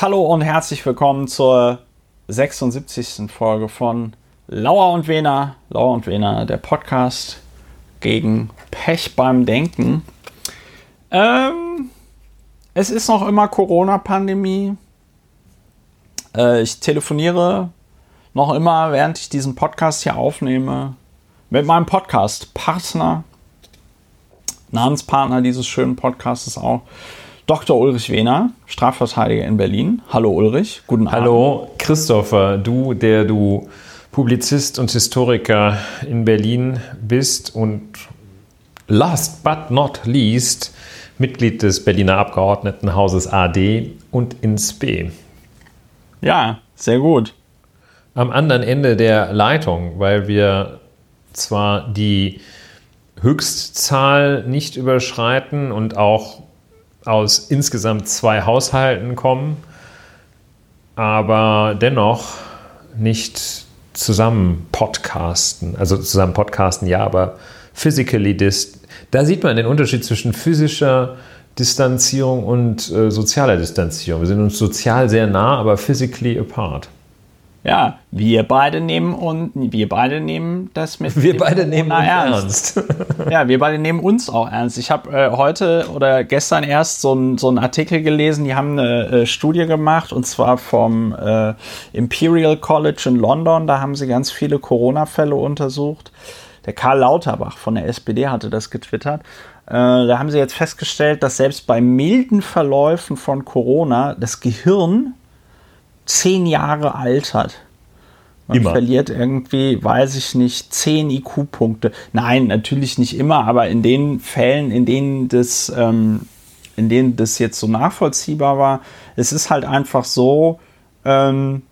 Hallo und herzlich willkommen zur 76. Folge von Lauer und Wena. Lauer und Wena, der Podcast gegen Pech beim Denken. Ähm, es ist noch immer Corona-Pandemie. Äh, ich telefoniere noch immer, während ich diesen Podcast hier aufnehme, mit meinem Podcast-Partner, Namenspartner dieses schönen Podcasts auch, Dr. Ulrich Wehner, Strafverteidiger in Berlin. Hallo Ulrich, guten Abend. Hallo Christopher, du, der du Publizist und Historiker in Berlin bist und last but not least Mitglied des Berliner Abgeordnetenhauses AD und INSPE. Ja, sehr gut. Am anderen Ende der Leitung, weil wir zwar die Höchstzahl nicht überschreiten und auch aus insgesamt zwei Haushalten kommen, aber dennoch nicht zusammen podcasten. Also zusammen podcasten, ja, aber physically dist. Da sieht man den Unterschied zwischen physischer Distanzierung und äh, sozialer Distanzierung. Wir sind uns sozial sehr nah, aber physically apart. Ja, wir beide nehmen und wir beide nehmen das mit. Wir beide nehmen uns ernst. ernst. ja, wir beide nehmen uns auch ernst. Ich habe äh, heute oder gestern erst so einen so Artikel gelesen, die haben eine äh, Studie gemacht und zwar vom äh, Imperial College in London. Da haben sie ganz viele Corona-Fälle untersucht. Der Karl Lauterbach von der SPD hatte das getwittert. Äh, da haben sie jetzt festgestellt, dass selbst bei milden Verläufen von Corona das Gehirn zehn Jahre altert. Man immer. verliert irgendwie, weiß ich nicht, zehn IQ-Punkte. Nein, natürlich nicht immer, aber in den Fällen, in denen das, ähm, in denen das jetzt so nachvollziehbar war, es ist halt einfach so, ähm,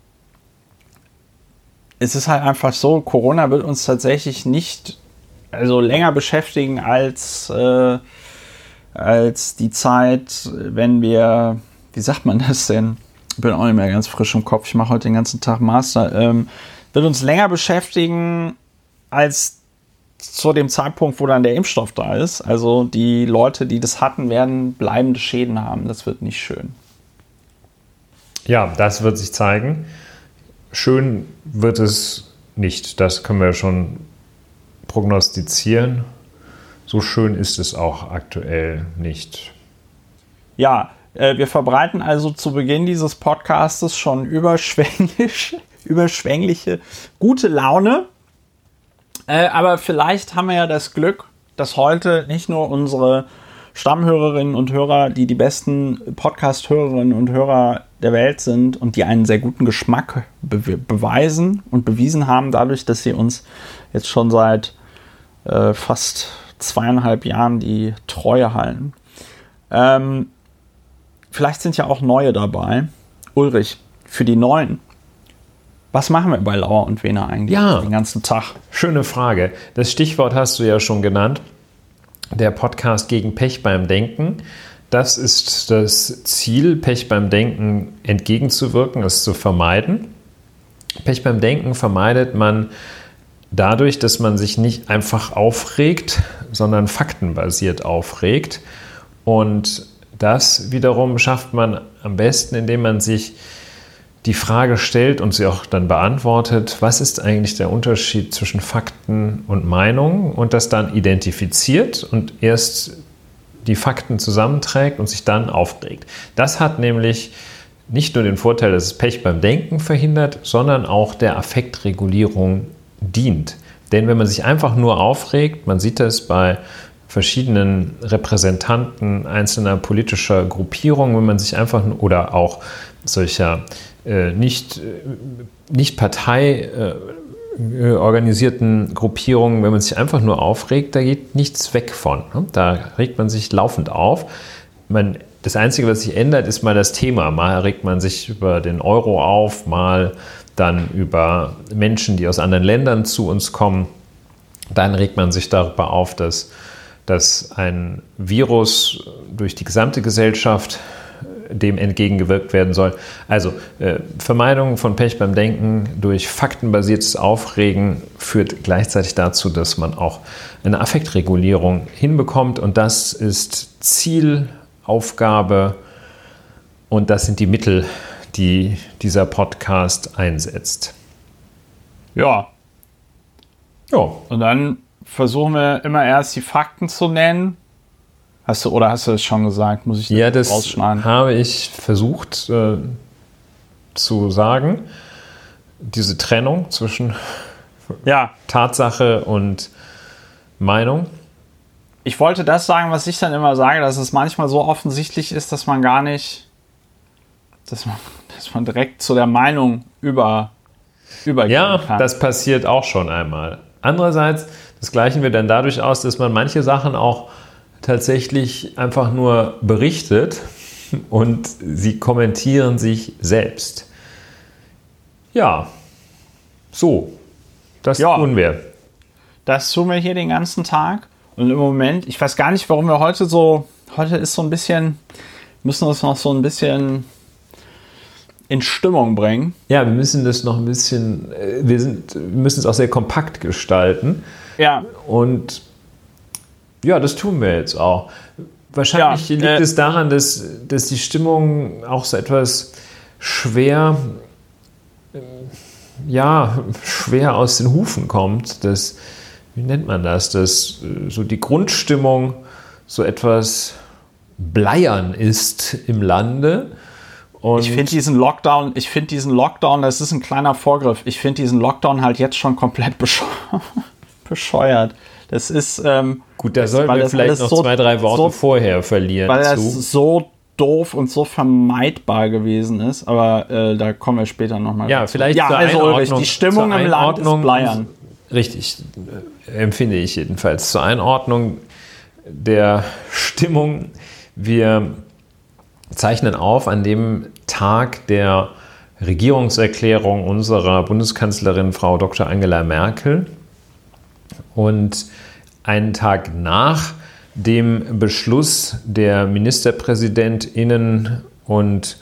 es ist halt einfach so, Corona wird uns tatsächlich nicht also länger beschäftigen als, äh, als die Zeit, wenn wir, wie sagt man das denn? Bin auch nicht mehr ganz frisch im Kopf. Ich mache heute den ganzen Tag Master. Ähm, wird uns länger beschäftigen als zu dem Zeitpunkt, wo dann der Impfstoff da ist. Also die Leute, die das hatten, werden bleibende Schäden haben. Das wird nicht schön. Ja, das wird sich zeigen. Schön wird es nicht. Das können wir schon prognostizieren. So schön ist es auch aktuell nicht. Ja, wir verbreiten also zu Beginn dieses Podcastes schon überschwänglich, überschwängliche gute Laune. Äh, aber vielleicht haben wir ja das Glück, dass heute nicht nur unsere Stammhörerinnen und Hörer, die die besten Podcast-Hörerinnen und Hörer der Welt sind und die einen sehr guten Geschmack be beweisen und bewiesen haben, dadurch, dass sie uns jetzt schon seit äh, fast zweieinhalb Jahren die Treue halten. Ähm, vielleicht sind ja auch neue dabei. Ulrich, für die Neuen, was machen wir bei Lauer und Wena eigentlich ja, den ganzen Tag? Schöne Frage. Das Stichwort hast du ja schon genannt. Der Podcast gegen Pech beim Denken. Das ist das Ziel, Pech beim Denken entgegenzuwirken, es zu vermeiden. Pech beim Denken vermeidet man dadurch, dass man sich nicht einfach aufregt, sondern faktenbasiert aufregt. Und das wiederum schafft man am besten, indem man sich die Frage stellt und sie auch dann beantwortet, was ist eigentlich der Unterschied zwischen Fakten und Meinungen und das dann identifiziert und erst die Fakten zusammenträgt und sich dann aufregt. Das hat nämlich nicht nur den Vorteil, dass es Pech beim Denken verhindert, sondern auch der Affektregulierung dient. Denn wenn man sich einfach nur aufregt, man sieht das bei verschiedenen Repräsentanten einzelner politischer Gruppierungen, wenn man sich einfach oder auch solcher äh, nicht, äh, nicht äh, Gruppierungen, wenn man sich einfach nur aufregt, da geht nichts weg von. Ne? Da regt man sich laufend auf. Man, das Einzige, was sich ändert, ist mal das Thema. Mal regt man sich über den Euro auf, mal dann über Menschen, die aus anderen Ländern zu uns kommen. Dann regt man sich darüber auf, dass dass ein Virus durch die gesamte Gesellschaft dem entgegengewirkt werden soll. Also äh, Vermeidung von Pech beim Denken durch faktenbasiertes Aufregen führt gleichzeitig dazu, dass man auch eine Affektregulierung hinbekommt und das ist Ziel, Aufgabe und das sind die Mittel die dieser Podcast einsetzt. Ja. Ja. Und dann versuchen wir immer erst die Fakten zu nennen. Hast du, oder hast du das schon gesagt? Muss ich Ja, das rausschneiden? habe ich versucht äh, zu sagen. Diese Trennung zwischen Ja. Tatsache und Meinung. Ich wollte das sagen, was ich dann immer sage, dass es manchmal so offensichtlich ist, dass man gar nicht, dass man, dass man direkt zu der Meinung über, übergehen Ja, kann. das passiert auch schon einmal. Andererseits, das gleichen wir dann dadurch aus, dass man manche Sachen auch tatsächlich einfach nur berichtet und sie kommentieren sich selbst. Ja, so, das Ja. tun wir. Das tun wir hier den ganzen Tag. Und im Moment, ich weiß gar nicht, warum wir heute so, heute ist so ein bisschen, müssen uns noch so ein bisschen in Stimmung bringen. Ja, wir müssen das noch ein bisschen, äh, wir, sind, wir müssen es auch sehr kompakt gestalten. Ja, Und ja, das tun wir jetzt auch. Wahrscheinlich Ja, liegt äh, es daran, dass, dass die Stimmung auch so etwas schwer, ähm, ja, schwer aus den Hufen kommt. Das, wie nennt man das? Dass äh, so die Grundstimmung so etwas bleiern ist im Lande. Und ich finde diesen Lockdown, ich finde diesen Lockdown, das ist ein kleiner Vorgriff. Ich finde diesen Lockdown halt jetzt schon komplett bescheu bescheuert. Das ist, ähm, gut, da sollten wir vielleicht noch so- zwei, drei Worte so- vorher verlieren weil das zu. so doof und so vermeidbar gewesen ist. Aber äh, da kommen wir später nochmal. Ja, vielleicht Ja, zur also Ulrich, die Stimmung im Land ist bleiern. Richtig, äh, empfinde ich jedenfalls. Zur Einordnung der Stimmung. Wir zeichnen auf an dem Tag der Regierungserklärung unserer Bundeskanzlerin Frau Dr. Angela Merkel und einen Tag nach dem Beschluss der Ministerpräsidentinnen und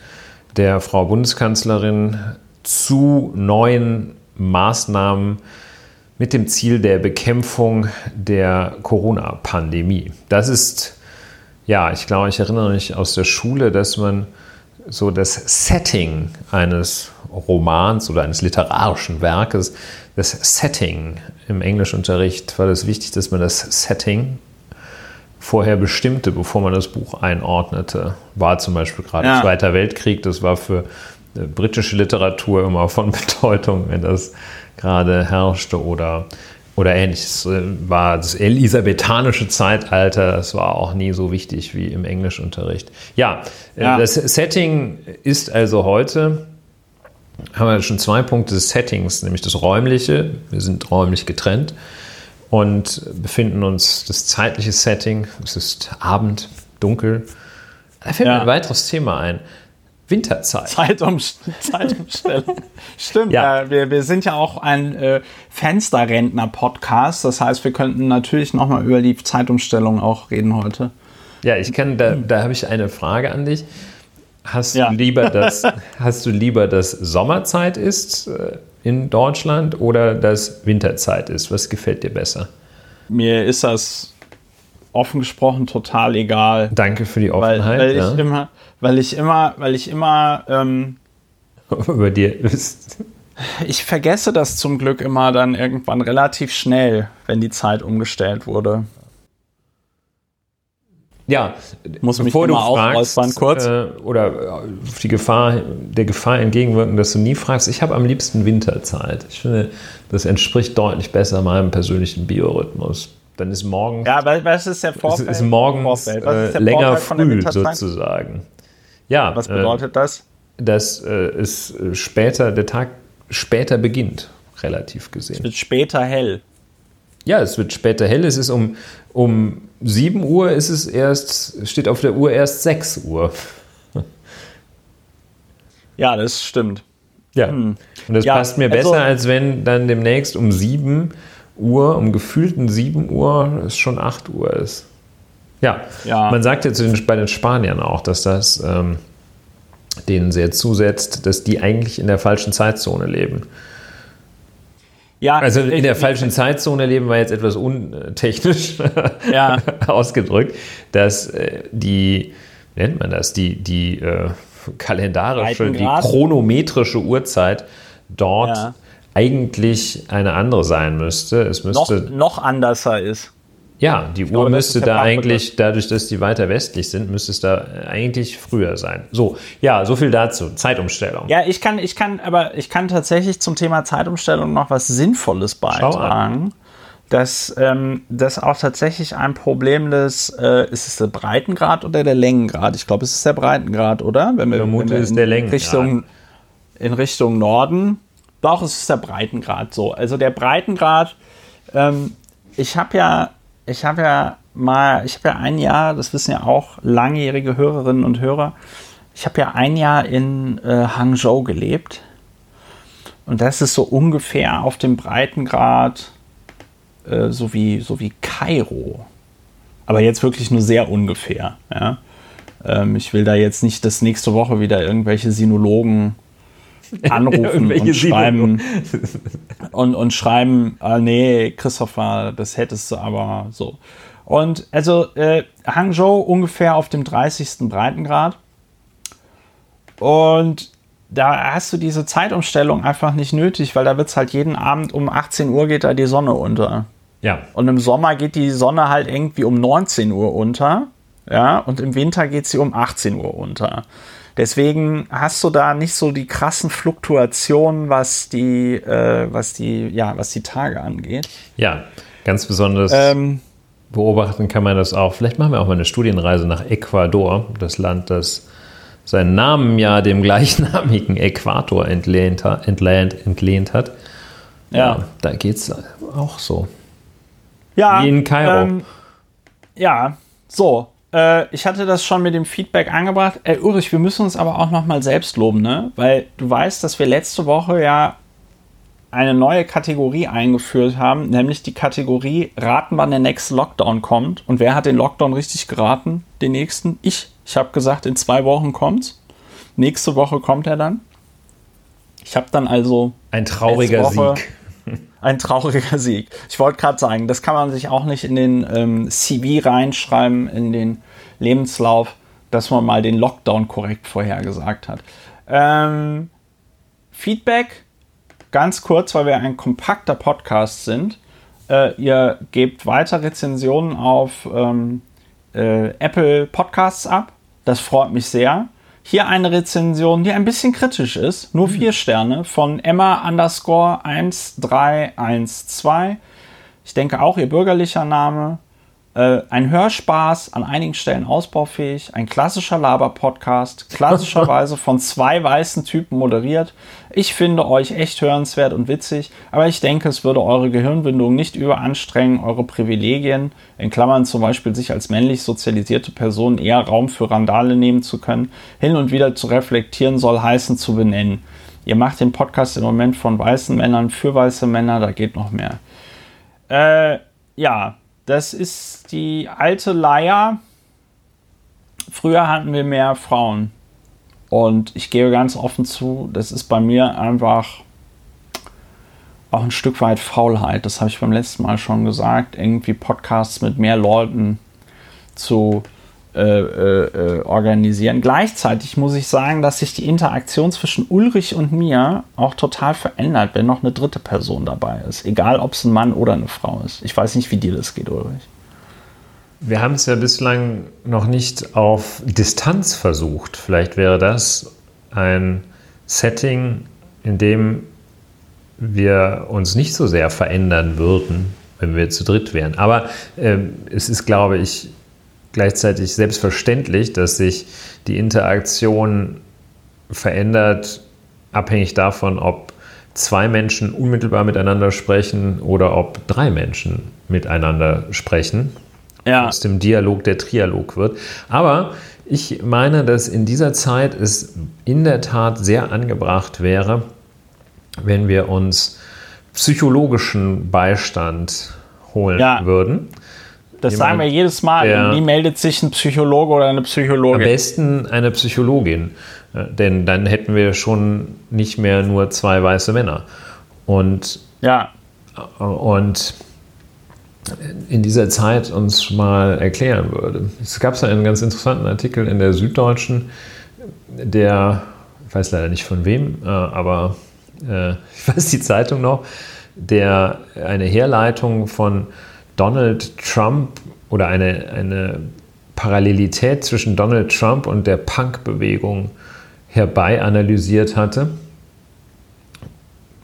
der Frau Bundeskanzlerin zu neuen Maßnahmen mit dem Ziel der Bekämpfung der Corona-Pandemie. Das ist, ja, ich glaube, ich erinnere mich aus der Schule, dass man so das Setting eines Romans oder eines literarischen Werkes, das Setting im Englischunterricht war es wichtig, dass man das Setting vorher bestimmte, bevor man das Buch einordnete. War zum Beispiel gerade Ja. Zweiter Weltkrieg, das war für äh, britische Literatur immer von Bedeutung, wenn das gerade herrschte oder, oder ähnliches. Äh, War das elisabethanische Zeitalter, das war auch nie so wichtig wie im Englischunterricht. Ja, äh, Ja. das Setting ist also heute, haben wir schon zwei Punkte des Settings, nämlich das räumliche, wir sind räumlich getrennt und befinden uns das zeitliche Setting, es ist Abend, dunkel. Da fällt Ja. mir ein weiteres Thema ein. Winterzeit. Zeitum Zeitumstellung. Stimmt, Ja. äh, wir, wir sind ja auch ein äh, Fensterrentner-Podcast. Das heißt, wir könnten natürlich nochmal über die Zeitumstellung auch reden heute. Ja, ich kann, da, da habe ich eine Frage an dich. Hast Ja. du lieber, dass, hast du lieber, dass Sommerzeit ist äh, in Deutschland oder dass Winterzeit ist? Was gefällt dir besser? Mir ist das offen gesprochen total egal. Danke für die Weil, Offenheit. weil, ja. ich immer, weil ich immer, weil ich immer, ähm, Über dir ist. ich vergesse das zum Glück immer dann irgendwann relativ schnell, wenn die Zeit umgestellt wurde. Ja, Muss mich bevor du immer fragst kurz. Äh, oder auf die Gefahr, der Gefahr entgegenwirken, dass du nie fragst, ich habe am liebsten Winterzeit. Ich finde, das entspricht deutlich besser meinem persönlichen Biorhythmus. Dann ist morgens, Ja, weil was ist der es Vorfeld? ist morgens ist äh, der länger Vorteil von der früh sozusagen. Ja, Was äh, bedeutet das? dass äh, es äh, später, der Tag später beginnt, relativ gesehen. Wird später hell. Ja, es wird später hell. Es ist um, um 7 Uhr ist es erst, steht auf der Uhr erst 6 Uhr. Ja, das stimmt. Ja. Und das Ja, passt mir also- besser, als wenn dann demnächst um 7 Uhr, um gefühlten 7 Uhr, es schon 8 Uhr ist. Ja, Ja. man sagt den, bei den Spaniern auch, dass das ähm, denen sehr zusetzt, dass die eigentlich in der falschen Zeitzone leben. Ja, Also in der falschen Zeitzone leben war jetzt etwas untechnisch Ja. ausgedrückt, dass äh, die, wie nennt man das, die, die äh, kalendarische, die chronometrische Uhrzeit dort ja. Eigentlich eine andere sein müsste. Es müsste noch, noch anderser ist. Ja, die Uhr glaube, müsste da eigentlich, dadurch, dass die weiter westlich sind, müsste es da eigentlich früher sein. So, ja, so viel dazu. Zeitumstellung. Ja, ich kann, ich kann, aber ich kann tatsächlich zum Thema Zeitumstellung noch was Sinnvolles beitragen. Dass ähm, das auch tatsächlich ein Problem des, äh, ist es der Breitengrad oder der Längengrad? Ich glaube, es ist der Breitengrad, oder? Wenn wir, wenn wir in, der Richtung, in Richtung Norden. Doch, es ist der Breitengrad so. Also der Breitengrad, ähm, ich habe ja ich habe ja mal, ich habe ja ein Jahr, das wissen ja auch langjährige Hörerinnen und Hörer, ich habe ja ein Jahr in äh, Hangzhou gelebt. Und das ist so ungefähr auf dem Breitengrad, äh, so, wie, so wie Kairo. Aber jetzt wirklich nur sehr ungefähr. Ja? Ähm, ich will da jetzt nicht, dass nächste Woche wieder irgendwelche Sinologen anrufen und schreiben und, und schreiben, ah, nee, Christopher, das hättest du aber so. Und also äh, Hangzhou ungefähr auf dem 30. Breitengrad. Und da hast du diese Zeitumstellung einfach nicht nötig, weil da wird es halt jeden Abend um 18 Uhr geht da die Sonne unter. Ja. Und im Sommer geht die Sonne halt irgendwie um 19 Uhr unter. Ja, und im Winter geht sie um 18 Uhr unter. Deswegen hast du da nicht so die krassen Fluktuationen, was die, äh, was die, ja, was die Tage angeht. Ja, ganz besonders ähm, beobachten kann man das auch. Vielleicht machen wir auch mal eine Studienreise nach Ecuador, das Land, das seinen Namen ja dem gleichnamigen Äquator entlehnt, entlehnt, entlehnt hat. Ja. ja da geht es auch so. Ja. Wie in Kairo. Ähm, ja, so. Äh, ich hatte das schon mit dem Feedback angebracht. Äh, Ulrich, wir müssen uns aber auch nochmal selbst loben, ne? Weil du weißt, dass wir letzte Woche ja eine neue Kategorie eingeführt haben, nämlich die Kategorie Raten, wann der nächste Lockdown kommt. Und wer hat den Lockdown richtig geraten? Den nächsten? Ich. Ich habe gesagt, in zwei Wochen kommt's. Nächste Woche kommt er dann. Ich habe dann also. Ein trauriger Woche, Sieg ein trauriger Sieg. Ich wollte gerade sagen, das kann man sich auch nicht in den ähm, CV reinschreiben, in den Lebenslauf, dass man mal den Lockdown korrekt vorhergesagt hat. Ähm, Feedback, ganz kurz, weil wir ein kompakter Podcast sind. Äh, ihr gebt weiter Rezensionen auf ähm, äh, Apple Podcasts ab. Das freut mich sehr. Hier eine Rezension, die ein bisschen kritisch ist. Nur vier Sterne von Emma underscore 1312. Ich denke auch ihr bürgerlicher Name. Äh, ein Hörspaß, an einigen Stellen ausbaufähig, ein klassischer Laber-Podcast, klassischerweise von zwei weißen Typen moderiert. Ich finde euch echt hörenswert und witzig, aber ich denke, es würde eure Gehirnwindung nicht überanstrengen, eure Privilegien, in Klammern zum Beispiel sich als männlich sozialisierte Person eher Raum für Randale nehmen zu können, hin und wieder zu reflektieren soll heißen zu benennen. Ihr macht den Podcast im Moment von weißen Männern für weiße Männer, da geht noch mehr. Äh, ja, das ist die alte Leier. Früher hatten wir mehr Frauen. Und ich gebe ganz offen zu, das ist bei mir einfach auch ein Stück weit Faulheit. Das habe ich beim letzten Mal schon gesagt. Irgendwie Podcasts mit mehr Leuten zu äh, äh, organisieren. Gleichzeitig muss ich sagen, dass sich die Interaktion zwischen Ulrich und mir auch total verändert, wenn noch eine dritte Person dabei ist. Egal, ob es ein Mann oder eine Frau ist. Ich weiß nicht, wie dir das geht, Ulrich. Wir haben es ja bislang noch nicht auf Distanz versucht. Vielleicht wäre das ein Setting, in dem wir uns nicht so sehr verändern würden, wenn wir zu dritt wären. Aber äh, es ist, glaube ich, gleichzeitig selbstverständlich, dass sich die Interaktion verändert, abhängig davon, ob zwei Menschen unmittelbar miteinander sprechen oder ob drei Menschen miteinander sprechen. Ja. Aus dem Dialog der Trialog wird. Aber ich meine, dass in dieser Zeit es in der Tat sehr angebracht wäre, wenn wir uns psychologischen Beistand holen ja. würden. Das Jemand, sagen wir jedes Mal. Der, nie meldet sich ein Psychologe oder eine Psychologin. Am besten eine Psychologin. Denn dann hätten wir schon nicht mehr nur zwei weiße Männer. Und, ja. und in dieser Zeit uns mal erklären würde. Es gab einen ganz interessanten Artikel in der Süddeutschen, der, ich weiß leider nicht von wem, äh, aber äh, ich weiß die Zeitung noch, der eine Herleitung von Donald Trump oder eine, eine Parallelität zwischen Donald Trump und der Punk-Bewegung herbei analysiert hatte.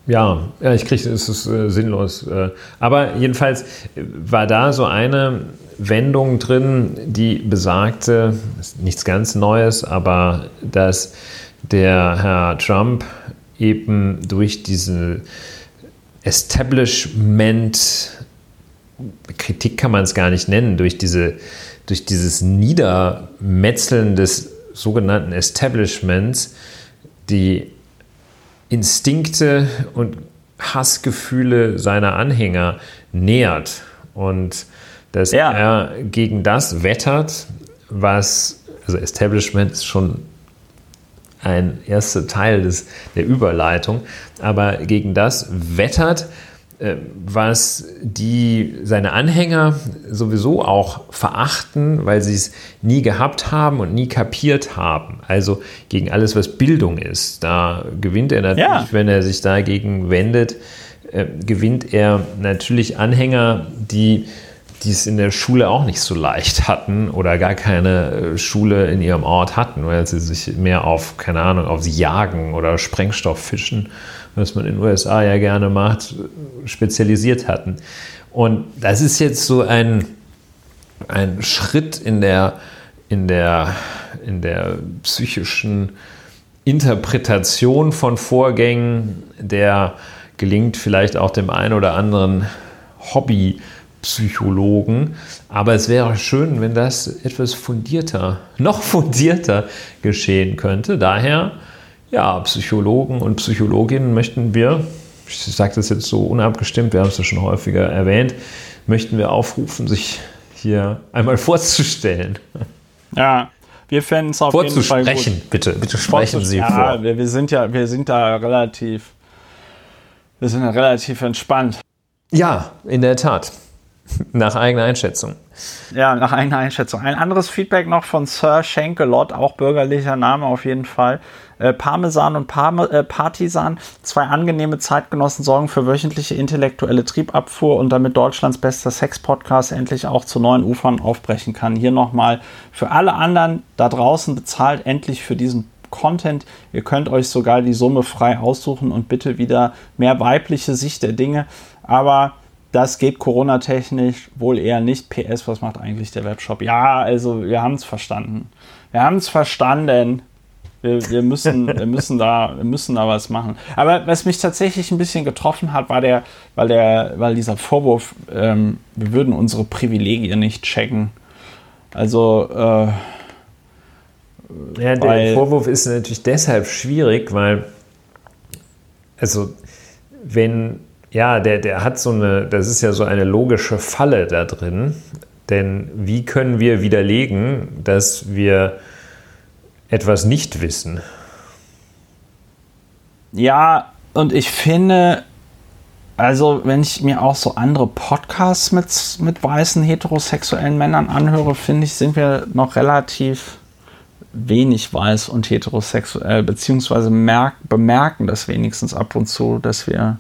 Ja, ja ich kriege es ist äh, sinnlos. Äh, aber jedenfalls war da so eine Wendung drin, die besagte, nichts ganz Neues, aber dass der Herr Trump eben durch diese Establishment, Kritik kann man es gar nicht nennen, durch, diese, durch dieses Niedermetzeln des sogenannten Establishments die Instinkte und Hassgefühle seiner Anhänger nährt und dass ja. er gegen das wettert, was, also Establishment ist schon ein erster Teil des, der Überleitung, aber gegen das wettert, was die, seine Anhänger sowieso auch verachten, weil sie es nie gehabt haben und nie kapiert haben. Also gegen alles, was Bildung ist. Da gewinnt er natürlich, ja. wenn er sich dagegen wendet, äh, gewinnt er natürlich Anhänger, die die es in der Schule auch nicht so leicht hatten oder gar keine äh, Schule in ihrem Ort hatten, weil sie sich mehr auf, keine Ahnung, aufs Jagen oder Sprengstofffischen, was man in den USA ja gerne macht, spezialisiert hatten. Und das ist jetzt so ein, ein Schritt in der, in, der, in der psychischen Interpretation von Vorgängen, der gelingt vielleicht auch dem einen oder anderen Hobby. Psychologen. Aber es wäre schön, wenn das etwas fundierter, noch fundierter geschehen könnte. Daher, ja, Psychologen und Psychologinnen möchten wir, ich sage das jetzt so unabgestimmt, wir haben es ja schon häufiger erwähnt, möchten wir aufrufen, sich hier einmal vorzustellen. Ja, wir fänden es auf jeden Fall gut. bitte, bitte sprechen Sie ja, vor. Wir, wir sind ja, wir sind da relativ, wir sind ja relativ entspannt. Ja, in der Tat. Nach eigener Einschätzung. Ja, nach eigener Einschätzung. Ein anderes Feedback noch von Sir Schenkelot, auch bürgerlicher Name auf jeden Fall. Äh, Parmesan und Parme, äh, Partisan, zwei angenehme Zeitgenossen sorgen für wöchentliche intellektuelle Triebabfuhr und damit Deutschlands bester Sex-Podcast endlich auch zu neuen Ufern aufbrechen kann. Hier nochmal für alle anderen da draußen bezahlt endlich für diesen Content. Ihr könnt euch sogar die Summe frei aussuchen und bitte wieder mehr weibliche Sicht der Dinge. Aber das geht Corona-technisch wohl eher nicht. PS, was macht eigentlich der Webshop? Ja, also wir haben es verstanden. Wir haben es verstanden. Wir, wir, müssen, wir, müssen da, wir müssen da was machen. Aber was mich tatsächlich ein bisschen getroffen hat, war der, weil, der, weil dieser Vorwurf, ähm, wir würden unsere Privilegien nicht checken. Also, äh, ja, der Vorwurf ist natürlich deshalb schwierig, weil, also, wenn ja, der, der hat so eine, das ist ja so eine logische Falle da drin. Denn wie können wir widerlegen, dass wir etwas nicht wissen? Ja, und ich finde, also wenn ich mir auch so andere Podcasts mit, mit weißen heterosexuellen Männern anhöre, finde ich, sind wir noch relativ wenig weiß und heterosexuell, beziehungsweise merk, bemerken das wenigstens ab und zu, dass wir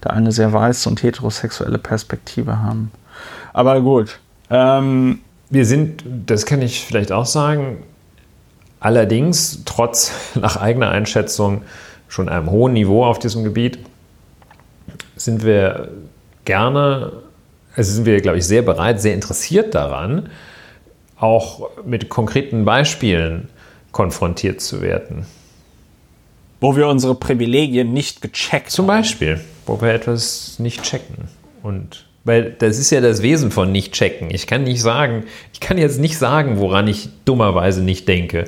da eine sehr weiße und heterosexuelle Perspektive haben. Aber gut. Ähm, wir sind, das kann ich vielleicht auch sagen, allerdings trotz nach eigener Einschätzung schon einem hohen Niveau auf diesem Gebiet sind wir gerne, also sind wir, glaube ich, sehr bereit, sehr interessiert daran, auch mit konkreten Beispielen konfrontiert zu werden. Wo wir unsere Privilegien nicht gecheckt Zum haben. Beispiel wo wir etwas nicht checken. Und weil das ist ja das Wesen von nicht checken. Ich kann nicht sagen, ich kann jetzt nicht sagen, woran ich dummerweise nicht denke.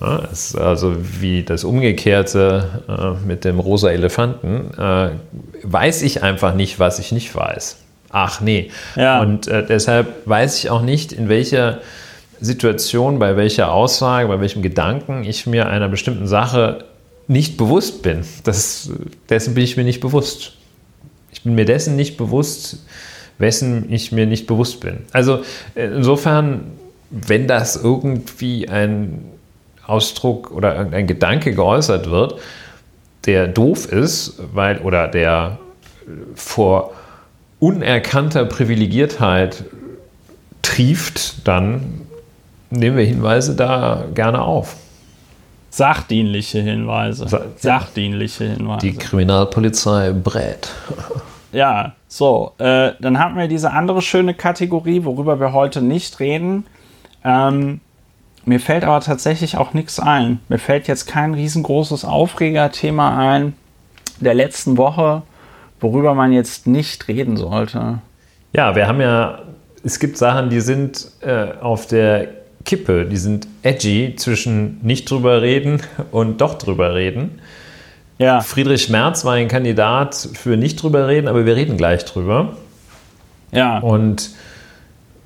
Ja, also wie das Umgekehrte äh, mit dem rosa Elefanten, äh, weiß ich einfach nicht, was ich nicht weiß. Ach nee. Ja. Und äh, deshalb weiß ich auch nicht, in welcher Situation, bei welcher Aussage, bei welchem Gedanken ich mir einer bestimmten Sache nicht bewusst bin. Das, dessen bin ich mir nicht bewusst. Bin mir dessen nicht bewusst, wessen ich mir nicht bewusst bin. Also insofern, wenn das irgendwie ein Ausdruck oder irgendein Gedanke geäußert wird, der doof ist, weil oder der vor unerkannter Privilegiertheit trieft, dann nehmen wir Hinweise da gerne auf. Sachdienliche Hinweise. Sa Sachdienliche Hinweise. Die Kriminalpolizei brät. Ja, so, äh, dann haben wir diese andere schöne Kategorie, worüber wir heute nicht reden. Ähm, mir fällt aber tatsächlich auch nichts ein. Mir fällt jetzt kein riesengroßes Aufregerthema ein der letzten Woche, worüber man jetzt nicht reden sollte. Ja, wir haben ja, es gibt Sachen, die sind äh, auf der Kippe, die sind edgy zwischen nicht drüber reden und doch drüber reden. Ja. Friedrich Merz war ein Kandidat für nicht drüber reden, aber wir reden gleich drüber. Ja. Und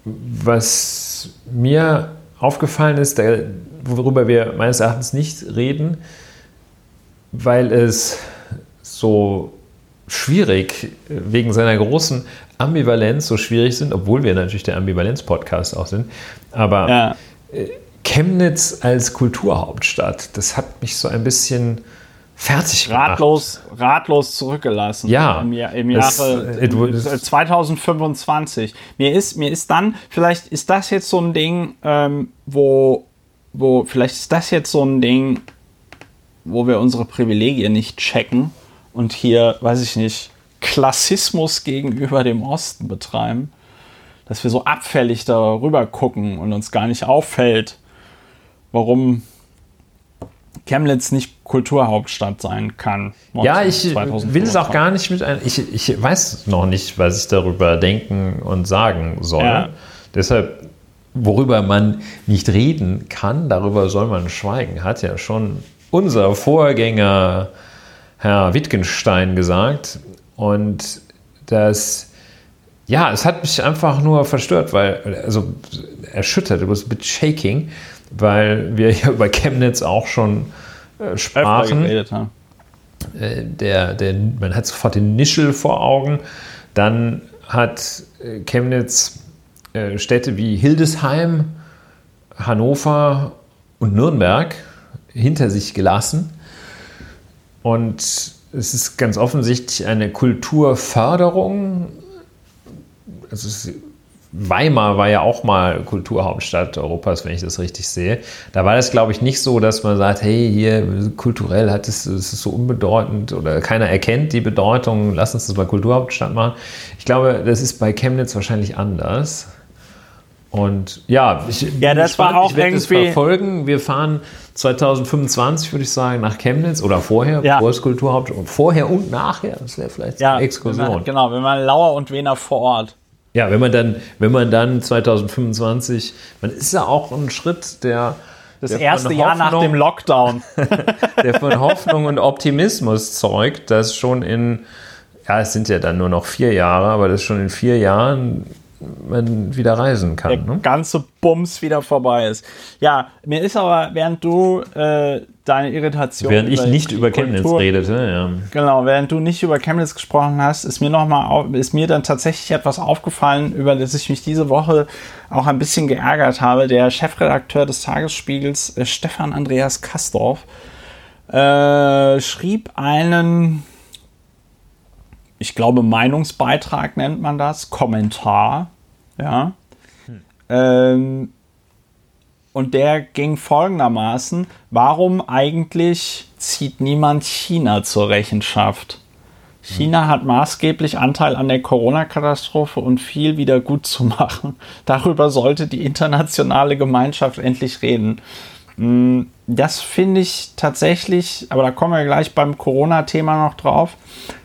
was mir aufgefallen ist, worüber wir meines Erachtens nicht reden, weil es so schwierig wegen seiner großen Ambivalenz so schwierig sind, obwohl wir natürlich der Ambivalenz-Podcast auch sind. Aber ja. Chemnitz als Kulturhauptstadt, das hat mich so ein bisschen fertig gemacht. Ratlos, ratlos zurückgelassen. Ja. Im, Jahr, im Jahre es, äh, 2025. Mir ist, mir ist dann, vielleicht ist das jetzt so ein Ding, ähm, wo, wo, vielleicht ist das jetzt so ein Ding, wo wir unsere Privilegien nicht checken und hier, weiß ich nicht, Klassismus gegenüber dem Osten betreiben, dass wir so abfällig darüber gucken und uns gar nicht auffällt, warum Chemnitz nicht Kulturhauptstadt sein kann. Ja, ich will es auch gar nicht mit ein. Ich, ich weiß noch nicht, was ich darüber denken und sagen soll. Ja. Deshalb, worüber man nicht reden kann, darüber soll man schweigen, hat ja schon unser Vorgänger Herr Wittgenstein gesagt. Und das, ja, es hat mich einfach nur verstört, weil, also erschüttert, it was a bit shaking, weil wir ja über Chemnitz auch schon äh, sprachen. Äh, der, der, man hat sofort den Nischel vor Augen. Dann hat äh, Chemnitz äh, Städte wie Hildesheim, Hannover und Nürnberg hinter sich gelassen. Und es ist ganz offensichtlich eine Kulturförderung. Also Weimar war ja auch mal Kulturhauptstadt Europas, wenn ich das richtig sehe. Da war das, glaube ich, nicht so, dass man sagt, hey, hier kulturell hat es, es ist so unbedeutend oder keiner erkennt die Bedeutung, lass uns das mal Kulturhauptstadt machen. Ich glaube, das ist bei Chemnitz wahrscheinlich anders. Und ja, ich, ja, das ich war auch ich werde das verfolgen. Wir fahren 2025, würde ich sagen, nach Chemnitz oder vorher, ja. Kulturhauptstadt, vorher und nachher. Das wäre vielleicht ja, eine Exkursion. Wenn man, genau, wenn man Lauer und Wener vor Ort. Ja, wenn man dann, wenn man dann 2025, man ist ja auch ein Schritt, der das der erste Jahr nach dem Lockdown, der von Hoffnung und Optimismus zeugt, dass schon in, ja, es sind ja dann nur noch vier Jahre, aber dass schon in vier Jahren man wieder reisen kann. Der ne? ganze Bums wieder vorbei ist. Ja, mir ist aber, während du äh, deine Irritation. Während ich nicht über Chemnitz Kultur, redete, ja. Genau, während du nicht über Chemnitz gesprochen hast, ist mir noch mal ist mir dann tatsächlich etwas aufgefallen, über das ich mich diese Woche auch ein bisschen geärgert habe. Der Chefredakteur des Tagesspiegels, äh, Stefan Andreas Kastorf, äh, schrieb einen ich glaube, Meinungsbeitrag nennt man das, Kommentar, ja. Hm. Ähm, und der ging folgendermaßen, warum eigentlich zieht niemand China zur Rechenschaft? China hat maßgeblich Anteil an der Corona-Katastrophe und viel wieder gut zu machen. Darüber sollte die internationale Gemeinschaft endlich reden. Hm, das finde ich tatsächlich, aber da kommen wir gleich beim Corona-Thema noch drauf.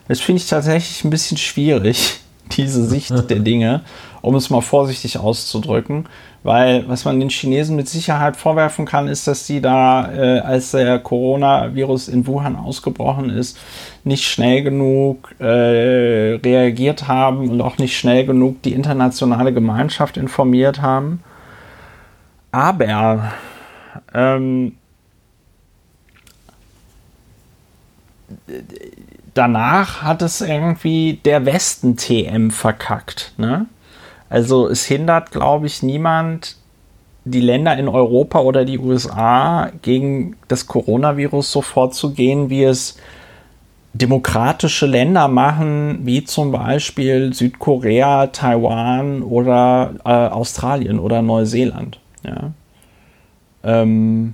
Das finde ich tatsächlich ein bisschen schwierig, diese Sicht der Dinge, um es mal vorsichtig auszudrücken. Weil was man den Chinesen mit Sicherheit vorwerfen kann, ist, dass sie da, äh, als der Coronavirus in Wuhan ausgebrochen ist, nicht schnell genug äh, reagiert haben und auch nicht schnell genug die internationale Gemeinschaft informiert haben. Aber ähm, danach hat es irgendwie der Westen-TM verkackt. Ne? Also es hindert, glaube ich, niemand die Länder in Europa oder die USA gegen das Coronavirus so vorzugehen, wie es demokratische Länder machen, wie zum Beispiel Südkorea, Taiwan oder äh, Australien oder Neuseeland. Ja. Ähm,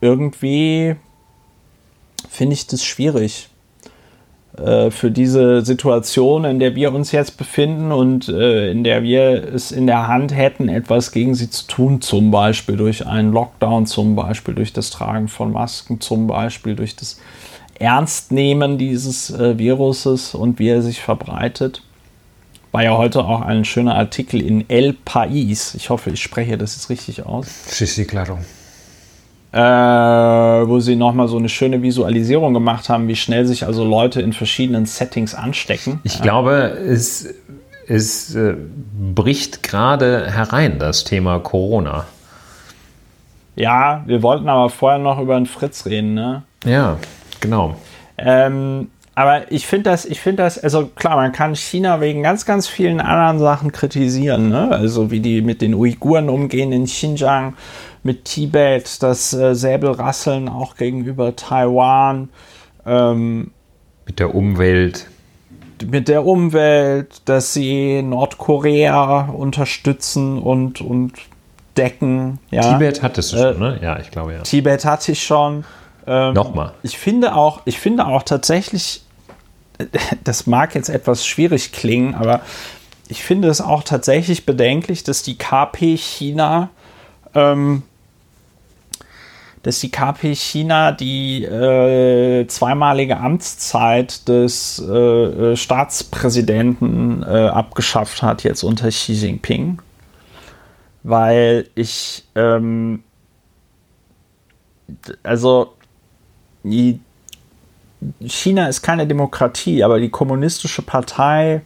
irgendwie finde ich das schwierig für diese Situation, in der wir uns jetzt befinden und äh, in der wir es in der Hand hätten, etwas gegen sie zu tun, zum Beispiel durch einen Lockdown, zum Beispiel durch das Tragen von Masken, zum Beispiel durch das Ernstnehmen dieses äh, Viruses und wie er sich verbreitet. War ja heute auch ein schöner Artikel in El País. Ich hoffe, ich spreche das jetzt richtig aus. Sí, sí, claro. Äh, wo sie nochmal so eine schöne Visualisierung gemacht haben, wie schnell sich also Leute in verschiedenen Settings anstecken. Ich glaube, es, es äh, bricht gerade herein, das Thema Corona. Ja, wir wollten aber vorher noch über den Fritz reden, ne? Ja. Genau. Ähm, aber ich finde das, ich finde das, also klar, man kann China wegen ganz, ganz vielen anderen Sachen kritisieren, ne? Also wie die mit den Uiguren umgehen in Xinjiang, mit Tibet, das äh, Säbelrasseln auch gegenüber Taiwan. Ähm, mit der Umwelt. Mit der Umwelt, dass sie Nordkorea unterstützen und, und decken. Ja. Tibet hattest du schon, äh, ne? Ja, ich glaube ja. Tibet hatte ich schon. Ähm, Nochmal. Ich finde auch, ich finde auch tatsächlich, das mag jetzt etwas schwierig klingen, aber ich finde es auch tatsächlich bedenklich, dass die KP China, ähm, dass die KP China die äh, zweimalige Amtszeit des äh, äh, Staatspräsidenten äh, abgeschafft hat, jetzt unter Xi Jinping. Weil ich, ähm, also China ist keine Demokratie, aber die kommunistische Partei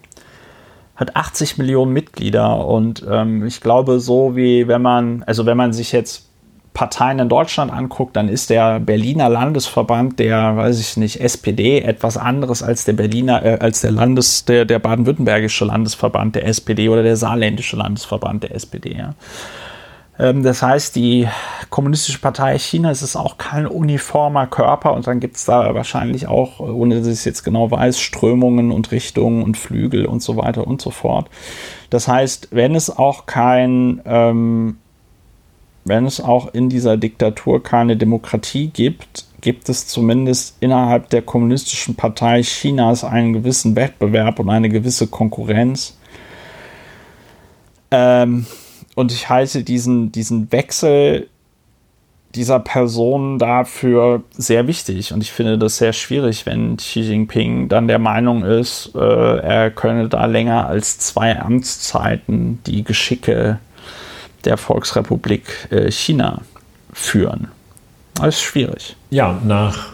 hat 80 Millionen Mitglieder und ähm, ich glaube, so wie wenn man, also wenn man sich jetzt Parteien in Deutschland anguckt, dann ist der Berliner Landesverband der, weiß ich nicht, SPD etwas anderes als der Berliner, äh, als der Landes, der, der baden-württembergische Landesverband der SPD oder der saarländische Landesverband der SPD. Ja. Ähm, das heißt, die Kommunistische Partei Chinas ist auch kein uniformer Körper und dann gibt es da wahrscheinlich auch, ohne dass ich es jetzt genau weiß, Strömungen und Richtungen und Flügel und so weiter und so fort. Das heißt, wenn es auch kein, ähm, wenn es auch in dieser Diktatur keine Demokratie gibt, gibt es zumindest innerhalb der Kommunistischen Partei Chinas einen gewissen Wettbewerb und eine gewisse Konkurrenz. Ähm, und ich halte diesen, diesen Wechsel dieser Person dafür sehr wichtig. Und ich finde das sehr schwierig, wenn Xi Jinping dann der Meinung ist, äh, er könne da länger als zwei Amtszeiten die Geschicke der Volksrepublik äh, China führen. Das ist schwierig. Ja, nach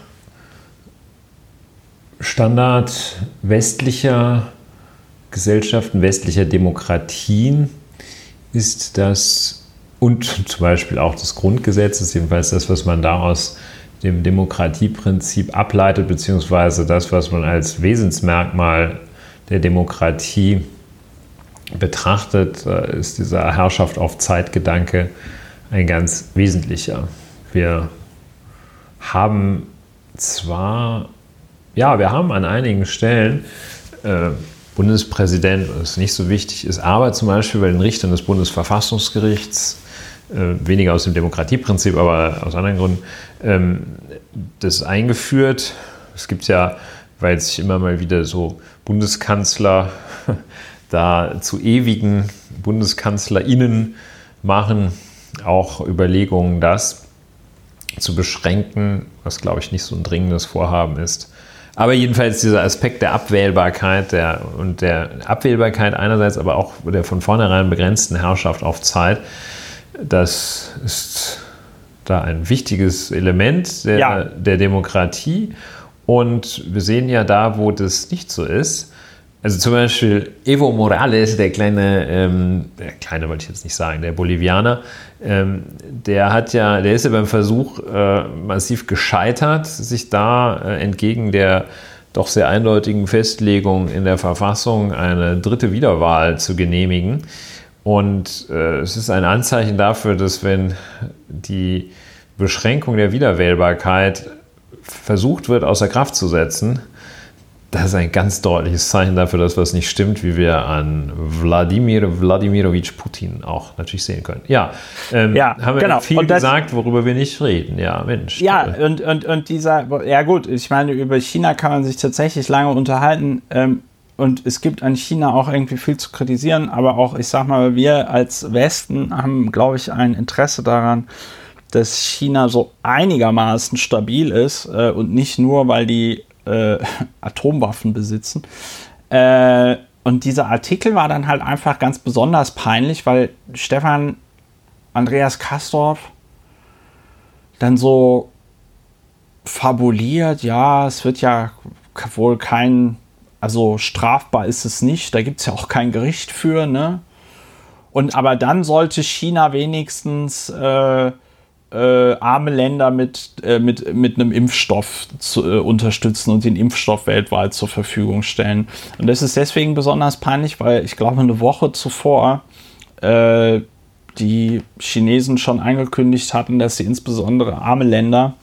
Standard westlicher Gesellschaften, westlicher Demokratien ist das und zum Beispiel auch des Grundgesetzes, jedenfalls das, was man daraus dem Demokratieprinzip ableitet, beziehungsweise das, was man als Wesensmerkmal der Demokratie betrachtet, äh, ist dieser Herrschaft auf Zeitgedanke ein ganz wesentlicher. Wir haben zwar, ja, wir haben an einigen Stellen äh, Bundespräsident, was nicht so wichtig ist, aber zum Beispiel bei den Richtern des Bundesverfassungsgerichts, äh, weniger aus dem Demokratieprinzip, aber aus anderen Gründen, ähm, das eingeführt. Es gibt ja, weil sich immer mal wieder so Bundeskanzler da zu ewigen BundeskanzlerInnen machen, auch Überlegungen, das zu beschränken, was glaube ich nicht so ein dringendes Vorhaben ist. Aber jedenfalls dieser Aspekt der Abwählbarkeit der, und der Abwählbarkeit einerseits, aber auch der von vornherein begrenzten Herrschaft auf Zeit, das ist da ein wichtiges Element der, ja. der Demokratie. Und wir sehen ja da, wo das nicht so ist, also zum Beispiel Evo Morales, der kleine, ähm, der kleine wollte ich jetzt nicht sagen, der Bolivianer, ähm, der hat ja, der ist ja beim Versuch äh, massiv gescheitert, sich da äh, entgegen der doch sehr eindeutigen Festlegung in der Verfassung eine dritte Wiederwahl zu genehmigen. Und äh, es ist ein Anzeichen dafür, dass wenn die Beschränkung der Wiederwählbarkeit versucht wird, außer Kraft zu setzen, das ist ein ganz deutliches Zeichen dafür, dass was nicht stimmt, wie wir an Wladimir Wladimirovich Putin auch natürlich sehen können. Ja, ähm, ja haben wir genau. viel das, gesagt, worüber wir nicht reden. Ja, Mensch. Ja, und, und, und dieser, ja gut, ich meine, über China kann man sich tatsächlich lange unterhalten. Ähm, und es gibt an China auch irgendwie viel zu kritisieren, aber auch, ich sag mal, wir als Westen haben, glaube ich, ein Interesse daran, dass China so einigermaßen stabil ist äh, und nicht nur, weil die äh, Atomwaffen besitzen. Äh, und dieser Artikel war dann halt einfach ganz besonders peinlich, weil Stefan Andreas Kastorf dann so fabuliert, ja, es wird ja wohl kein, also strafbar ist es nicht, da gibt es ja auch kein Gericht für, ne? Und aber dann sollte China wenigstens äh, äh, arme Länder mit, äh, mit, mit einem Impfstoff zu, äh, unterstützen und den Impfstoff weltweit zur Verfügung stellen. Und das ist deswegen besonders peinlich, weil ich glaube, eine Woche zuvor äh, die Chinesen schon angekündigt hatten, dass sie insbesondere arme Länder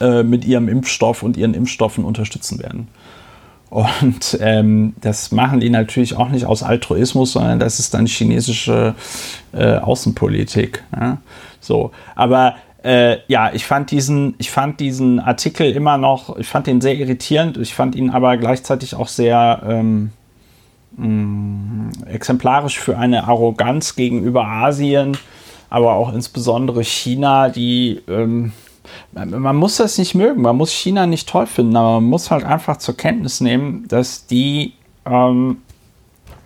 äh, mit ihrem Impfstoff und ihren Impfstoffen unterstützen werden. Und ähm, das machen die natürlich auch nicht aus Altruismus, sondern das ist dann chinesische äh, Außenpolitik. Ja? So, aber äh, ja, ich fand diesen, ich fand diesen Artikel immer noch, ich fand ihn sehr irritierend. Ich fand ihn aber gleichzeitig auch sehr ähm, mh, mm, exemplarisch für eine Arroganz gegenüber Asien, aber auch insbesondere China, die ähm, man muss das nicht mögen, man muss China nicht toll finden, aber man muss halt einfach zur Kenntnis nehmen, dass die ähm,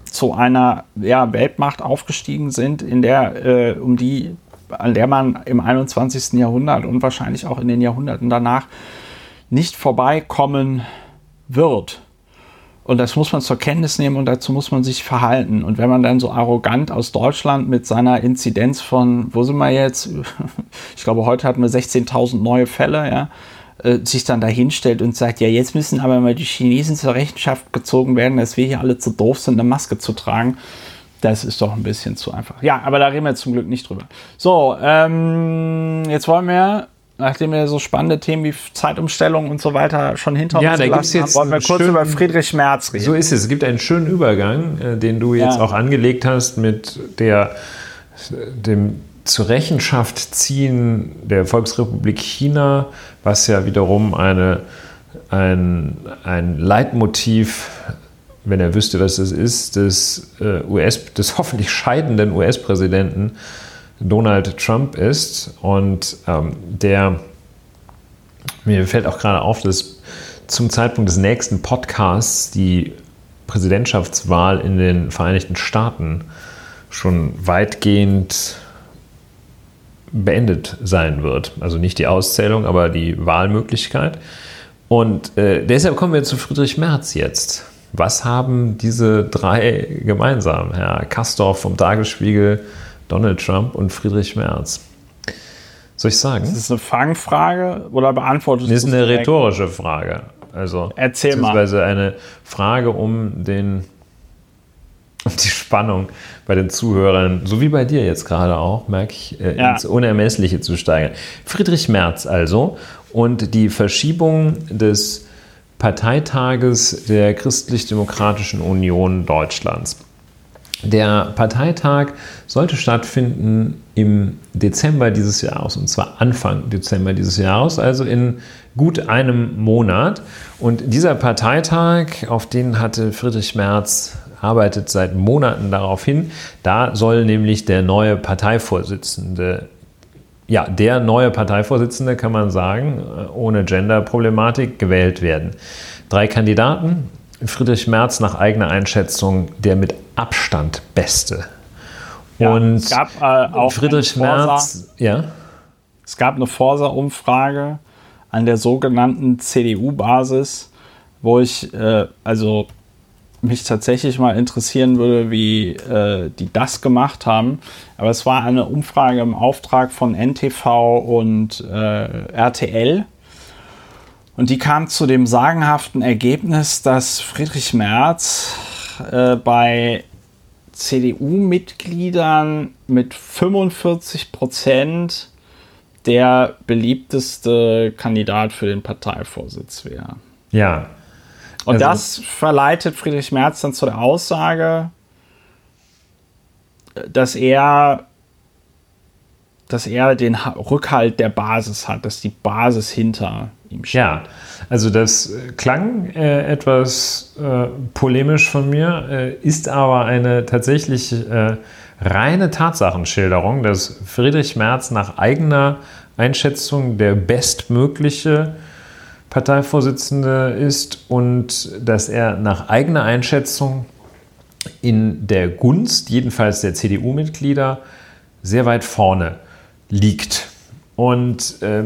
zu einer ja, Weltmacht aufgestiegen sind, in der äh, um die an der man im 21. Jahrhundert und wahrscheinlich auch in den Jahrhunderten danach nicht vorbeikommen wird. Und das muss man zur Kenntnis nehmen und dazu muss man sich verhalten. Und wenn man dann so arrogant aus Deutschland mit seiner Inzidenz von, wo sind wir jetzt? Ich glaube, heute hatten wir 16.000 neue Fälle, ja, äh, sich dann dahinstellt und sagt, ja, jetzt müssen aber mal die Chinesen zur Rechenschaft gezogen werden, dass wir hier alle zu doof sind, eine Maske zu tragen. Das ist doch ein bisschen zu einfach. Ja, aber da reden wir zum Glück nicht drüber. So, ähm, jetzt wollen wir nachdem wir so spannende Themen wie Zeitumstellung und so weiter schon hinter ja, uns gelassen haben, wollen wir kurz schönen, über Friedrich Merz reden. So ist es. Es gibt einen schönen Übergang, äh, den du jetzt ja. auch angelegt hast mit der, dem zur Rechenschaft ziehen der Volksrepublik China, was ja wiederum eine, ein, ein Leitmotiv wenn er wüsste, was das ist, des, äh, US, des hoffentlich scheidenden US-Präsidenten Donald Trump ist. Und ähm, der, mir fällt auch gerade auf, dass zum Zeitpunkt des nächsten Podcasts die Präsidentschaftswahl in den Vereinigten Staaten schon weitgehend beendet sein wird. Also nicht die Auszählung, aber die Wahlmöglichkeit. Und äh, deshalb kommen wir zu Friedrich Merz jetzt. Was haben diese drei gemeinsam? Herr Kastorf vom Tagesspiegel, Donald Trump und Friedrich Merz. Soll ich sagen? Ist das eine Fangfrage oder beantwortest du Das ist eine rhetorische Frage. Also, Erzähl beziehungsweise mal. eine Frage, um den um die Spannung bei den Zuhörern, so wie bei dir jetzt gerade auch, merke ich, äh, ja. ins Unermessliche zu steigern. Friedrich Merz also und die Verschiebung des Parteitages der Christlich-Demokratischen Union Deutschlands. Der Parteitag sollte stattfinden im Dezember dieses Jahres, und zwar Anfang Dezember dieses Jahres, also in gut einem Monat. Und dieser Parteitag, auf den hatte Friedrich Merz arbeitet seit Monaten darauf hin. Da soll nämlich der neue Parteivorsitzende, ja, der neue Parteivorsitzende, kann man sagen, ohne Gender-Problematik gewählt werden. Drei Kandidaten, Friedrich Merz nach eigener Einschätzung der mit Abstand beste. Ja, und es gab äh, auch Friedrich Merz, ja. Es gab eine Forsa-Umfrage an der sogenannten CDU-Basis, wo ich äh, also mich tatsächlich mal interessieren würde, wie äh, die das gemacht haben. Aber es war eine Umfrage im Auftrag von NTV und äh, RTL und die kam zu dem sagenhaften Ergebnis, dass Friedrich Merz äh, bei CDU-Mitgliedern mit 45 Prozent der beliebteste Kandidat für den Parteivorsitz wäre. Ja. Und also, das verleitet Friedrich Merz dann zu der Aussage, dass er, dass er den Rückhalt der Basis hat, dass die Basis hinter ihm steht. Ja, also das klang äh, etwas äh, polemisch von mir, äh, ist aber eine tatsächlich äh, reine Tatsachenschilderung, dass Friedrich Merz nach eigener Einschätzung der bestmögliche Parteivorsitzende ist und dass er nach eigener Einschätzung in der Gunst, jedenfalls der CDU-Mitglieder, sehr weit vorne liegt. Und äh,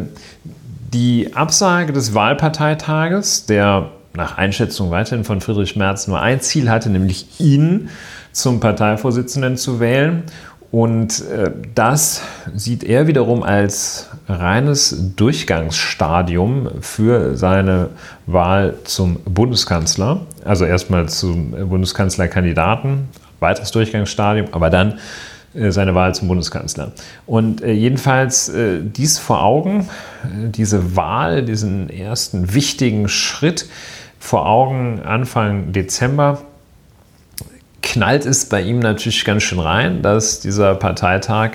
die Absage des Wahlparteitages, der nach Einschätzung weiterhin von Friedrich Merz nur ein Ziel hatte, nämlich ihn zum Parteivorsitzenden zu wählen. Und äh, das sieht er wiederum als reines Durchgangsstadium für seine Wahl zum Bundeskanzler. Also erstmal zum Bundeskanzlerkandidaten, weiteres Durchgangsstadium, aber dann seine Wahl zum Bundeskanzler. Und äh, jedenfalls äh, dies vor Augen, diese Wahl, diesen ersten wichtigen Schritt vor Augen Anfang Dezember, knallt es bei ihm natürlich ganz schön rein, dass dieser Parteitag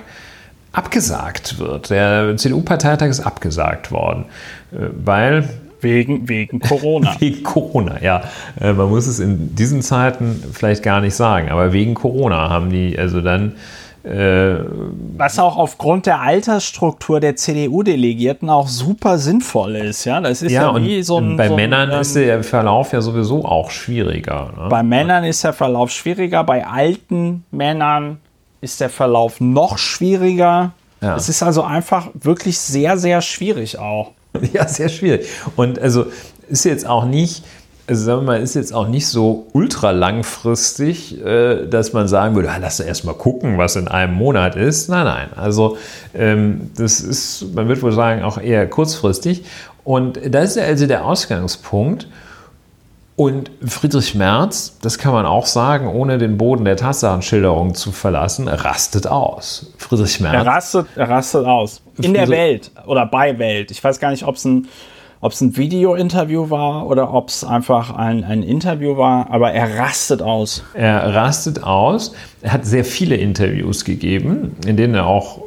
abgesagt wird. Der CDU-Parteitag ist abgesagt worden, weil Wegen, wegen Corona. wegen Corona, ja. Man muss es in diesen Zeiten vielleicht gar nicht sagen, aber wegen Corona haben die also dann äh, Was auch aufgrund der Altersstruktur der CDU-Delegierten auch super sinnvoll ist. Ja, das ist ja, ja wie so ein. Bei so Männern ein, ist der Verlauf ja sowieso auch schwieriger. Ne? Bei Männern ist der Verlauf schwieriger, bei alten Männern ist der Verlauf noch schwieriger. Ja. Es ist also einfach wirklich sehr, sehr schwierig auch. Ja, sehr schwierig. Und also ist jetzt auch nicht also sagen wir mal, ist jetzt auch nicht so ultra langfristig, äh, dass man sagen würde, ah, lass erst mal gucken, was in einem Monat ist. Nein, nein. Also ähm, das ist, man wird wohl sagen, auch eher kurzfristig. Und das ist also der Ausgangspunkt. Und Friedrich Merz, das kann man auch sagen, ohne den Boden der Tatsachenschilderung zu verlassen, rastet aus. Friedrich Merz. Er rastet, er rastet aus. In der Welt oder bei Welt. Ich weiß gar nicht, ob es ein ob es ein Video-Interview war oder ob es einfach ein, ein Interview war, aber er rastet aus. Er rastet aus. Er hat sehr viele Interviews gegeben, in denen er auch,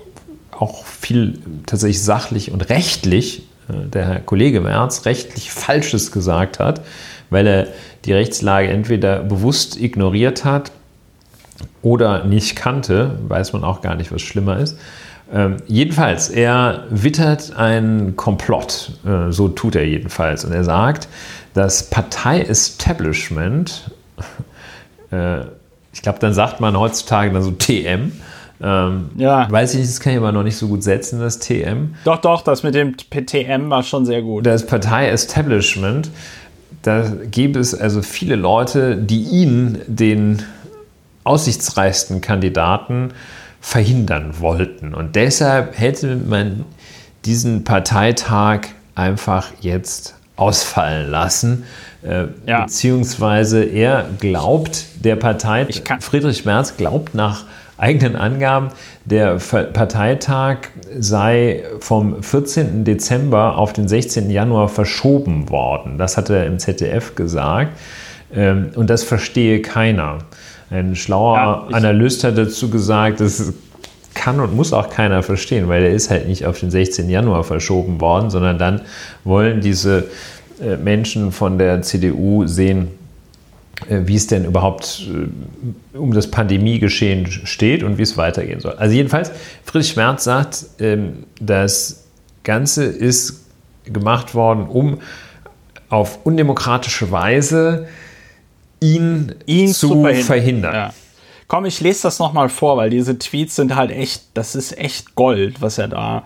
auch viel tatsächlich sachlich und rechtlich, äh, der Herr Kollege Merz, rechtlich Falsches gesagt hat, weil er die Rechtslage entweder bewusst ignoriert hat oder nicht kannte, weiß man auch gar nicht, was schlimmer ist. Ähm, jedenfalls, er wittert einen Komplott, äh, so tut er jedenfalls. Und er sagt, das Partei-Establishment, äh, ich glaube, dann sagt man heutzutage dann so TM. Ähm, ja. Weiß ich nicht, das kann ich aber noch nicht so gut setzen, das TM. Doch, doch, das mit dem TM war schon sehr gut. Das Partei-Establishment, da gäbe es also viele Leute, die ihn, den aussichtsreichsten Kandidaten, verhindern wollten. Und deshalb hätte man diesen Parteitag einfach jetzt ausfallen lassen. Äh, ja. Beziehungsweise er glaubt, der Partei, Friedrich Merz glaubt nach eigenen Angaben, der Parteitag sei vom 14. Dezember auf den 16. Januar verschoben worden. Das hat er im ZDF gesagt. Ähm, und das verstehe keiner. Ein schlauer ja, Analyst hat dazu gesagt, das kann und muss auch keiner verstehen, weil der ist halt nicht auf den 16. Januar verschoben worden, sondern dann wollen diese äh, Menschen von der CDU sehen, äh, wie es denn überhaupt äh, um das Pandemiegeschehen steht und wie es weitergehen soll. Also jedenfalls, Friedrich Merz sagt, ähm, das Ganze ist gemacht worden, um auf undemokratische Weise ihn, ihn zu, zu verhindern. verhindern. Ja. Komm, ich lese das nochmal vor, weil diese Tweets sind halt echt, das ist echt Gold, was er da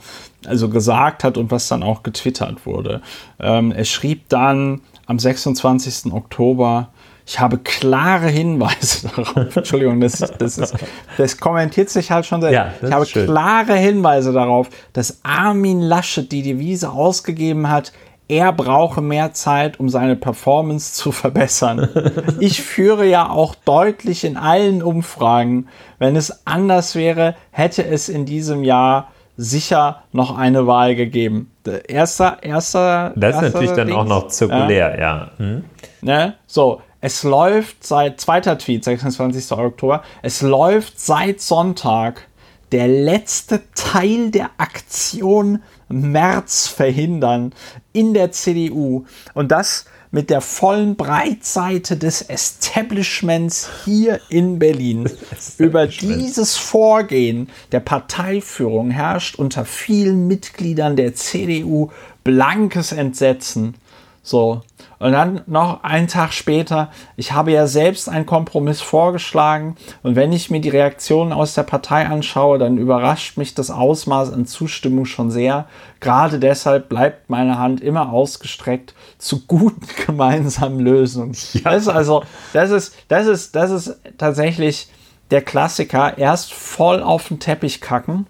also gesagt hat und was dann auch getwittert wurde. Ähm, er schrieb dann am 26. Oktober, ich habe klare Hinweise darauf. Entschuldigung, das, das, ist, das kommentiert sich halt schon sehr. Ja, ich habe klare Hinweise darauf, dass Armin Laschet die Devise ausgegeben hat, er brauche mehr Zeit, um seine Performance zu verbessern. Ich führe ja auch deutlich in allen Umfragen. Wenn es anders wäre, hätte es in diesem Jahr sicher noch eine Wahl gegeben. Erster, erster. Das ist erster natürlich dann Dings, auch noch zirkulär, ja. ja. Hm. Ne? So, es läuft seit, zweiter Tweet, 26. Oktober, es läuft seit Sonntag der letzte Teil der Aktion März verhindern in der CDU. Und das mit der vollen Breitseite des Establishments hier in Berlin. Über dieses Vorgehen der Parteiführung herrscht unter vielen Mitgliedern der CDU blankes Entsetzen. So. Und dann noch einen Tag später, ich habe ja selbst einen Kompromiss vorgeschlagen und wenn ich mir die Reaktionen aus der Partei anschaue, dann überrascht mich das Ausmaß an Zustimmung schon sehr. Gerade deshalb bleibt meine Hand immer ausgestreckt zu guten gemeinsamen Lösungen. Ja. Das ist also, das ist, das ist, das ist tatsächlich der Klassiker. Erst voll auf den Teppich kacken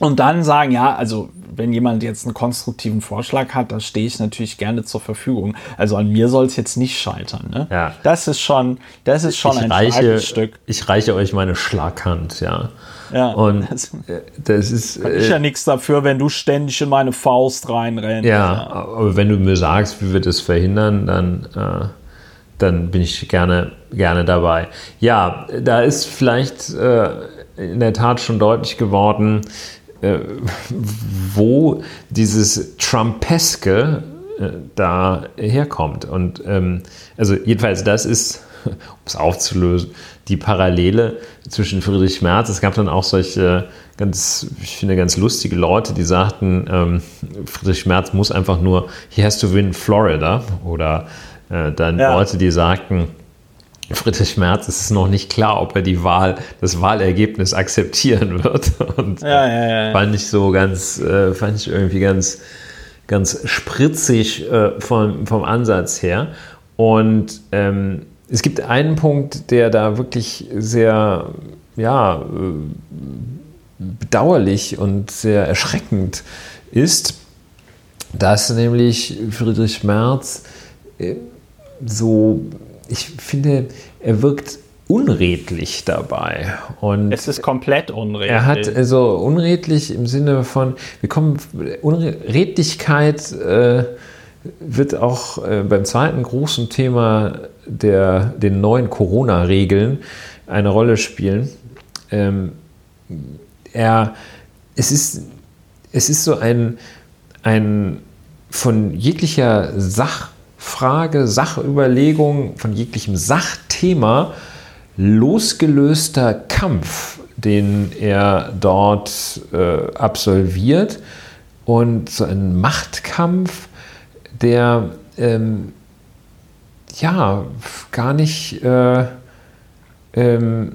und dann sagen, ja, also wenn jemand jetzt einen konstruktiven Vorschlag hat, da stehe ich natürlich gerne zur Verfügung. Also an mir soll es jetzt nicht scheitern. Ne? Ja. Das ist schon, das ist schon ich ein reiche, Stück. Ich reiche euch meine Schlaghand, ja. Ja, und das, das ist. Kann ich ja äh, nichts dafür, wenn du ständig in meine Faust reinrennst. Ja, ja, aber wenn du mir sagst, wie wir das verhindern, dann, äh, dann bin ich gerne, gerne dabei. Ja, da ist vielleicht äh, in der Tat schon deutlich geworden, äh, wo dieses Trumpeske äh, da herkommt. Und ähm, also jedenfalls, das ist, um es aufzulösen, die Parallele zwischen Friedrich Merz. Es gab dann auch solche ganz, ich finde, ganz lustige Leute, die sagten, ähm, Friedrich Merz muss einfach nur, he has to win Florida. Oder äh, dann ja. Leute, die sagten, Friedrich Merz ist es noch nicht klar, ob er die Wahl, das Wahlergebnis akzeptieren wird. Und ja, ja, ja. fand ich so ganz, äh, fand ich irgendwie ganz, ganz spritzig äh, vom, vom Ansatz her. Und ähm, es gibt einen Punkt, der da wirklich sehr, ja, äh, bedauerlich und sehr erschreckend ist, dass nämlich Friedrich Merz äh, so ich finde, er wirkt unredlich dabei. Und es ist komplett unredlich. Er hat also unredlich im Sinne von, wir kommen, Unredlichkeit äh, wird auch äh, beim zweiten großen Thema der, den neuen Corona-Regeln eine Rolle spielen. Ähm, er, es ist, es ist so ein, ein von jeglicher Sach Frage, Sachüberlegung, von jeglichem Sachthema losgelöster Kampf, den er dort äh, absolviert und so ein Machtkampf, der ähm, ja gar nicht äh, ähm,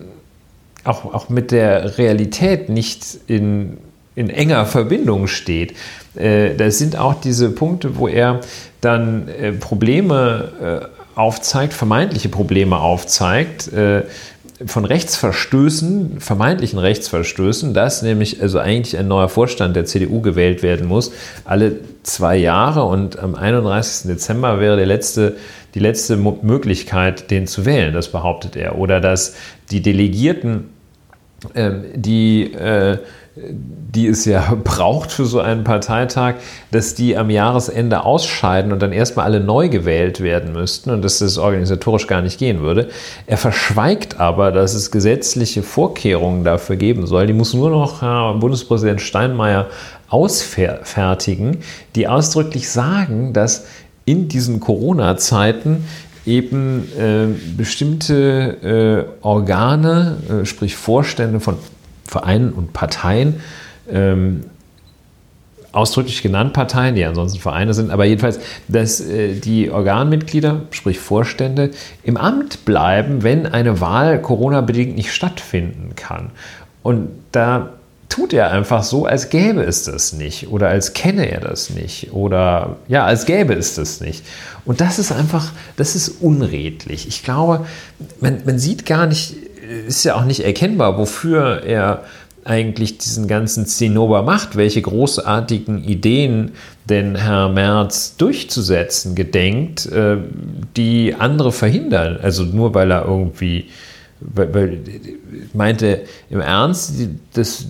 auch, auch mit der Realität nicht in, in enger Verbindung steht. Äh, das sind auch diese Punkte, wo er dann äh, Probleme äh, aufzeigt, vermeintliche Probleme aufzeigt, äh, von Rechtsverstößen, vermeintlichen Rechtsverstößen, dass nämlich also eigentlich ein neuer Vorstand der CDU gewählt werden muss, alle zwei Jahre und am 31. Dezember wäre der letzte, die letzte Möglichkeit, den zu wählen, das behauptet er. Oder dass die Delegierten, ähm, die äh, die es ja braucht für so einen Parteitag, dass die am Jahresende ausscheiden und dann erstmal alle neu gewählt werden müssten und dass das organisatorisch gar nicht gehen würde. Er verschweigt aber, dass es gesetzliche Vorkehrungen dafür geben soll. Die muss nur noch Herr Bundespräsident Steinmeier ausfertigen, die ausdrücklich sagen, dass in diesen Corona-Zeiten eben äh, bestimmte äh, Organe, äh, sprich Vorstände von Vereinen und Parteien, ähm, ausdrücklich genannt Parteien, die ansonsten Vereine sind, aber jedenfalls, dass äh, die Organmitglieder, sprich Vorstände, im Amt bleiben, wenn eine Wahl Corona-bedingt nicht stattfinden kann. Und da tut er einfach so, als gäbe es das nicht oder als kenne er das nicht oder ja, als gäbe es das nicht. Und das ist einfach, das ist unredlich. Ich glaube, man, man sieht gar nicht, ist ja auch nicht erkennbar, wofür er eigentlich diesen ganzen Zinnober macht, welche großartigen Ideen denn Herr Merz durchzusetzen gedenkt, äh, die andere verhindern. Also nur weil er irgendwie, weil, weil meinte im Ernst, das,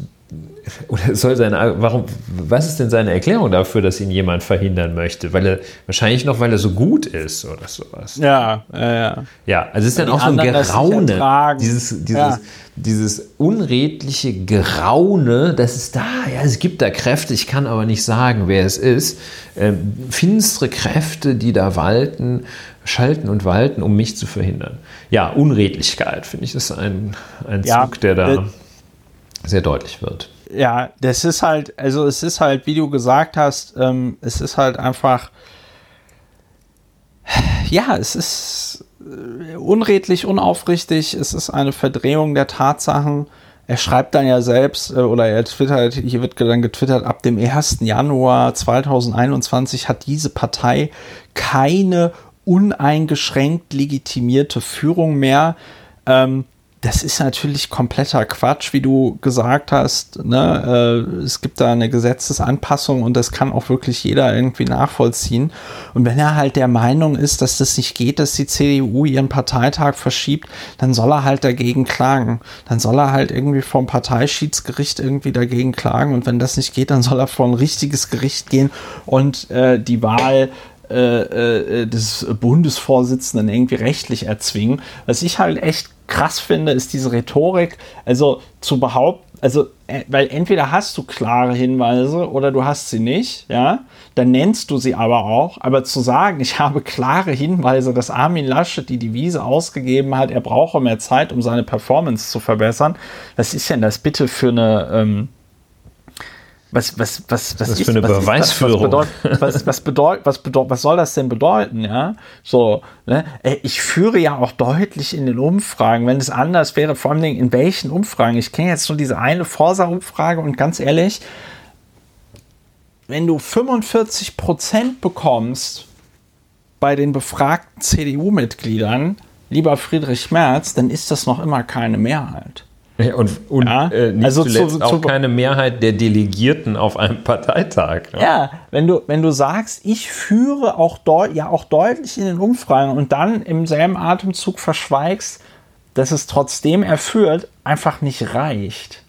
oder soll seine, warum, was ist denn seine Erklärung dafür, dass ihn jemand verhindern möchte? Weil er, wahrscheinlich noch, weil er so gut ist oder sowas. Ja, ja, ja. Ja, also es ist dann auch so ein Geraune, dieses, dieses, ja. dieses unredliche Geraune, das ist da, ja, es gibt da Kräfte, ich kann aber nicht sagen, wer es ist, ähm, finstere Kräfte, die da walten, schalten und walten, um mich zu verhindern. Ja, Unredlichkeit, finde ich, ist ein, ein ja, Zug, der da sehr deutlich wird ja, das ist halt, also es ist halt, wie du gesagt hast, ähm, es ist halt einfach, ja, es ist äh, unredlich, unaufrichtig, es ist eine Verdrehung der Tatsachen. Er schreibt dann ja selbst, äh, oder er twittert, hier wird dann getwittert, ab dem 1. Januar 2021 hat diese Partei keine uneingeschränkt legitimierte Führung mehr. Ähm, das ist natürlich kompletter Quatsch, wie du gesagt hast. Ne? Äh, es gibt da eine Gesetzesanpassung und das kann auch wirklich jeder irgendwie nachvollziehen. Und wenn er halt der Meinung ist, dass das nicht geht, dass die CDU ihren Parteitag verschiebt, dann soll er halt dagegen klagen. Dann soll er halt irgendwie vom Parteischiedsgericht irgendwie dagegen klagen. Und wenn das nicht geht, dann soll er vor ein richtiges Gericht gehen und äh, die Wahl äh, äh, des Bundesvorsitzenden irgendwie rechtlich erzwingen. Was ich halt echt krass finde, ist diese Rhetorik, also zu behaupten, also, äh, weil entweder hast du klare Hinweise oder du hast sie nicht, ja, dann nennst du sie aber auch, aber zu sagen, ich habe klare Hinweise, dass Armin Laschet die Devise ausgegeben hat, er brauche mehr Zeit, um seine Performance zu verbessern, was ist denn das bitte für eine, ähm, was, was, was, was, was ist, für eine Beweisführung? Was, bedeutet, was, was, bedeutet, was, bedeutet, was soll das denn bedeuten? Ja, so, ne? Ich führe ja auch deutlich in den Umfragen, wenn es anders wäre, vor allem in welchen Umfragen. Ich kenne jetzt nur diese eine Forsa-Umfrage und ganz ehrlich, wenn du 45 Prozent bekommst bei den befragten CDU-Mitgliedern, lieber Friedrich Merz, dann ist das noch immer keine Mehrheit. Und, und ja, äh, nicht also zuletzt zu, auch keine Mehrheit der Delegierten auf einem Parteitag. Ne? Ja, wenn du, wenn du sagst, ich führe auch, ja auch deutlich in den Umfragen und dann im selben Atemzug verschweigst, dass es trotzdem er führt, einfach nicht reicht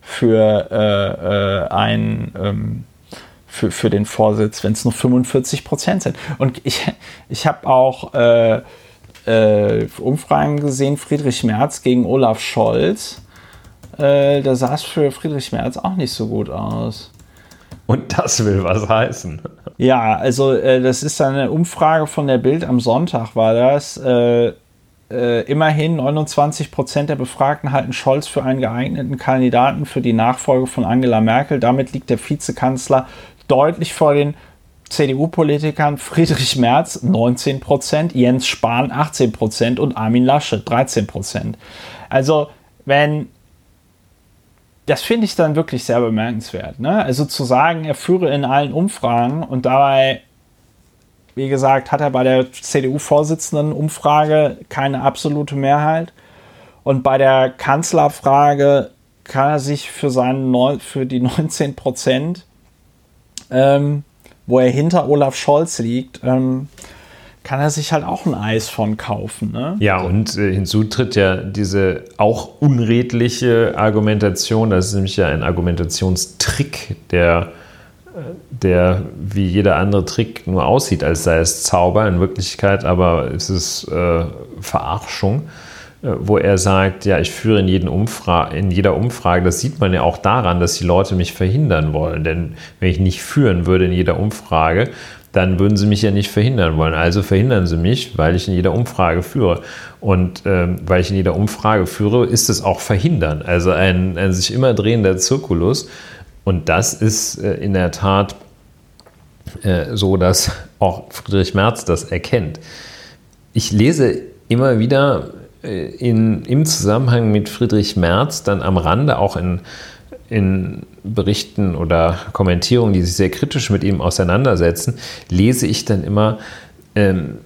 für äh, äh, ein ähm, für, für den Vorsitz, wenn es nur 45 Prozent sind. Und ich, ich habe auch äh, äh, Umfragen gesehen, Friedrich Merz gegen Olaf Scholz äh, da sah es für Friedrich Merz auch nicht so gut aus. Und das will was heißen. Ja, also äh, das ist eine Umfrage von der Bild am Sonntag, war das. Äh, äh, immerhin 29 Prozent der Befragten halten Scholz für einen geeigneten Kandidaten für die Nachfolge von Angela Merkel. Damit liegt der Vizekanzler deutlich vor den CDU-Politikern Friedrich Merz 19 Prozent, Jens Spahn 18 Prozent und Armin Laschet 13 Prozent. Also wenn das finde ich dann wirklich sehr bemerkenswert. Ne? Also zu sagen, er führe in allen Umfragen und dabei, wie gesagt, hat er bei der CDU-Vorsitzenden-Umfrage keine absolute Mehrheit. Und bei der Kanzlerfrage kann er sich für, seinen für die 19 Prozent, ähm, wo er hinter Olaf Scholz liegt, ähm, kann er sich halt auch ein Eis von kaufen. Ne? Ja, und äh, hinzu tritt ja diese auch unredliche Argumentation, das ist nämlich ja ein Argumentationstrick, der, äh, der wie jeder andere Trick nur aussieht, als sei es Zauber, in Wirklichkeit aber ist es äh, Verarschung äh, wo er sagt, ja, ich führe in, jeden Umfra in jeder Umfrage, das sieht man ja auch daran, dass die Leute mich verhindern wollen. Denn wenn ich nicht führen würde in jeder Umfrage, dann würden sie mich ja nicht verhindern wollen. Also verhindern sie mich, weil ich in jeder Umfrage führe. Und ähm, weil ich in jeder Umfrage führe, ist es auch verhindern. Also ein, ein sich immer drehender Zirkulus. Und das ist äh, in der Tat äh, so, dass auch Friedrich Merz das erkennt. Ich lese immer wieder äh, in, im Zusammenhang mit Friedrich Merz dann am Rande auch in in Berichten oder Kommentierungen, die sich sehr kritisch mit ihm auseinandersetzen, lese ich dann immer, ähm,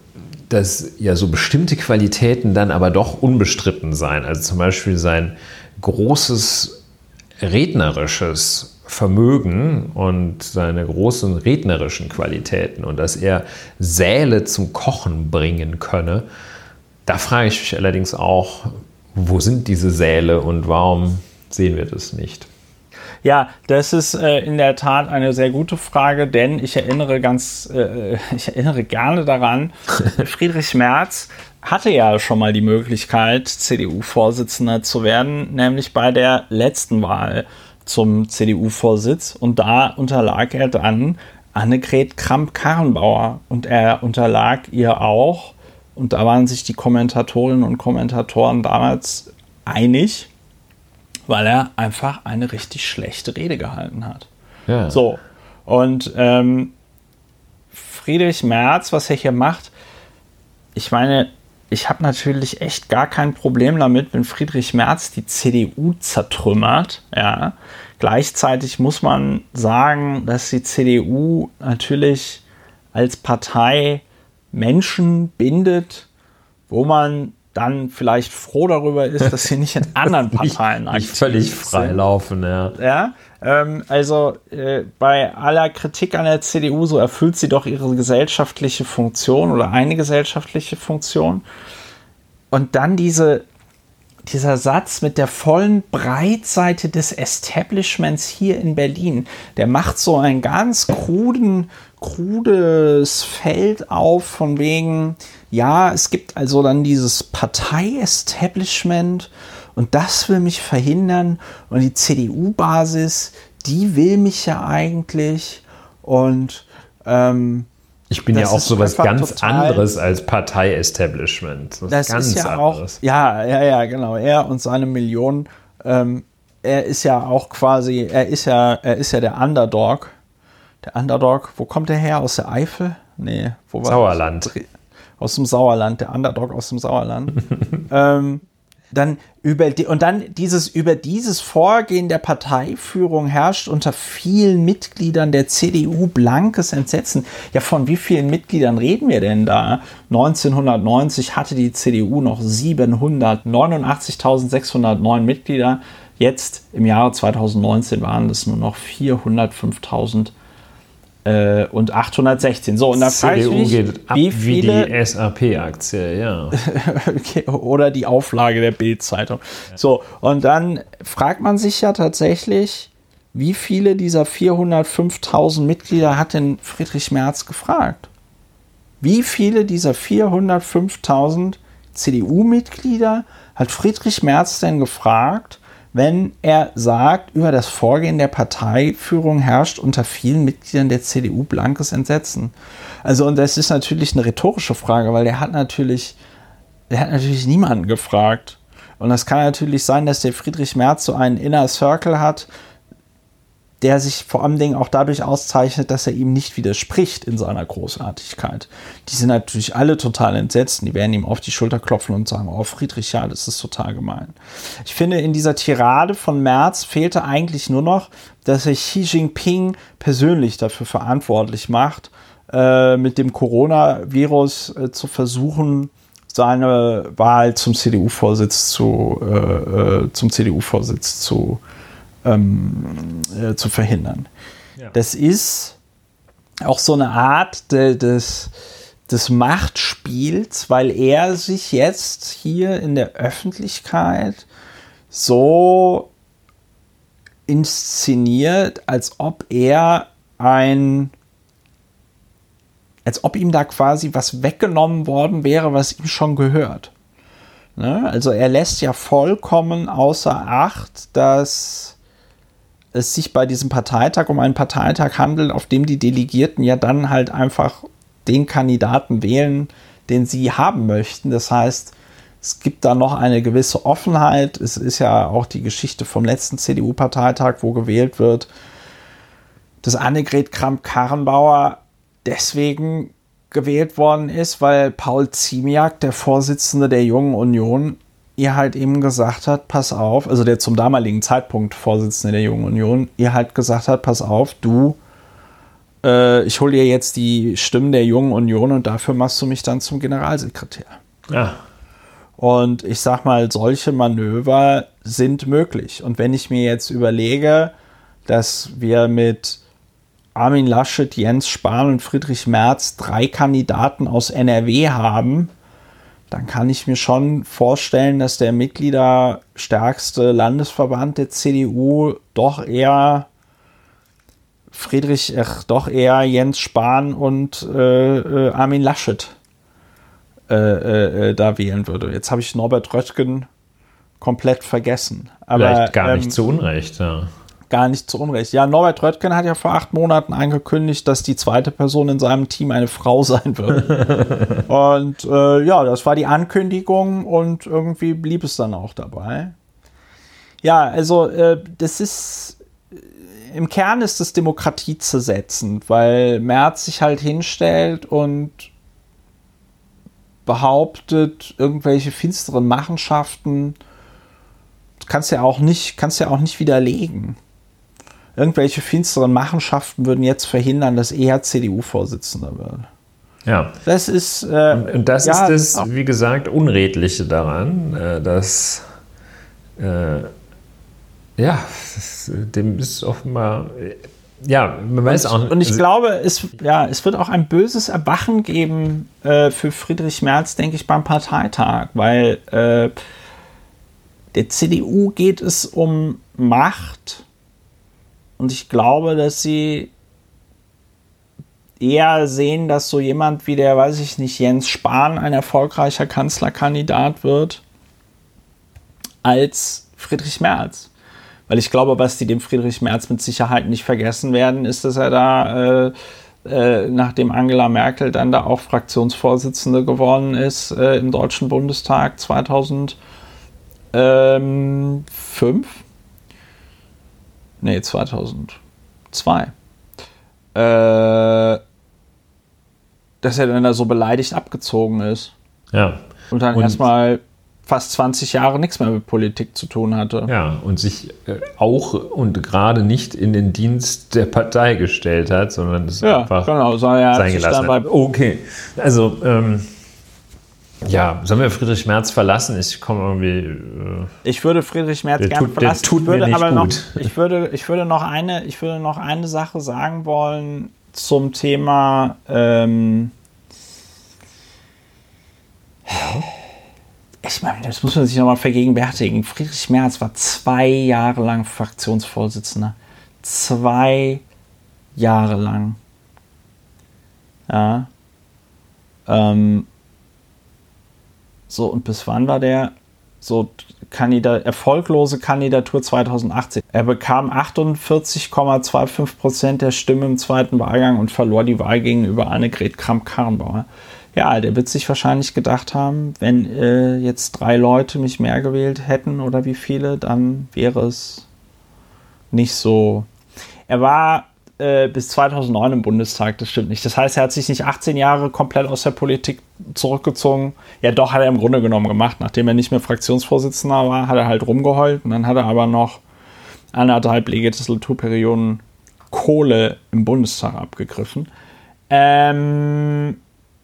dass ja so bestimmte Qualitäten dann aber doch unbestritten seien. Also zum Beispiel sein großes rednerisches Vermögen und seine großen rednerischen Qualitäten und dass er Säle zum Kochen bringen könne. Da frage ich mich allerdings auch, wo sind diese Säle und warum sehen wir das nicht? Ja, das ist äh, in der Tat eine sehr gute Frage, denn ich erinnere ganz, äh, ich erinnere gerne daran, Friedrich Merz hatte ja schon mal die Möglichkeit, CDU-Vorsitzender zu werden, nämlich bei der letzten Wahl zum CDU-Vorsitz. Und da unterlag er dann Annegret Kramp-Karrenbauer. Und er unterlag ihr auch. Und da waren sich die Kommentatorinnen und Kommentatoren damals einig, weil er einfach eine richtig schlechte Rede gehalten hat. Ja. So. Und ähm, Friedrich Merz, was er hier macht, ich meine, ich habe natürlich echt gar kein Problem damit, wenn Friedrich Merz die CDU zertrümmert. Ja. Gleichzeitig muss man sagen, dass die CDU natürlich als Partei Menschen bindet, wo man dann vielleicht froh darüber ist, dass sie nicht in anderen Parteien nicht, nicht völlig frei laufen. Ja, ja ähm, also äh, bei aller Kritik an der CDU, so erfüllt sie doch ihre gesellschaftliche Funktion oder eine gesellschaftliche Funktion. Und dann diese, dieser Satz mit der vollen Breitseite des Establishments hier in Berlin, der macht so ein ganz kruden, krudes Feld auf von wegen, ja, es gibt also dann dieses Partei-Establishment und das will mich verhindern und die CDU-Basis, die will mich ja eigentlich und ähm, ich bin das ja auch so was ganz anderes als Partei-Establishment. Das ganz ist ja anderes. auch, ja, ja, ja, genau. Er und seine Millionen, ähm, er ist ja auch quasi, er ist ja, er ist ja der Underdog. Der Underdog, wo kommt er her? Aus der Eifel? Nee, wo war Sauerland. Das? Aus dem Sauerland, der Underdog aus dem Sauerland. ähm, dann über die, und dann dieses über dieses Vorgehen der Parteiführung herrscht unter vielen Mitgliedern der CDU blankes Entsetzen. Ja, von wie vielen Mitgliedern reden wir denn da? 1990 hatte die CDU noch 789.609 Mitglieder. Jetzt im Jahre 2019 waren es nur noch 405.000 äh, und 816. So, und da frage ich mich, geht ab wie viele, wie die SAP-Aktie, ja. okay, oder die Auflage der Bild-Zeitung. Ja. So, und dann fragt man sich ja tatsächlich, wie viele dieser 405.000 Mitglieder hat denn Friedrich Merz gefragt? Wie viele dieser 405.000 CDU-Mitglieder hat Friedrich Merz denn gefragt, wenn er sagt, über das Vorgehen der Parteiführung herrscht unter vielen Mitgliedern der CDU blankes Entsetzen. Also, und das ist natürlich eine rhetorische Frage, weil der hat natürlich, der hat natürlich niemanden gefragt. Und das kann natürlich sein, dass der Friedrich Merz so einen Inner Circle hat, der sich vor allen Dingen auch dadurch auszeichnet, dass er ihm nicht widerspricht in seiner Großartigkeit. Die sind natürlich alle total entsetzt. Die werden ihm auf die Schulter klopfen und sagen, oh Friedrich, ja, das ist total gemein. Ich finde, in dieser Tirade von März fehlte eigentlich nur noch, dass er Xi Jinping persönlich dafür verantwortlich macht, äh, mit dem Coronavirus äh, zu versuchen, seine Wahl zum CDU-Vorsitz zu, äh, äh zum CDU-Vorsitz zu ähm, äh, zu verhindern. Ja. Das ist auch so eine Art de, des, des Machtspiels, weil er sich jetzt hier in der Öffentlichkeit so inszeniert, als ob er ein als ob ihm da quasi was weggenommen worden wäre, was ihm schon gehört. Ne? Also er lässt ja vollkommen außer Acht, dass es sich bei diesem Parteitag um einen Parteitag handelt, auf dem die Delegierten ja dann halt einfach den Kandidaten wählen, den sie haben möchten. Das heißt, es gibt da noch eine gewisse Offenheit. Es ist ja auch die Geschichte vom letzten CDU-Parteitag, wo gewählt wird, dass Annegret Kramp-Karrenbauer deswegen gewählt worden ist, weil Paul Ziemiak, der Vorsitzende der Jungen Union, ihr halt eben gesagt hat, pass auf, also der zum damaligen Zeitpunkt Vorsitzende der Jungen Union, ihr halt gesagt hat, pass auf, du, äh, ich hole dir jetzt die Stimmen der Jungen Union und dafür machst du mich dann zum Generalsekretär. Ja. Und ich sag mal, solche Manöver sind möglich. Und wenn ich mir jetzt überlege, dass wir mit Armin Laschet, Jens Spahn und Friedrich Merz drei Kandidaten aus NRW haben, dann kann ich mir schon vorstellen, dass der mitgliederstärkste Landesverband der CDU doch eher Friedrich, ach, doch eher Jens Spahn und äh, äh Armin Laschet äh, äh, äh, da wählen würde. Jetzt habe ich Norbert Röttgen komplett vergessen. Aber, Vielleicht gar nicht ähm, zu Unrecht, ja. Gar nicht zu Unrecht. Ja, Norbert Röttgen hat ja vor acht Monaten angekündigt, dass die zweite Person in seinem Team eine Frau sein wird. und äh, ja, das war die Ankündigung und irgendwie blieb es dann auch dabei. Ja, also äh, das ist im Kern ist es Demokratie zu setzen, weil Merz sich halt hinstellt und behauptet, irgendwelche finsteren Machenschaften kannst ja auch nicht, kannst ja auch nicht widerlegen. Irgendwelche finsteren Machenschaften würden jetzt verhindern, dass er CDU-Vorsitzender wird. Ja. Das ist. Äh, und das ja, ist das, wie gesagt, Unredliche daran, äh, dass. Äh, ja, dem ist offenbar ja, man weiß und, auch. Und ich also glaube, es, ja, es wird auch ein böses Erwachen geben äh, für Friedrich Merz, denke ich, beim Parteitag, weil äh, der CDU geht es um Macht und ich glaube, dass sie eher sehen, dass so jemand wie der, weiß ich nicht, Jens Spahn ein erfolgreicher Kanzlerkandidat wird, als Friedrich Merz. Weil ich glaube, was die dem Friedrich Merz mit Sicherheit nicht vergessen werden, ist, dass er da, äh, äh, nachdem Angela Merkel dann da auch Fraktionsvorsitzende geworden ist äh, im Deutschen Bundestag 2005, nee, 2002, äh, dass er dann da so beleidigt abgezogen ist. Ja. Und dann erstmal fast 20 Jahre nichts mehr mit Politik zu tun hatte. Ja, und sich äh, auch und gerade nicht in den Dienst der Partei gestellt hat, sondern es ja, einfach genau, so, ja, sein gelassen hat. Okay, also ähm, ja, sollen wir Friedrich Merz verlassen? Ich komme irgendwie. Äh, ich würde Friedrich Merz gerne verlassen. tut ich würde mir nicht aber gut. Noch, ich würde, ich würde noch eine, ich würde noch eine Sache sagen wollen zum Thema. Ähm, ja ich meine, das muss man sich nochmal vergegenwärtigen. Friedrich Merz war zwei Jahre lang Fraktionsvorsitzender. Zwei Jahre lang. Ja. Ähm, so, und bis wann war der? So, Kandidat, erfolglose Kandidatur 2018. Er bekam 48,25 Prozent der Stimmen im zweiten Wahlgang und verlor die Wahl gegenüber Annegret Kramp-Karrenbauer ja, der wird sich wahrscheinlich gedacht haben, wenn äh, jetzt drei Leute mich mehr gewählt hätten oder wie viele, dann wäre es nicht so. Er war äh, bis 2009 im Bundestag, das stimmt nicht. Das heißt, er hat sich nicht 18 Jahre komplett aus der Politik zurückgezogen. Ja, doch, hat er im Grunde genommen gemacht. Nachdem er nicht mehr Fraktionsvorsitzender war, hat er halt rumgeheult und dann hat er aber noch anderthalb Legislaturperioden Kohle im Bundestag abgegriffen. Ähm,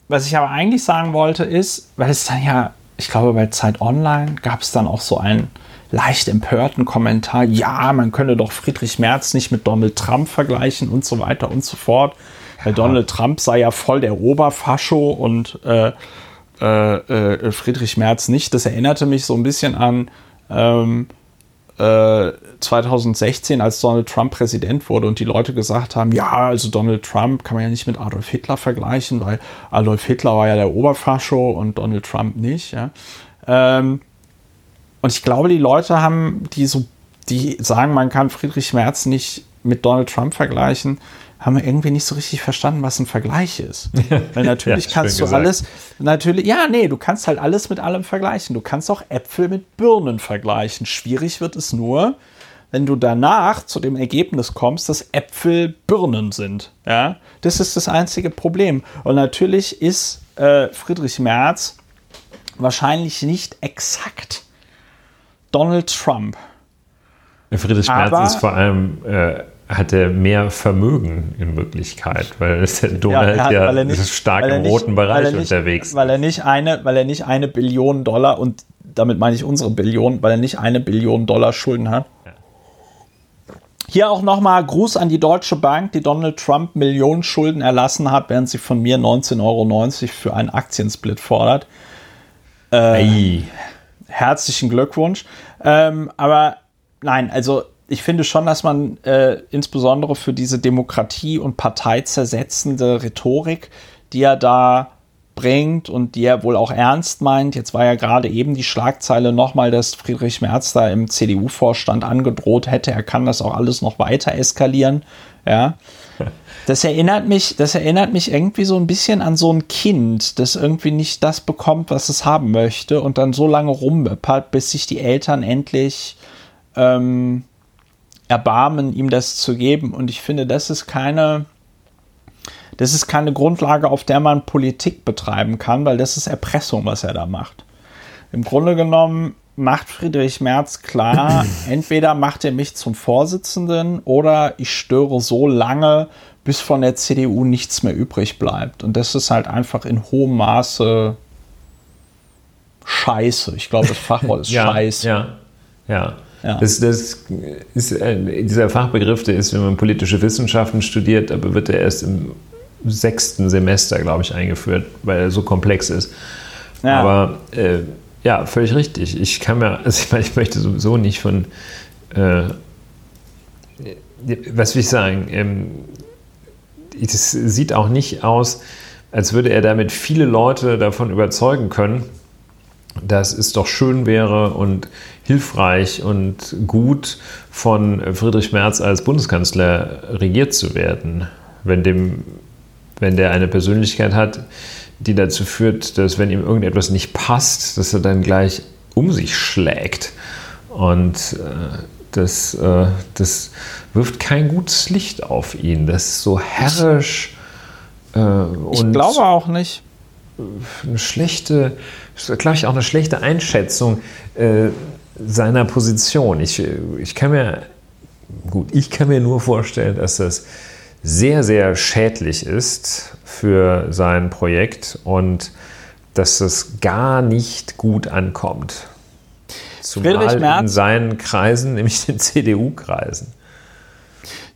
was ich aber eigentlich sagen wollte, ist, weil es dann ja, ich glaube, bei Zeit Online gab es dann auch so einen leicht empörten Kommentar, ja, man könne doch Friedrich Merz nicht mit Donald Trump vergleichen und so weiter und so fort. Weil Donald Trump sei ja voll der Oberfascho und äh, äh, äh, Friedrich Merz nicht. Das erinnerte mich so ein bisschen an ähm, 2016, äh, als Donald Trump Präsident wurde und die Leute gesagt haben, ja, also Donald Trump kann man ja nicht mit Adolf Hitler vergleichen, weil Adolf Hitler war ja der Oberfascho und Donald Trump nicht. Ja. Ähm, und ich glaube, die Leute haben, die so, die sagen, man kann Friedrich Merz nicht mit Donald Trump vergleichen, haben wir irgendwie nicht so richtig verstanden, was ein Vergleich ist. Weil natürlich ja, kannst du gesagt. alles, natürlich, ja, nee, du kannst halt alles mit allem vergleichen. Du kannst auch Äpfel mit Birnen vergleichen. Schwierig wird es nur, wenn du danach zu dem Ergebnis kommst, dass Äpfel Birnen sind. Ja, das ist das einzige Problem. Und natürlich ist äh, Friedrich Merz wahrscheinlich nicht exakt Donald Trump. Friedrich Merz ist vor allem äh, hat er mehr Vermögen in Wirklichkeit, weil Donald ja, hat, ja nicht, stark im nicht, roten Bereich nicht, unterwegs. Weil er nicht eine, weil er nicht eine Billion Dollar und damit meine ich unsere Billion, weil er nicht eine Billion Dollar Schulden hat. Ja. Hier auch nochmal Gruß an die Deutsche Bank, die Donald Trump Millionen Schulden erlassen hat, während sie von mir 19,90 Euro für einen Aktiensplit fordert. Äh, herzlichen Glückwunsch. Ähm, aber nein, also ich finde schon, dass man äh, insbesondere für diese Demokratie- und parteizersetzende Rhetorik, die er da bringt und die er wohl auch ernst meint. Jetzt war ja gerade eben die Schlagzeile nochmal, dass Friedrich Merz da im CDU-Vorstand angedroht hätte, er kann das auch alles noch weiter eskalieren. Ja. Das erinnert mich, das erinnert mich irgendwie so ein bisschen an so ein Kind, das irgendwie nicht das bekommt, was es haben möchte und dann so lange rummöppert, bis sich die Eltern endlich ähm, erbarmen, ihm das zu geben. Und ich finde, das ist keine, das ist keine Grundlage, auf der man Politik betreiben kann, weil das ist Erpressung, was er da macht. Im Grunde genommen macht Friedrich Merz klar, entweder macht er mich zum Vorsitzenden oder ich störe so lange, bis von der CDU nichts mehr übrig bleibt. Und das ist halt einfach in hohem Maße Scheiße. Ich glaube, das Fachwort ist ja, Scheiße. Ja, ja. Ja. Das, das ist, äh, dieser Fachbegriff, der ist, wenn man politische Wissenschaften studiert, aber wird er erst im sechsten Semester, glaube ich, eingeführt, weil er so komplex ist. Ja. Aber äh, ja, völlig richtig. Ich kann mir, also ich meine, ich möchte sowieso nicht von, äh, was will ich sagen, ähm, es sieht auch nicht aus, als würde er damit viele Leute davon überzeugen können, dass es doch schön wäre und hilfreich und gut von Friedrich Merz als Bundeskanzler regiert zu werden, wenn, dem, wenn der eine Persönlichkeit hat, die dazu führt, dass wenn ihm irgendetwas nicht passt, dass er dann gleich um sich schlägt. Und äh, das, äh, das wirft kein gutes Licht auf ihn. Das ist so herrisch. Äh, ich glaube auch nicht. Eine schlechte, glaube ich, auch eine schlechte Einschätzung äh, seiner Position. Ich, ich kann mir, gut, ich kann mir nur vorstellen, dass das sehr, sehr schädlich ist für sein Projekt und dass es gar nicht gut ankommt. Zumal Friedrich Merz, in seinen Kreisen, nämlich den CDU-Kreisen.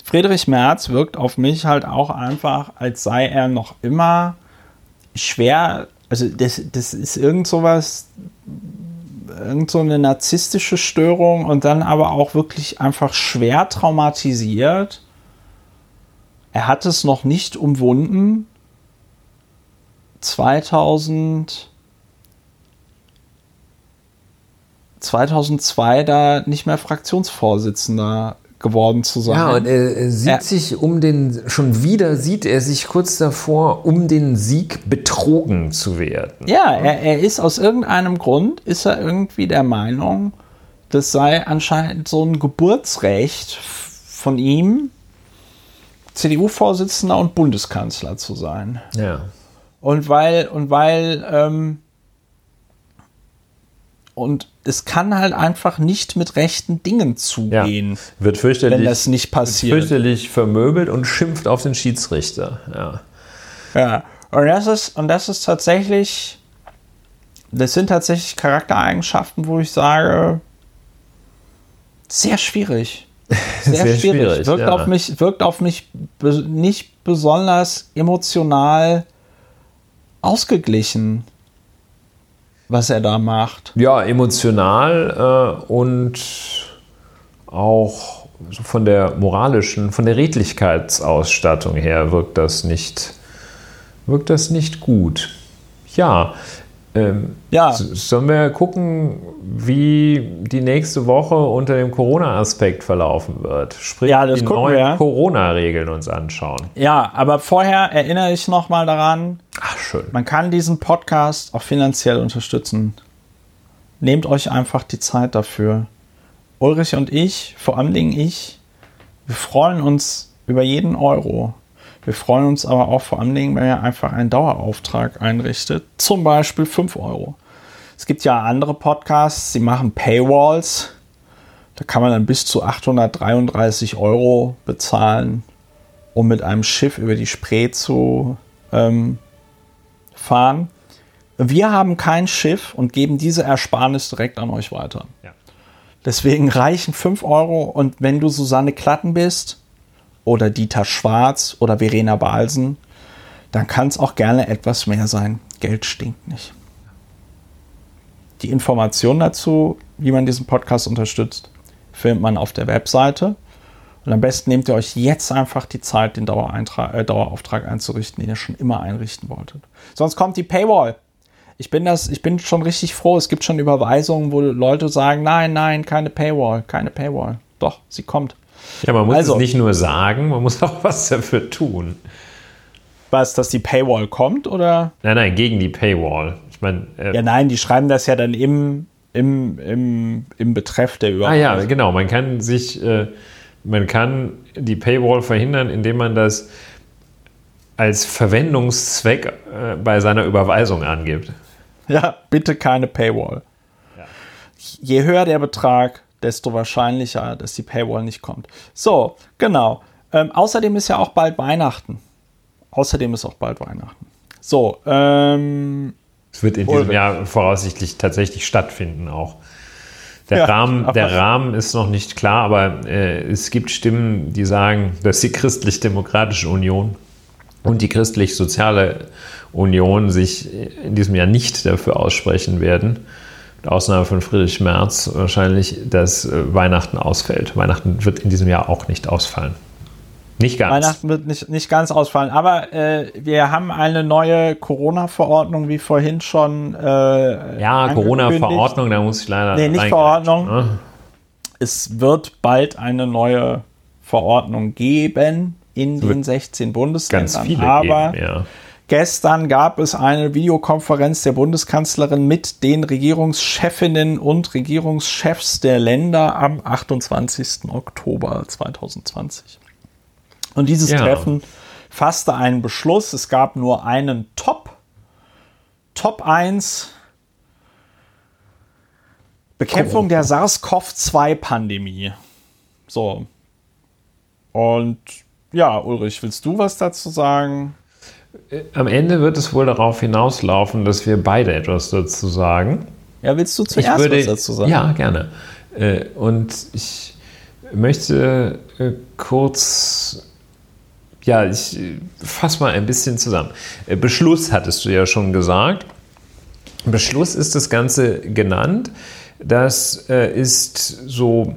Friedrich Merz wirkt auf mich halt auch einfach, als sei er noch immer schwer, also das, das ist irgend sowas, irgend so eine narzisstische Störung und dann aber auch wirklich einfach schwer traumatisiert. Er hat es noch nicht umwunden. 2000 2002 da nicht mehr Fraktionsvorsitzender geworden zu sein. Ja, und er, sieht er, sich um den, schon wieder sieht er sich kurz davor, um den Sieg betrogen zu werden. Ja, er, er ist aus irgendeinem Grund, ist er irgendwie der Meinung, das sei anscheinend so ein Geburtsrecht von ihm, CDU-Vorsitzender und Bundeskanzler zu sein. Ja. Und weil, und weil, ähm, und es kann halt einfach nicht mit rechten Dingen zugehen. Ja. Wird fürchterlich, wenn das nicht passiert. Wird fürchterlich vermöbelt und schimpft auf den Schiedsrichter. Ja. Ja. Und das ist, und das ist tatsächlich, das sind tatsächlich Charaktereigenschaften, wo ich sage, sehr schwierig. Sehr, sehr schwierig. schwierig. Wirkt, ja. auf mich, wirkt auf mich nicht besonders emotional ausgeglichen was er da macht. Ja, emotional äh, und auch von der moralischen, von der Redlichkeitsausstattung her wirkt das nicht, wirkt das nicht gut. Ja, ähm, ja. Sollen wir gucken, wie die nächste Woche unter dem Corona-Aspekt verlaufen wird? Sprich, ja, die neuen ja. Corona-Regeln uns anschauen. Ja, aber vorher erinnere ich nochmal daran, Ach, schön. man kann diesen Podcast auch finanziell unterstützen. Nehmt euch einfach die Zeit dafür. Ulrich und ich, vor allen Dingen ich, wir freuen uns über jeden Euro. Wir freuen uns aber auch vor allen Dingen, wenn ihr einfach einen Dauerauftrag einrichtet, zum Beispiel 5 Euro. Es gibt ja andere Podcasts, die machen Paywalls. Da kann man dann bis zu 833 Euro bezahlen, um mit einem Schiff über die Spree zu ähm, fahren. Wir haben kein Schiff und geben diese Ersparnis direkt an euch weiter. Ja. Deswegen reichen 5 Euro und wenn du Susanne Klatten bist oder Dieter Schwarz oder Verena Balsen, dann kann es auch gerne etwas mehr sein. Geld stinkt nicht. Die Information dazu, wie man diesen Podcast unterstützt, findet man auf der Webseite. Und am besten nehmt ihr euch jetzt einfach die Zeit, den äh, Dauerauftrag einzurichten, den ihr schon immer einrichten wolltet. Sonst kommt die Paywall ich bin das, ich bin schon richtig froh. Es gibt schon Überweisungen, wo Leute sagen, nein, nein, keine Paywall, keine Paywall. Doch, sie kommt. Ja, man muss also, es nicht nur sagen, man muss auch was dafür tun. Was, dass die Paywall kommt oder? Nein, nein, gegen die Paywall. Ich meine. Äh, ja, nein, die schreiben das ja dann im, im, im, im Betreff der Überweisung. Ah ja, genau. Man kann sich, äh, man kann die Paywall verhindern, indem man das als Verwendungszweck äh, bei seiner Überweisung angibt. Ja, bitte keine Paywall. Ja. Je höher der Betrag, desto wahrscheinlicher, dass die Paywall nicht kommt. So, genau. Ähm, außerdem ist ja auch bald Weihnachten. Außerdem ist auch bald Weihnachten. So, ähm, es wird in diesem. Jahr voraussichtlich tatsächlich stattfinden auch. Der, ja, Rahmen, der Rahmen ist noch nicht klar, aber äh, es gibt Stimmen, die sagen, dass die Christlich-Demokratische Union und die Christlich-Soziale Union sich in diesem Jahr nicht dafür aussprechen werden, mit Ausnahme von Friedrich Merz wahrscheinlich, dass äh, Weihnachten ausfällt. Weihnachten wird in diesem Jahr auch nicht ausfallen. Nicht ganz. Weihnachten wird nicht, nicht ganz ausfallen, aber äh, wir haben eine neue Corona-Verordnung, wie vorhin schon. Äh, ja, Corona-Verordnung, da muss ich leider. Nee, nicht Verordnung. Ne? Es wird bald eine neue Verordnung geben in den 16 Bundesländern. Ganz viele aber geben, ja. Gestern gab es eine Videokonferenz der Bundeskanzlerin mit den Regierungschefinnen und Regierungschefs der Länder am 28. Oktober 2020. Und dieses ja. Treffen fasste einen Beschluss. Es gab nur einen Top, Top 1 Bekämpfung der SARS-CoV-2-Pandemie. So. Und ja, Ulrich, willst du was dazu sagen? Am Ende wird es wohl darauf hinauslaufen, dass wir beide etwas dazu sagen. Ja, willst du zuerst würde, was dazu sagen? Ja, gerne. Äh, und ich möchte äh, kurz, ja, ich fasse mal ein bisschen zusammen. Äh, Beschluss hattest du ja schon gesagt. Beschluss ist das Ganze genannt. Das ist so,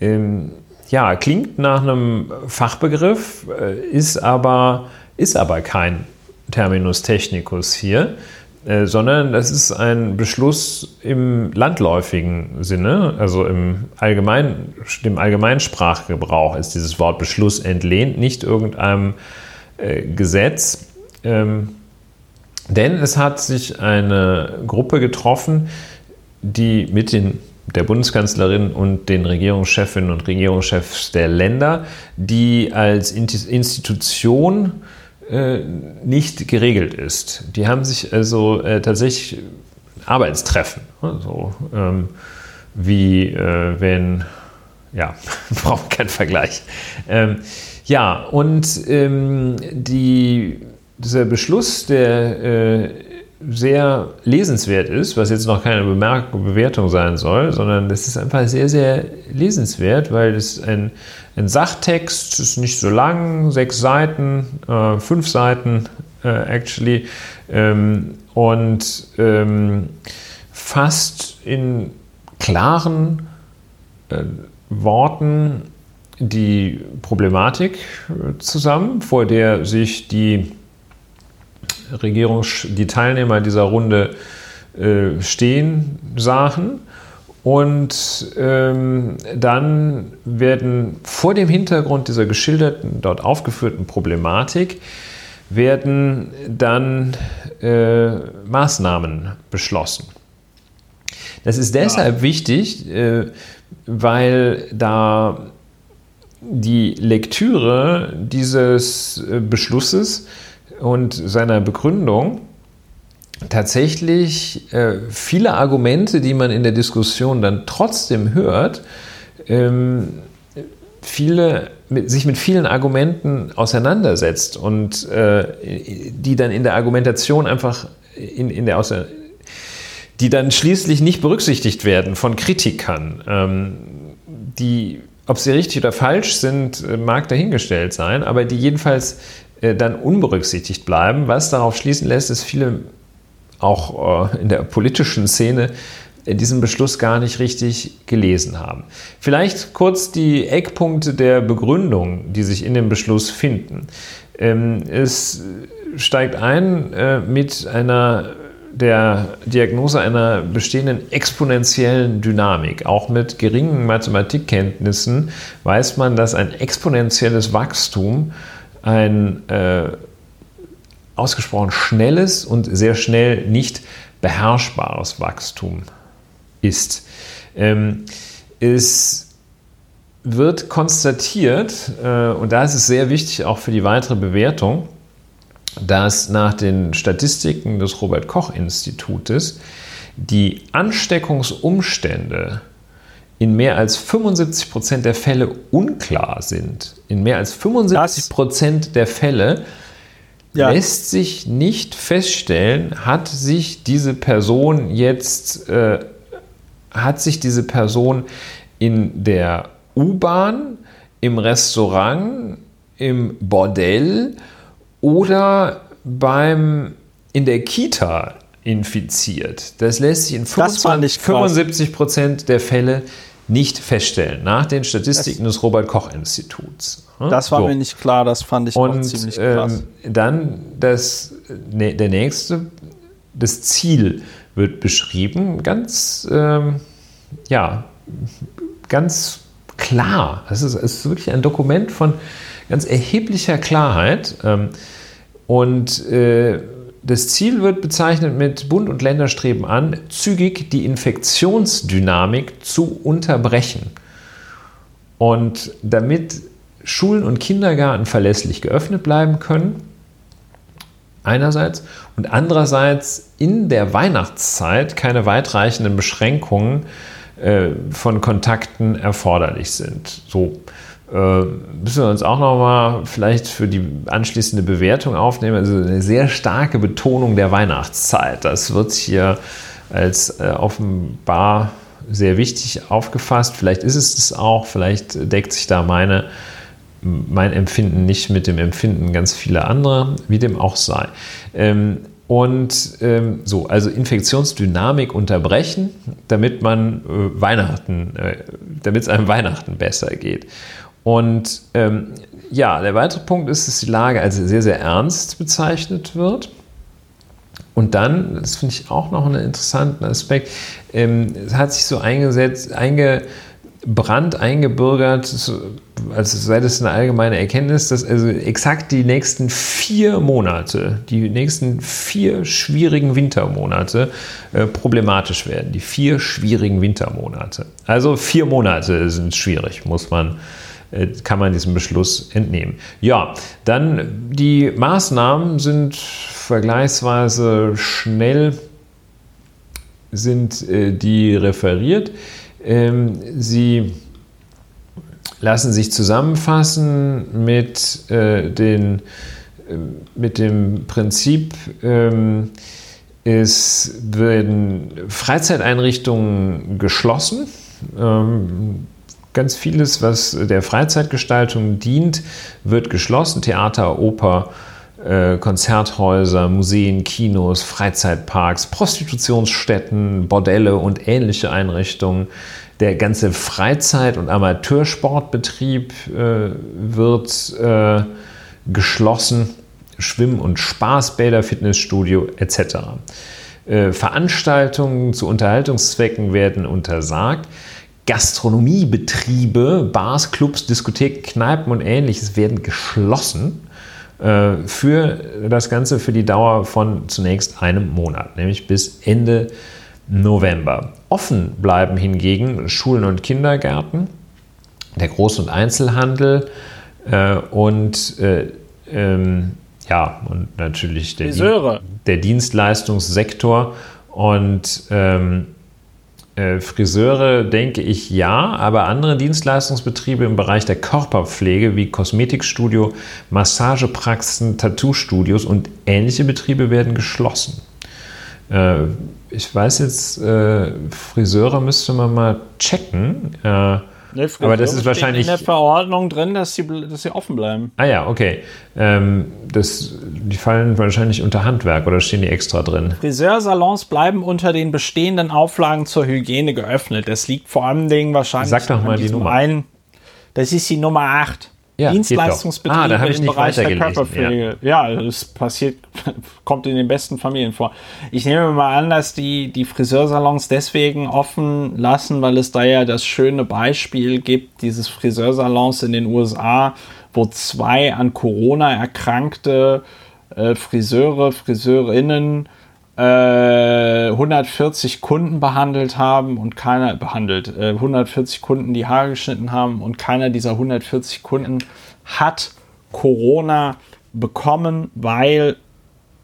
ähm, ja, klingt nach einem Fachbegriff, ist aber ist aber kein Terminus technicus hier, äh, sondern das ist ein Beschluss im landläufigen Sinne, also im allgemeinen, dem Allgemeinsprachgebrauch ist dieses Wort Beschluss entlehnt, nicht irgendeinem äh, Gesetz. Ähm, denn es hat sich eine Gruppe getroffen, die mit den, der Bundeskanzlerin und den Regierungschefinnen und Regierungschefs der Länder, die als Institution äh, nicht geregelt ist. Die haben sich also äh, tatsächlich Arbeitstreffen, also ähm, wie äh, wenn, ja, braucht keinen Vergleich. Ähm, ja, und ähm, die, dieser Beschluss, der äh, sehr lesenswert ist, was jetzt noch keine Bemerkung, Bewertung sein soll, sondern das ist einfach sehr, sehr lesenswert, weil es ein, ein Sachtext ist nicht so lang, sechs Seiten, äh, fünf Seiten äh, actually, ähm, und ähm, fasst in klaren äh, Worten die Problematik äh, zusammen, vor der sich die Regierung, die Teilnehmer dieser Runde äh, stehen sahen. Und ähm, dann werden vor dem Hintergrund dieser geschilderten, dort aufgeführten Problematik, werden dann äh, Maßnahmen beschlossen. Das ist deshalb ja. wichtig, äh, weil da die Lektüre dieses äh, Beschlusses und seiner Begründung tatsächlich äh, viele Argumente, die man in der Diskussion dann trotzdem hört, ähm, viele, mit, sich mit vielen Argumenten auseinandersetzt und äh, die dann in der Argumentation einfach in, in der Außer die dann schließlich nicht berücksichtigt werden von Kritikern, ähm, die, ob sie richtig oder falsch sind, äh, mag dahingestellt sein, aber die jedenfalls dann unberücksichtigt bleiben, was darauf schließen lässt, dass viele auch äh, in der politischen Szene diesen Beschluss gar nicht richtig gelesen haben. Vielleicht kurz die Eckpunkte der Begründung, die sich in dem Beschluss finden. Ähm, es steigt ein äh, mit einer der Diagnose einer bestehenden exponentiellen Dynamik. Auch mit geringen Mathematikkenntnissen weiß man, dass ein exponentielles Wachstum ein äh, ausgesprochen schnelles und sehr schnell nicht beherrschbares Wachstum ist. Ähm, es wird konstatiert, äh, und da ist es sehr wichtig auch für die weitere Bewertung, dass nach den Statistiken des Robert Koch Institutes die Ansteckungsumstände in mehr als 75 Prozent der Fälle unklar sind. In mehr als 75 Prozent der Fälle ja. lässt sich nicht feststellen, hat sich diese Person jetzt, äh, hat sich diese Person in der U-Bahn, im Restaurant, im Bordell oder beim, in der Kita infiziert. Das lässt sich in 25, 75 Prozent der Fälle nicht feststellen, nach den Statistiken das, des Robert-Koch-Instituts. Das war so. mir nicht klar, das fand ich Und, ziemlich krass. Ähm, dann das, ne, der nächste, das Ziel wird beschrieben, ganz, ähm, ja, ganz klar. Es ist, ist wirklich ein Dokument von ganz erheblicher Klarheit. Ähm, und äh, das Ziel wird bezeichnet mit Bund und Länder streben an, zügig die Infektionsdynamik zu unterbrechen. Und damit Schulen und Kindergarten verlässlich geöffnet bleiben können, einerseits, und andererseits in der Weihnachtszeit keine weitreichenden Beschränkungen äh, von Kontakten erforderlich sind. So müssen wir uns auch nochmal vielleicht für die anschließende Bewertung aufnehmen. Also eine sehr starke Betonung der Weihnachtszeit. Das wird hier als äh, offenbar sehr wichtig aufgefasst. Vielleicht ist es es auch, vielleicht deckt sich da meine, mein Empfinden nicht mit dem Empfinden ganz vieler anderer, wie dem auch sei. Ähm, und ähm, so, also Infektionsdynamik unterbrechen, damit man äh, Weihnachten, äh, damit es einem Weihnachten besser geht. Und ähm, ja, der weitere Punkt ist, dass die Lage als sehr, sehr ernst bezeichnet wird. Und dann, das finde ich auch noch einen interessanten Aspekt, ähm, es hat sich so eingesetzt, eingebrannt, eingebürgert, als sei das eine allgemeine Erkenntnis, dass also exakt die nächsten vier Monate, die nächsten vier schwierigen Wintermonate äh, problematisch werden. Die vier schwierigen Wintermonate. Also vier Monate sind schwierig, muss man äh, kann man diesem Beschluss entnehmen. Ja, dann die Maßnahmen sind vergleichsweise schnell sind äh, die referiert. Ähm, sie lassen sich zusammenfassen mit, äh, den, mit dem Prinzip, ähm, es werden Freizeiteinrichtungen geschlossen. Ganz vieles, was der Freizeitgestaltung dient, wird geschlossen. Theater, Oper, äh, Konzerthäuser, Museen, Kinos, Freizeitparks, Prostitutionsstätten, Bordelle und ähnliche Einrichtungen. Der ganze Freizeit- und Amateursportbetrieb äh, wird äh, geschlossen. Schwimm- und Spaßbäder, Fitnessstudio etc. Äh, Veranstaltungen zu Unterhaltungszwecken werden untersagt. Gastronomiebetriebe, Bars, Clubs, Diskotheken, Kneipen und ähnliches werden geschlossen äh, für das Ganze für die Dauer von zunächst einem Monat, nämlich bis Ende November. Offen bleiben hingegen Schulen und Kindergärten, der Groß- und Einzelhandel äh, und äh, ähm, ja, und natürlich der, der Dienstleistungssektor und ähm, Äh, Friseure denke ich ja, aber andere Dienstleistungsbetriebe im Bereich der Körperpflege wie Kosmetikstudio, Massagepraxen, Tattoo-Studios und ähnliche Betriebe werden geschlossen. Äh, ich weiß jetzt, äh, Friseure müsste man mal checken. Nee, aber das ist wahrscheinlich. in der Verordnung drin, dass sie, dass sie offen bleiben. Ah ja, okay. Ähm, das, die fallen wahrscheinlich unter Handwerk oder stehen die extra drin? Friseursalons bleiben unter den bestehenden Auflagen zur Hygiene geöffnet. Das liegt vor allen Dingen wahrscheinlich. Sag doch mal die Nummer. Einen, das ist die Nummer 8. Ja, Dienstleistungsbetriebe ah, da im Bereich der Körperpflege. Ja. ja, das passiert, kommt in den besten Familien vor. Ich nehme mal an, dass die, die Friseursalons deswegen offen lassen, weil es da ja das schöne Beispiel gibt, dieses Friseursalons in den USA, wo zwei an Corona erkrankte äh, Friseure, Friseurinnen 140 äh, Kunden behandelt haben und keiner behandelt, äh, 140 Kunden die Haare geschnitten haben und keiner dieser 140 Kunden hat Corona bekommen, weil,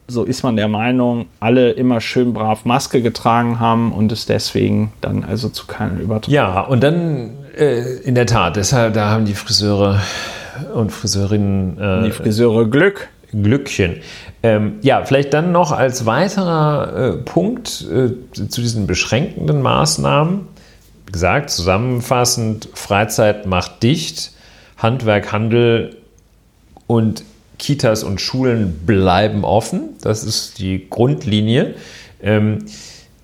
so ist man der Meinung, alle immer schön brav Maske getragen haben und es deswegen dann also zu keiner Übertragung. Ja, und dann äh, in der Tat, deshalb, da haben die Friseure und Friseurinnen. Äh, die Friseure Glück. Glückchen. Ähm, ja, vielleicht dann noch als weiterer äh, Punkt äh, zu diesen beschränkenden Maßnahmen. Wie gesagt, zusammenfassend, Freizeit macht dicht, Handwerk, Handel und Kitas und Schulen bleiben offen. Das ist die Grundlinie. Ähm,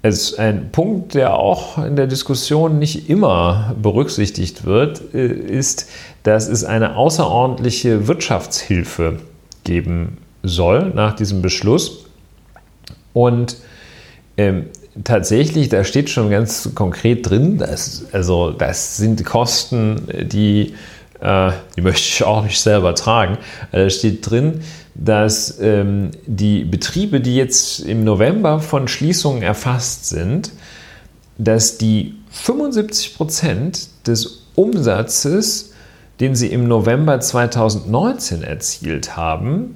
es ist ein Punkt, der auch in der Diskussion nicht immer berücksichtigt wird, äh, ist, dass es eine außerordentliche Wirtschaftshilfe geben soll nach diesem Beschluss. Und ähm, tatsächlich, da steht schon ganz konkret drin, dass, also das sind Kosten, die, äh, die möchte ich auch nicht selber tragen. Da steht drin, dass ähm, die Betriebe, die jetzt im November von Schließungen erfasst sind, dass die 75 Prozent des Umsatzes, den sie im November 2019 erzielt haben,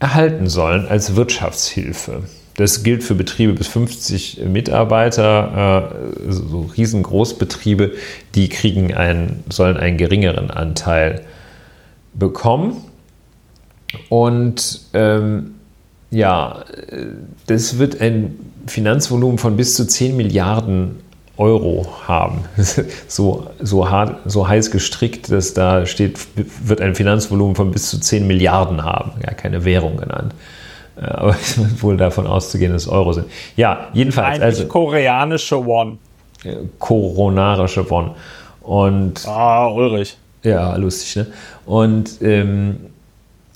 erhalten sollen als Wirtschaftshilfe. Das gilt für Betriebe bis 50 Mitarbeiter, äh, so riesengroßbetriebe, die kriegen einen, sollen einen geringeren Anteil bekommen. Und ähm, ja, das wird ein Finanzvolumen von bis zu 10 Milliarden Euro haben. so, so, hart, so heiß gestrickt, dass da steht, wird ein Finanzvolumen von bis zu 10 Milliarden haben. Ja, keine Währung genannt. Äh, aber es ist wohl davon auszugehen, dass es Euro sind. Ja, jedenfalls. Eigentlich also, koreanische Won. Äh, koronarische Won. Und, ah, Ulrich. Ja, lustig, ne? Und ähm,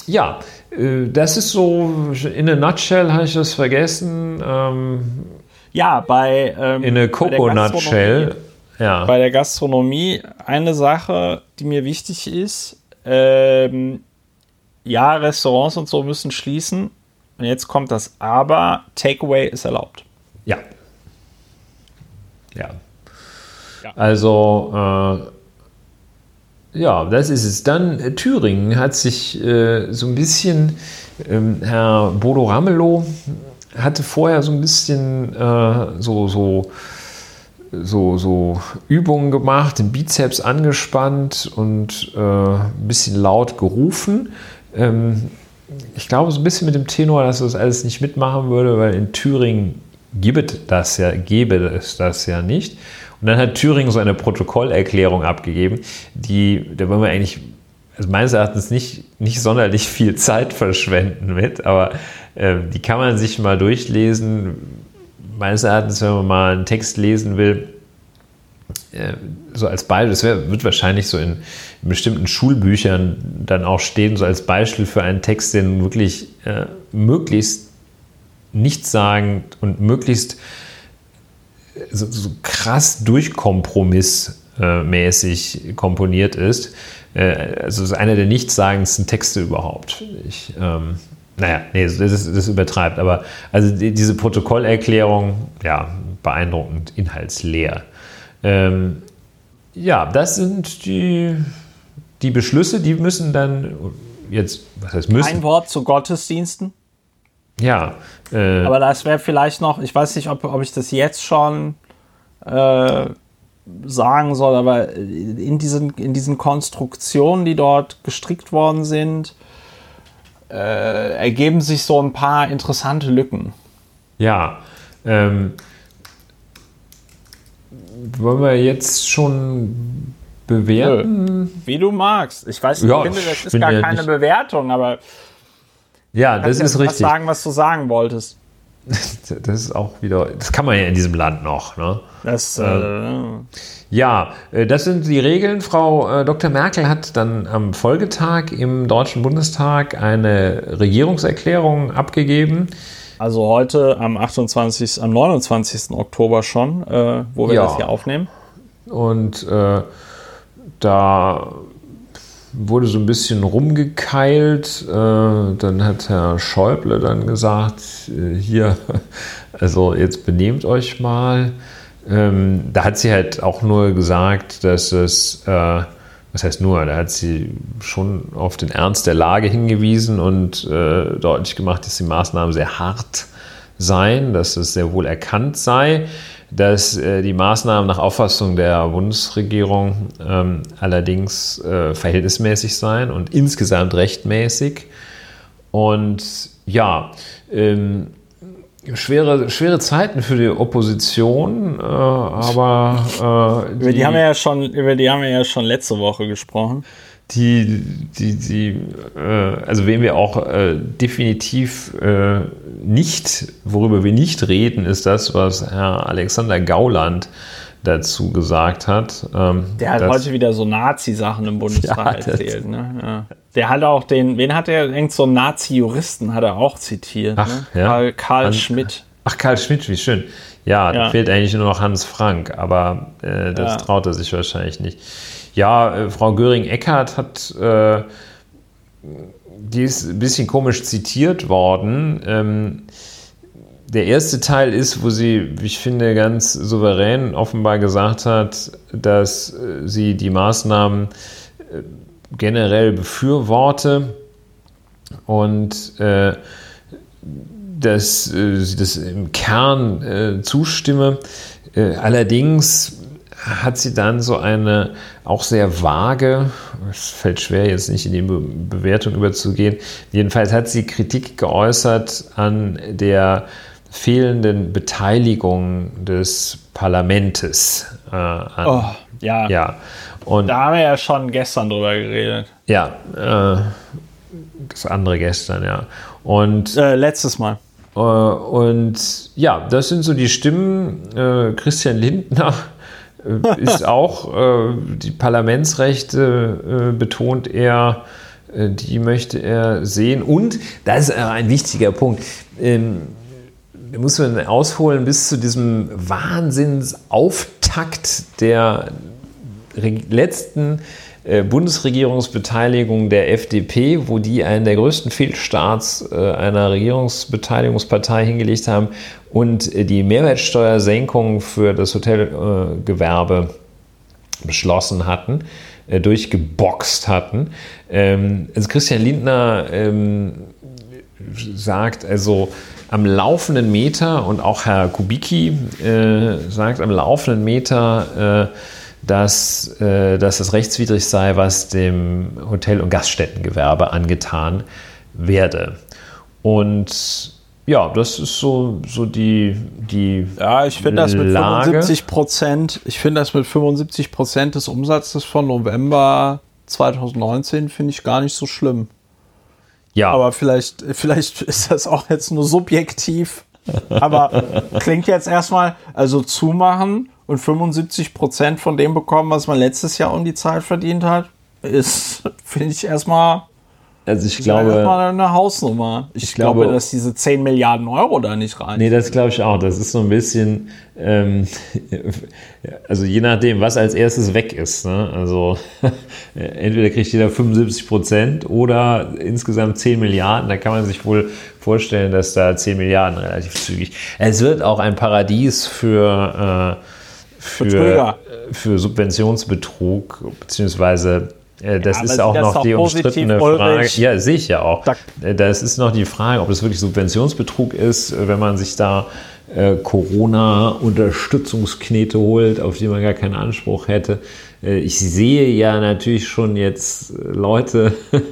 ja, äh, das ist so, in a nutshell habe ich das vergessen. Ähm, ja, bei. Ähm, in eine Coconut Shell. Ja. Bei der Gastronomie eine Sache, die mir wichtig ist. Ähm, ja, Restaurants und so müssen schließen. Und jetzt kommt das Aber: Takeaway ist erlaubt. Ja. Ja. ja. Also. Äh, ja, das ist es. Dann äh, Thüringen hat sich äh, so ein bisschen, ähm, Herr Bodo Ramelow hatte vorher so ein bisschen äh, so, so, so, so Übungen gemacht, den Bizeps angespannt und äh, ein bisschen laut gerufen. Ähm, ich glaube, so ein bisschen mit dem Tenor, dass das alles nicht mitmachen würde, weil in Thüringen gibt das ja, gäbe es das ja nicht. Und dann hat Thüringen so eine Protokollerklärung abgegeben, die, da wollen wir eigentlich also meines Erachtens nicht, nicht sonderlich viel Zeit verschwenden mit, aber die kann man sich mal durchlesen. Meines Erachtens, wenn man mal einen Text lesen will, äh, so als Beispiel, das wird wahrscheinlich so in, bestimmten Schulbüchern dann auch stehen, so als Beispiel für einen Text, der wirklich äh, möglichst nichtssagend und möglichst äh, so, so krass durchkompromissmäßig komponiert ist. Äh, also ist einer der nichtssagendsten Texte überhaupt. Ich, ähm, naja, nee, das, das übertreibt, aber also die, diese Protokollerklärung, ja, beeindruckend inhaltsleer. Ähm, ja, das sind die, die Beschlüsse, die müssen dann jetzt, was heißt müssen? Ein Wort zu Gottesdiensten. Ja. Äh, aber das wäre vielleicht noch, ich weiß nicht, ob, ob ich das jetzt schon äh, sagen soll, aber in diesen, in diesen Konstruktionen, die dort gestrickt worden sind, äh, ergeben sich so ein paar interessante Lücken. Ja, ähm, wollen wir jetzt schon bewerten? Wie du magst. Ich weiß, ich Ja, finde, das ich ist gar ja keine nicht- Bewertung, aber Ja, das ist richtig. sagen, was du sagen wolltest. Das ist auch wieder, das kann man ja in diesem Land noch. Ne? Das, äh, Ja, äh, das sind die Regeln. Frau äh, Dr. Merkel hat dann am Folgetag im Deutschen Bundestag eine Regierungserklärung abgegeben. also heute am 28., am 29. Oktober schon, äh, wo wir Ja. das hier aufnehmen. Und äh, da wurde so ein bisschen rumgekeilt. Äh, dann hat Herr Schäuble dann gesagt, hier, also jetzt benehmt euch mal. Ähm, da hat sie halt auch nur gesagt, dass es, äh, was heißt nur, da hat sie schon auf den Ernst der Lage hingewiesen und äh, deutlich gemacht, dass die Maßnahmen sehr hart seien, dass es sehr wohl erkannt sei, dass äh, die Maßnahmen nach Auffassung der Bundesregierung ähm, allerdings äh, verhältnismäßig seien und insgesamt rechtmäßig. Und ja, ähm, schwere, schwere Zeiten für die Opposition, äh, aber äh, Über die, haben wir ja schon, über die haben wir ja schon letzte Woche gesprochen. die, die, die äh, also wen wir auch äh, definitiv äh, nicht, worüber wir nicht reden, ist das, was Herr Alexander Gauland dazu gesagt hat. Ähm, Der hat heute wieder so Nazi-Sachen im Bundestag Ja, erzählt. Ne? Ja. Der hat auch den, wen hat er, irgend so einen Nazi-Juristen hat er auch zitiert. Ach, ne? ja. Karl, Karl An- Schmidt. Ach, Karl Schmidt, wie schön. Ja, da fehlt eigentlich nur noch Hans Frank, aber äh, das traut er sich wahrscheinlich nicht. Ja, äh, Frau Göring-Eckardt hat, äh, die ist ein bisschen komisch zitiert worden. Ähm, der erste Teil ist, wo sie, wie ich finde, ganz souverän offenbar gesagt hat, dass äh, sie die Maßnahmen äh, generell befürworte und äh, dass äh, sie das im Kern äh, zustimme. Allerdings hat sie dann so eine auch sehr vage, es fällt schwer jetzt nicht in die Be Bewertung überzugehen, jedenfalls hat sie Kritik geäußert an der fehlenden Beteiligung des Parlamentes. Äh, an, Oh, ja. Ja, und Da haben wir ja schon gestern drüber geredet. ja, äh, das andere gestern, ja. Und Äh, letztes Mal. Äh, Und ja, das sind so die Stimmen. Äh, Christian Lindner äh, ist auch die Parlamentsrechte betont er, die möchte er sehen. Und das ist ein wichtiger Punkt. Muss man ausholen bis zu diesem Wahnsinnsauftakt der letzten äh, Bundesregierungsbeteiligung der FDP, wo die einen der größten Fehlstarts äh, einer Regierungsbeteiligungspartei hingelegt haben und äh, die Mehrwertsteuersenkung für das Hotelgewerbe beschlossen hatten, durchgeboxt hatten. Ähm, also Christian Lindner ähm, sagt also am laufenden Meter und auch Herr Kubicki äh, sagt am laufenden Meter, äh, dass, äh, dass es rechtswidrig sei, was dem Hotel- und Gaststättengewerbe angetan werde. Und ja, das ist so, so die, die Ja, ich finde das mit Lage. 75 Prozent, ich finde das mit 75 Prozent des Umsatzes von November 2019 finde ich gar nicht so schlimm. Ja, Aber vielleicht, vielleicht ist das auch jetzt nur subjektiv. Aber klingt jetzt erstmal, also zumachen und 75 Prozent von dem bekommen, was man letztes Jahr um die Zeit verdient hat, ist, finde ich erstmal also ich erstmal glaube, eine Hausnummer. Ich, Ich glaube, glaube- dass diese 10 Milliarden Euro da nicht rein. Nee, das glaube ich auch. Das ist so ein bisschen, ähm, also je nachdem, was als erstes weg ist. Ne? Also entweder kriegt jeder 75 Prozent oder insgesamt 10 Milliarden. Da kann man sich wohl vorstellen, dass da 10 Milliarden relativ zügig. Es wird auch ein Paradies für, äh, für, für Subventionsbetrug, beziehungsweise äh, das aber ist auch das noch die umstrittene Frage. Ja, sehe ich ja auch. Äh, Das ist noch die Frage, ob es wirklich Subventionsbetrug ist, wenn man sich da äh, Corona-Unterstützungsknete holt, auf die man gar keinen Anspruch hätte. Äh, ich sehe ja natürlich schon jetzt Leute,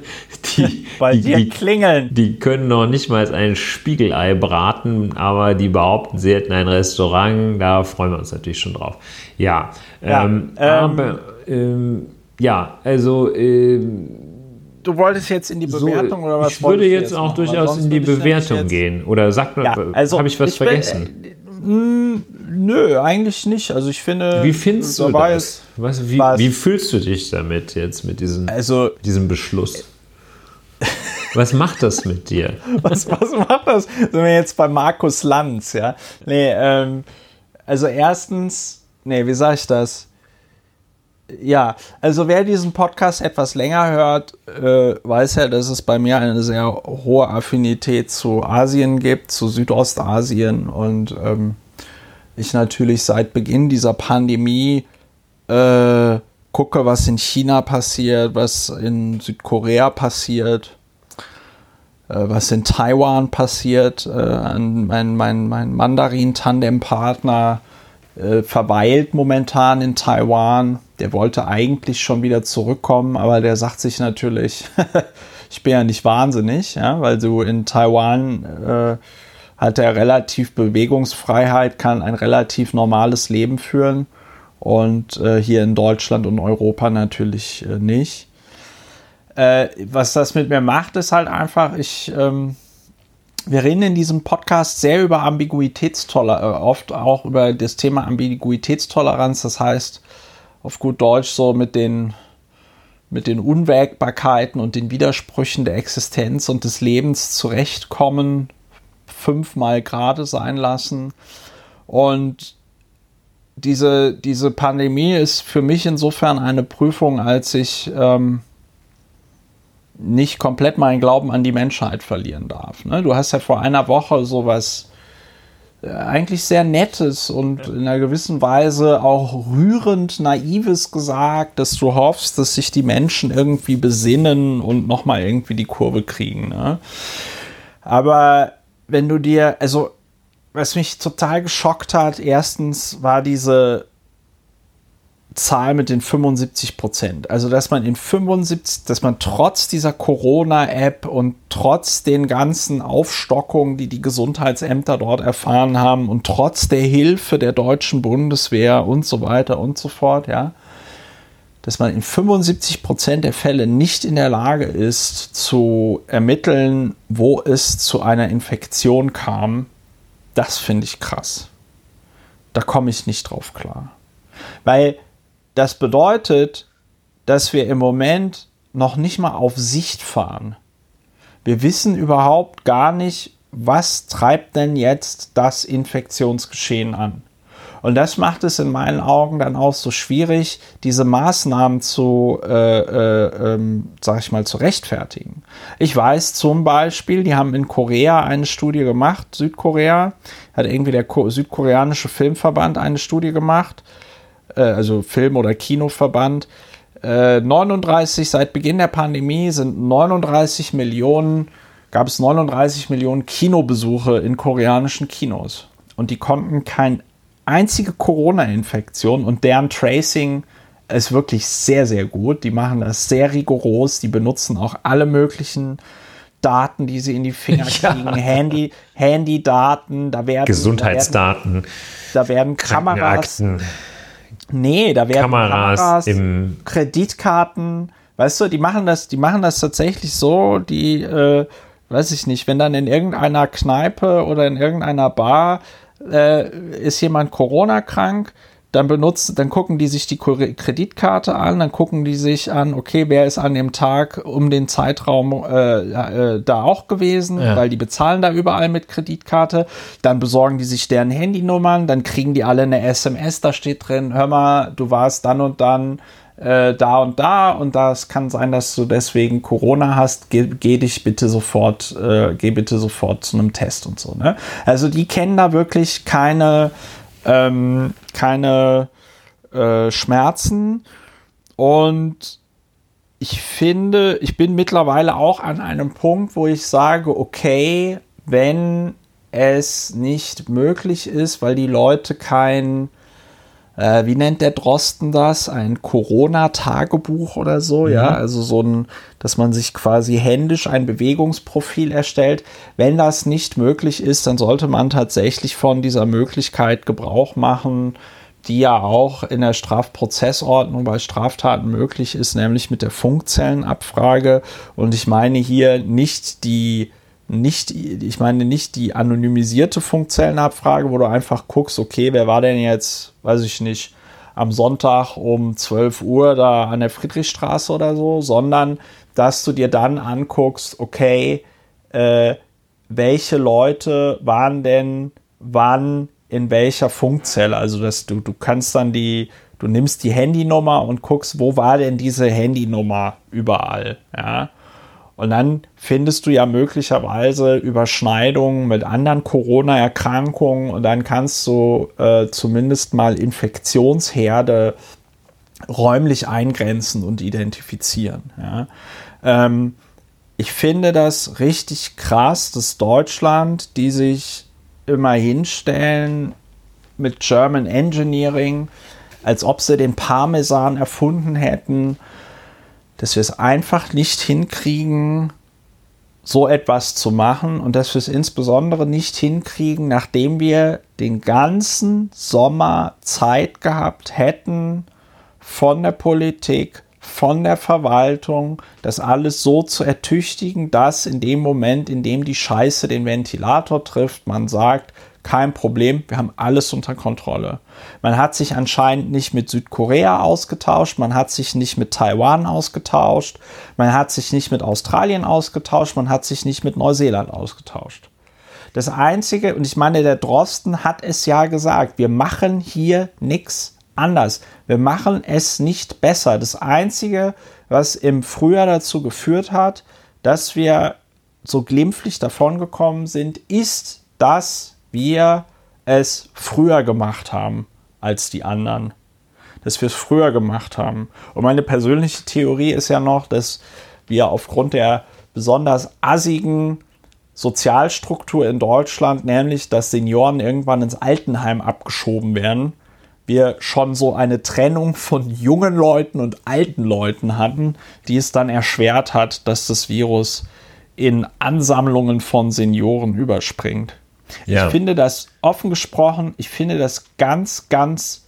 die, Bei die, dir die, klingeln. die können noch nicht mal ein Spiegelei braten, aber die behaupten, sie hätten ein Restaurant. Da freuen wir uns natürlich schon drauf. Ja, Ja, ähm, ähm, aber ähm, ja, also ähm, Du wolltest jetzt in die so, Bewertung oder was? ich würde du jetzt auch durchaus in die ich Bewertung jetzt- gehen. Oder sagt man, Ja, also habe ich was bin- vergessen? äh, mh, nö, eigentlich nicht. Also ich finde. wie findest du das? Was, wie, was- wie fühlst du dich damit jetzt, mit diesem, Also, diesem Beschluss? Was macht das mit dir? was, was macht das? Sind wir jetzt bei Markus Lanz, ja? Nee, ähm, also erstens, nee, wie sage ich das? Ja, also wer diesen Podcast etwas länger hört, äh, weiß ja, dass es bei mir eine sehr hohe Affinität zu Asien gibt, zu Südostasien und ähm, ich natürlich seit Beginn dieser Pandemie äh, gucke, was in China passiert, was in Südkorea passiert, äh, was in Taiwan passiert. Äh, an- mein mein, mein Mandarin-Tandem-Partner äh, verweilt momentan in Taiwan. Der wollte eigentlich schon wieder zurückkommen, aber der sagt sich natürlich, ich bin ja nicht wahnsinnig, ja, weil du in Taiwan äh, hat er relativ Bewegungsfreiheit, kann ein relativ normales Leben führen und äh, hier in Deutschland und Europa natürlich äh, nicht. Äh, was das mit mir macht, ist halt einfach, ich, ähm, wir reden in diesem Podcast sehr über Ambiguitätstoleranz, äh, oft auch über das Thema Ambiguitätstoleranz, das heißt auf gut Deutsch so mit den mit den Unwägbarkeiten und den Widersprüchen der Existenz und des Lebens zurechtkommen, fünfmal gerade sein lassen. Und diese, diese Pandemie ist für mich insofern eine Prüfung, als ich ähm, nicht komplett meinen Glauben an die Menschheit verlieren darf. Ne? Du hast ja vor einer Woche sowas äh, eigentlich sehr Nettes und in einer gewissen Weise auch rührend Naives gesagt, dass du hoffst, dass sich die Menschen irgendwie besinnen und nochmal irgendwie die Kurve kriegen. Ne? Aber wenn du dir, also was mich total geschockt hat, erstens war diese Zahl mit den 75 Prozent. Also, dass man in 75, dass man trotz dieser Corona-App und trotz den ganzen Aufstockungen, die die Gesundheitsämter dort erfahren haben und trotz der Hilfe der deutschen Bundeswehr und so weiter und so fort, ja, dass man in 75 Prozent der Fälle nicht in der Lage ist zu ermitteln, wo es zu einer Infektion kam, das finde ich krass. Da komme ich nicht drauf klar. Weil das bedeutet, dass wir im Moment noch nicht mal auf Sicht fahren. Wir wissen überhaupt gar nicht, was treibt denn jetzt das Infektionsgeschehen an. Und das macht es in meinen Augen dann auch so schwierig, diese Maßnahmen zu, äh, äh, ähm, sag ich mal, zu rechtfertigen. Ich weiß zum Beispiel, die haben in Korea eine Studie gemacht, Südkorea, hat irgendwie der Ko südkoreanische Filmverband eine Studie gemacht, äh, also Film- oder Kinoverband. Äh, 39, seit Beginn der Pandemie sind 39 Millionen, gab es 39 Millionen Kinobesuche in koreanischen Kinos. Und die konnten kein einzige Corona-Infektion und deren Tracing ist wirklich sehr, sehr gut. Die machen das sehr rigoros. Die benutzen auch alle möglichen Daten, die sie in die Finger Ja. kriegen. Handy, Handy-Daten, da werden Gesundheitsdaten, Da werden, da werden Kameras. Nee, da werden Kameras Kameras, im Kreditkarten, weißt du, die machen das, die machen das tatsächlich so, die, äh, weiß ich nicht, wenn dann in irgendeiner Kneipe oder in irgendeiner Bar äh, ist jemand Corona krank, dann benutzen, dann gucken die sich die Kreditkarte an, dann gucken die sich an, okay, wer ist an dem Tag um den Zeitraum äh, äh, da auch gewesen, Ja. weil die bezahlen da überall mit Kreditkarte. Dann besorgen die sich deren Handynummern, dann kriegen die alle eine SMS, da steht drin, hör mal, du warst dann und dann äh, da und da und das kann sein, dass du deswegen Corona hast, geh, geh dich bitte sofort, äh, geh bitte sofort zu einem Test und so. Ne? Also die kennen da wirklich keine, ähm, keine äh, Schmerzen. Und ich finde, ich bin mittlerweile auch an einem Punkt, wo ich sage, okay, wenn es nicht möglich ist, weil die Leute kein, äh, wie nennt der Drosten das, ein Corona-Tagebuch oder so, mhm. ja, also so ein, dass man sich quasi händisch ein Bewegungsprofil erstellt. Wenn das nicht möglich ist, dann sollte man tatsächlich von dieser Möglichkeit Gebrauch machen, die ja auch in der Strafprozessordnung bei Straftaten möglich ist, nämlich mit der Funkzellenabfrage. Und ich meine hier nicht die nicht, ich meine nicht die anonymisierte Funkzellenabfrage, wo du einfach guckst, okay, wer war denn jetzt, weiß ich nicht, am Sonntag um 12 Uhr da an der Friedrichstraße oder so, sondern dass du dir dann anguckst, okay, äh, welche Leute waren denn wann in welcher Funkzelle. Also dass du, du kannst dann die, du nimmst die Handynummer und guckst, wo war denn diese Handynummer überall. Ja. Und dann findest du ja möglicherweise Überschneidungen mit anderen Corona-Erkrankungen und dann kannst du äh, zumindest mal Infektionsherde räumlich eingrenzen und identifizieren. Ja. Ähm, ich finde das richtig krass, dass Deutschland, die sich immer hinstellen mit German Engineering, als ob sie den Parmesan erfunden hätten, dass wir es einfach nicht hinkriegen, so etwas zu machen und dass wir es insbesondere nicht hinkriegen, nachdem wir den ganzen Sommer Zeit gehabt hätten, von der Politik, von der Verwaltung, das alles so zu ertüchtigen, dass in dem Moment, in dem die Scheiße den Ventilator trifft, man sagt, kein Problem, wir haben alles unter Kontrolle. Man hat sich anscheinend nicht mit Südkorea ausgetauscht, man hat sich nicht mit Taiwan ausgetauscht, man hat sich nicht mit Australien ausgetauscht, man hat sich nicht mit Neuseeland ausgetauscht. Das Einzige, und ich meine, der Drosten hat es ja gesagt, wir machen hier nichts anders. Wir machen es nicht besser. Das Einzige, was im Frühjahr dazu geführt hat, dass wir so glimpflich davongekommen sind, ist, dass wir es früher gemacht haben als die anderen. Dass wir es früher gemacht haben. Und meine persönliche Theorie ist ja noch, dass wir aufgrund der besonders assigen Sozialstruktur in Deutschland, nämlich dass Senioren irgendwann ins Altenheim abgeschoben werden, wir schon so eine Trennung von jungen Leuten und alten Leuten hatten, die es dann erschwert hat, dass das Virus in Ansammlungen von Senioren überspringt. Ja. Ich finde das offen gesprochen, ich finde das ganz, ganz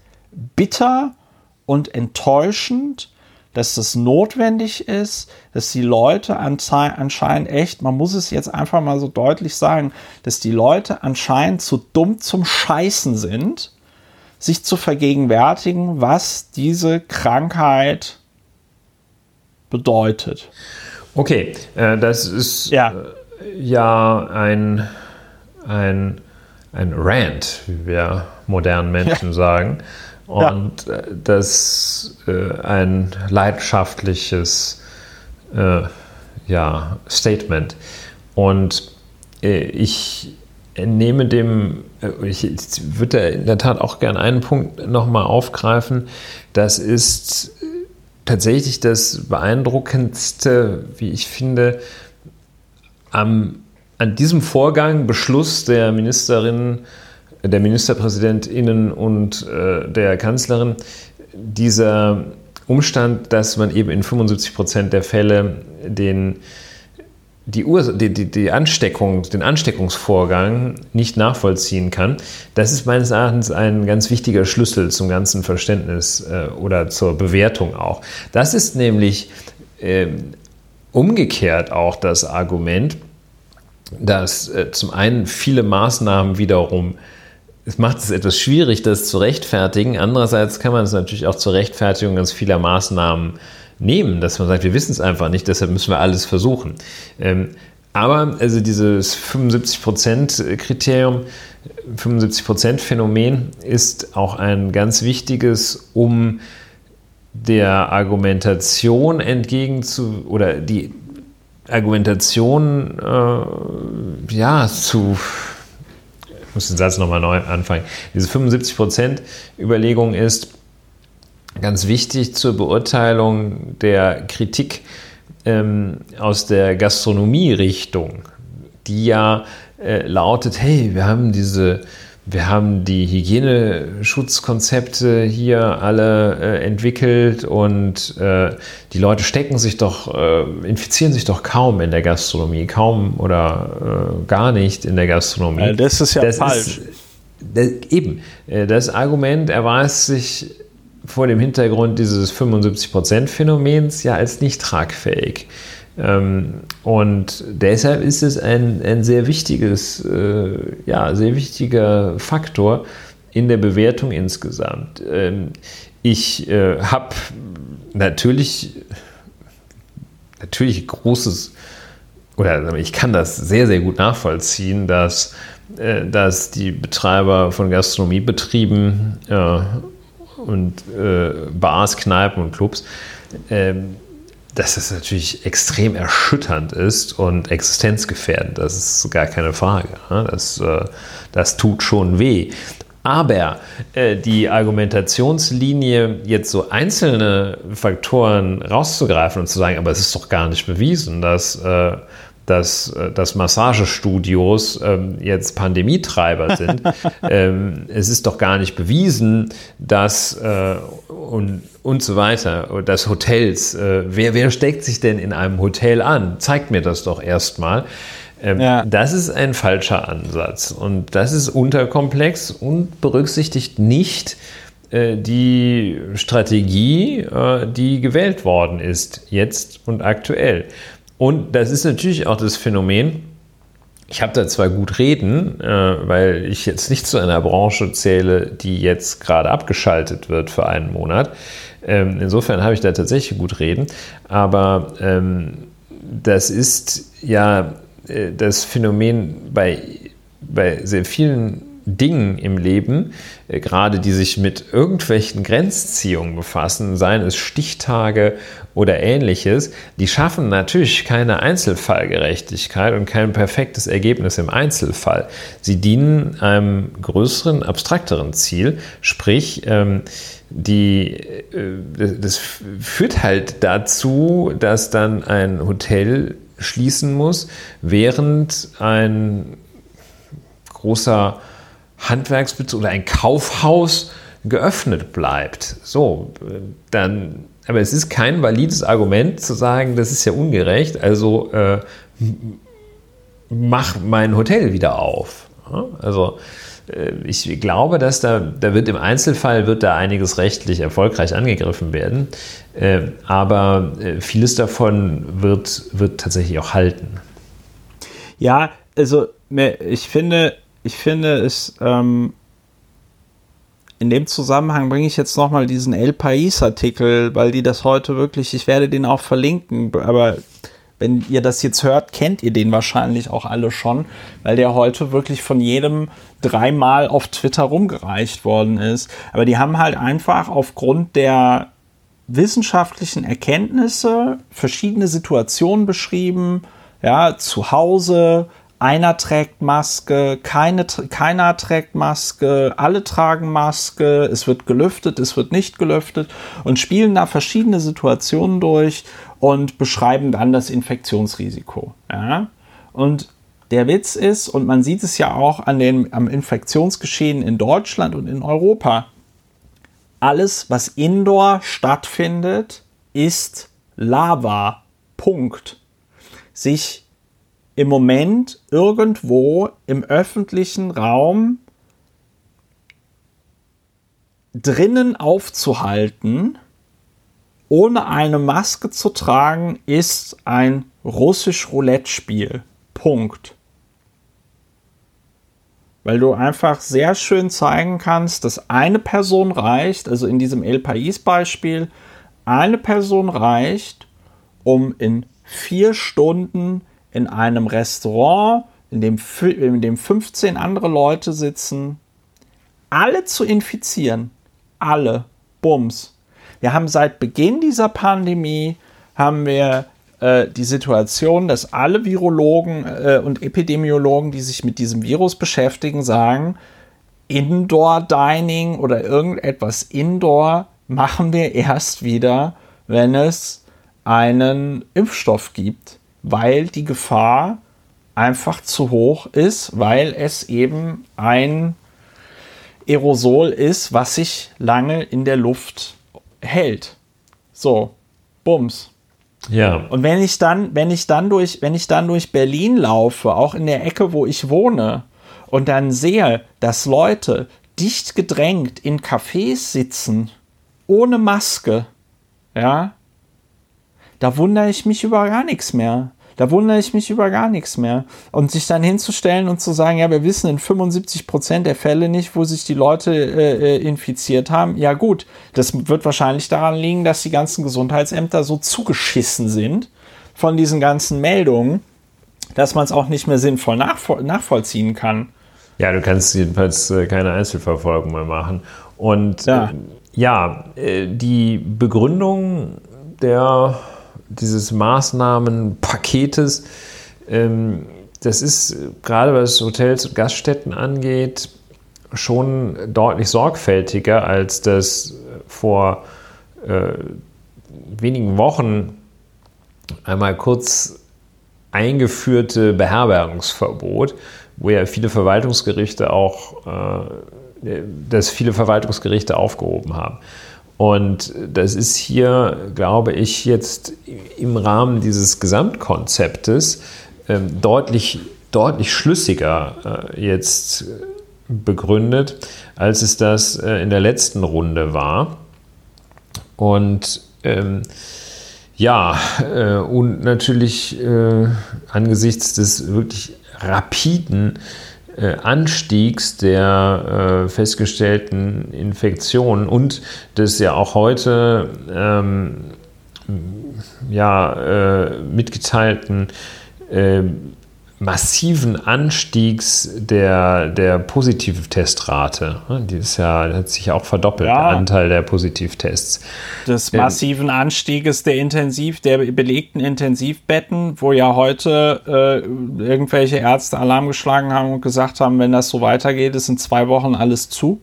bitter und enttäuschend, dass das notwendig ist, dass die Leute anscheinend echt, man muss es jetzt einfach mal so deutlich sagen, dass die Leute anscheinend zu dumm zum Scheißen sind, sich zu vergegenwärtigen, was diese Krankheit bedeutet. Okay, äh, das ist ja, äh, ja ein ein, ein Rant, wie wir modernen Menschen ja. sagen. Und ja. Äh, das äh, ein leidenschaftliches äh, ja, Statement. Und äh, ich nehme dem, äh, ich, ich würde in der Tat auch gerne einen Punkt nochmal aufgreifen. Das ist tatsächlich das beeindruckendste, wie ich finde, am an diesem Vorgang, Beschluss der Ministerin, der Ministerpräsidentinnen und äh, der Kanzlerin, dieser Umstand, dass man eben in 75 Prozent der Fälle den, die, Ur die, die, die Ansteckung, den Ansteckungsvorgang nicht nachvollziehen kann, das ist meines Erachtens ein ganz wichtiger Schlüssel zum ganzen Verständnis äh, oder zur Bewertung auch. Das ist nämlich äh, umgekehrt auch das Argument, dass äh, zum einen viele Maßnahmen wiederum, es macht es etwas schwierig, das zu rechtfertigen. Andererseits kann man es natürlich auch zur Rechtfertigung ganz vieler Maßnahmen nehmen, dass man sagt, wir wissen es einfach nicht, deshalb müssen wir alles versuchen. Ähm, aber also dieses 75%-Kriterium, 75%-Phänomen ist auch ein ganz wichtiges, um der Argumentation entgegen zu oder die Argumentation äh, ja, zu, ich muss den Satz nochmal neu anfangen, diese 75%-Überlegung ist ganz wichtig zur Beurteilung der Kritik ähm, aus der Gastronomie-Richtung. die ja äh, lautet, hey, wir haben diese wir haben die Hygieneschutzkonzepte hier alle äh, entwickelt und äh, die Leute stecken sich doch, äh, infizieren sich doch kaum in der Gastronomie, kaum oder äh, gar nicht in der Gastronomie. das ist ja das falsch. Ist, das, eben, äh, das Argument erweist sich vor dem Hintergrund dieses 75%-Phänomens ja als nicht tragfähig. Ähm, und deshalb ist es ein, ein sehr wichtiges, äh, ja, sehr wichtiger Faktor in der Bewertung insgesamt. Ähm, ich äh, habe natürlich, natürlich großes, oder ich kann das sehr, sehr gut nachvollziehen, dass, äh, dass die Betreiber von Gastronomiebetrieben äh, und äh, Bars, Kneipen und Clubs ähm, dass es natürlich extrem erschütternd ist und existenzgefährdend. Das ist gar keine Frage. Ne? Das, äh, das tut schon weh. Aber äh, die Argumentationslinie, jetzt so einzelne Faktoren rauszugreifen und zu sagen, aber es ist doch gar nicht bewiesen, dass äh, dass, dass Massagestudios ähm, jetzt Pandemietreiber sind. ähm, es ist doch gar nicht bewiesen, dass äh, und, und so weiter, dass Hotels, äh, wer, wer steckt sich denn in einem Hotel an? Zeigt mir das doch erstmal. Ähm, ja. Das ist ein falscher Ansatz und das ist unterkomplex und berücksichtigt nicht äh, die Strategie, äh, die gewählt worden ist, jetzt und aktuell. Und das ist natürlich auch das Phänomen, ich habe da zwar gut reden, äh, weil ich jetzt nicht zu einer Branche zähle, die jetzt gerade abgeschaltet wird für einen Monat. Ähm, insofern habe ich da tatsächlich gut reden. Aber ähm, das ist ja äh, das Phänomen bei, bei sehr vielen Dingen im Leben, äh, gerade die sich mit irgendwelchen Grenzziehungen befassen, seien es Stichtage oder ähnliches, die schaffen natürlich keine Einzelfallgerechtigkeit und kein perfektes Ergebnis im Einzelfall. Sie dienen einem größeren, abstrakteren Ziel, sprich, ähm, die, äh, das führt halt dazu, dass dann ein Hotel schließen muss, während ein großer Handwerksbetrieb oder ein Kaufhaus geöffnet bleibt. So, dann, aber es ist kein valides Argument zu sagen, das ist ja ungerecht, also äh, mach mein Hotel wieder auf. Also äh, ich glaube, dass da, da wird im Einzelfall wird da einiges rechtlich erfolgreich angegriffen werden, äh, aber äh, vieles davon wird, wird tatsächlich auch halten. Ja, also ich finde, ich finde es ähm, in dem Zusammenhang bringe ich jetzt nochmal diesen El Pais-Artikel, weil die das heute wirklich, ich werde den auch verlinken, aber wenn ihr das jetzt hört, kennt ihr den wahrscheinlich auch alle schon, weil der heute wirklich von jedem dreimal auf Twitter rumgereicht worden ist. Aber die haben halt einfach aufgrund der wissenschaftlichen Erkenntnisse verschiedene Situationen beschrieben, ja, zu Hause, einer trägt Maske, keine, keiner trägt Maske, alle tragen Maske, es wird gelüftet, es wird nicht gelüftet und spielen da verschiedene Situationen durch und beschreiben dann das Infektionsrisiko. Ja? Und der Witz ist, und man sieht es ja auch an den, am Infektionsgeschehen in Deutschland und in Europa, alles, was indoor stattfindet, ist Lava. Punkt. Sich im Moment irgendwo im öffentlichen Raum drinnen aufzuhalten, ohne eine Maske zu tragen, ist ein russisch Roulette-Spiel. Punkt. Weil du einfach sehr schön zeigen kannst, dass eine Person reicht, also in diesem El Pais-Beispiel, eine Person reicht, um in vier Stunden in einem Restaurant, in dem, in dem 15 andere Leute sitzen, alle zu infizieren. Alle. Bums. Wir haben seit Beginn dieser Pandemie haben wir äh, die Situation, dass alle Virologen äh, und Epidemiologen, die sich mit diesem Virus beschäftigen, sagen, Indoor Dining oder irgendetwas Indoor machen wir erst wieder, wenn es einen Impfstoff gibt weil die Gefahr einfach zu hoch ist, weil es eben ein Aerosol ist, was sich lange in der Luft hält. So, Bums. Ja. Und wenn ich dann, wenn ich dann durch, wenn ich dann durch Berlin laufe, auch in der Ecke, wo ich wohne, und dann sehe, dass Leute dicht gedrängt in Cafés sitzen, ohne Maske, ja, da wundere ich mich über gar nichts mehr. Da wundere ich mich über gar nichts mehr. Und sich dann hinzustellen und zu sagen, ja, wir wissen in 75 Prozent der Fälle nicht, wo sich die Leute äh, äh, infiziert haben. Ja gut, das wird wahrscheinlich daran liegen, dass die ganzen Gesundheitsämter so zugeschissen sind von diesen ganzen Meldungen, dass man es auch nicht mehr sinnvoll nachvoll nachvollziehen kann. Ja, du kannst jedenfalls äh, keine Einzelverfolgung mehr machen. Und ja, äh, ja äh, die Begründung der dieses Maßnahmenpaketes, ähm, das ist gerade was Hotels und Gaststätten angeht, schon deutlich sorgfältiger, als das vor äh, wenigen Wochen einmal kurz eingeführte Beherbergungsverbot, wo ja viele Verwaltungsgerichte auch, äh, das viele Verwaltungsgerichte aufgehoben haben. Und das ist hier, glaube ich, jetzt im Rahmen dieses Gesamtkonzeptes ähm, deutlich, deutlich schlüssiger äh, jetzt begründet, als es das äh, in der letzten Runde war. Und ähm, ja, äh, und natürlich äh, angesichts des wirklich rapiden äh, Anstiegs der äh, festgestellten Infektionen und des ja auch heute ähm, ja, äh, mitgeteilten äh, massiven Anstiegs der, der Positivtestrate. Die ist ja, hat sich auch verdoppelt, ja. der Anteil der Positivtests. Des ähm, massiven Anstieges der Intensiv, der belegten Intensivbetten, wo ja heute äh, irgendwelche Ärzte Alarm geschlagen haben und gesagt haben, wenn das so weitergeht, ist in zwei Wochen alles zu.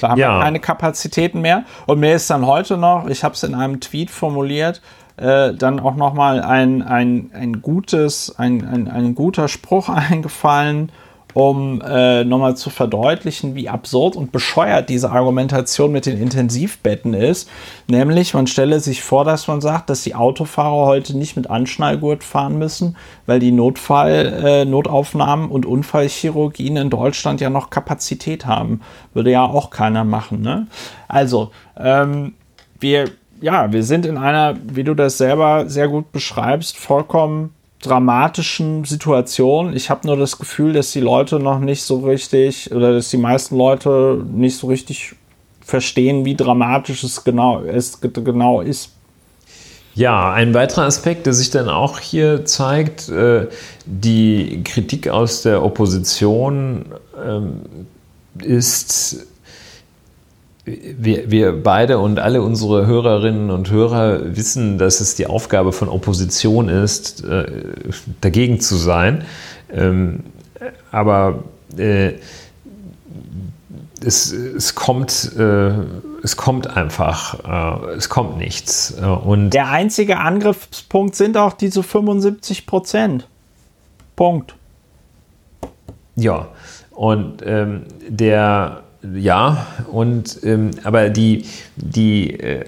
Da haben ja. wir keine Kapazitäten mehr. Und mir ist dann heute noch, ich habe es in einem Tweet formuliert, äh, dann auch nochmal ein, ein, ein gutes, ein, ein, ein guter Spruch eingefallen, um äh, nochmal zu verdeutlichen, wie absurd und bescheuert diese Argumentation mit den Intensivbetten ist. Nämlich, man stelle sich vor, dass man sagt, dass die Autofahrer heute nicht mit Anschnallgurt fahren müssen, weil die Notfall, äh, Notaufnahmen und Unfallchirurgien in Deutschland ja noch Kapazität haben. Würde ja auch keiner machen. Ne? Also, ähm, wir ja, wir sind in einer, wie du das selber sehr gut beschreibst, vollkommen dramatischen Situation. Ich habe nur das Gefühl, dass die Leute noch nicht so richtig oder dass die meisten Leute nicht so richtig verstehen, wie dramatisch es genau, es genau ist. Ja, ein weiterer Aspekt, der sich dann auch hier zeigt, äh, die Kritik aus der Opposition ähm, ist wir, wir beide und alle unsere Hörerinnen und Hörer wissen, dass es die Aufgabe von Opposition ist, äh, dagegen zu sein. Ähm, aber äh, es, es, kommt, äh, es kommt einfach, äh, es kommt nichts. Äh, und Der einzige Angriffspunkt sind auch diese 75 Prozent. Punkt. Ja, und ähm, der ja, und ähm, aber die, die, äh,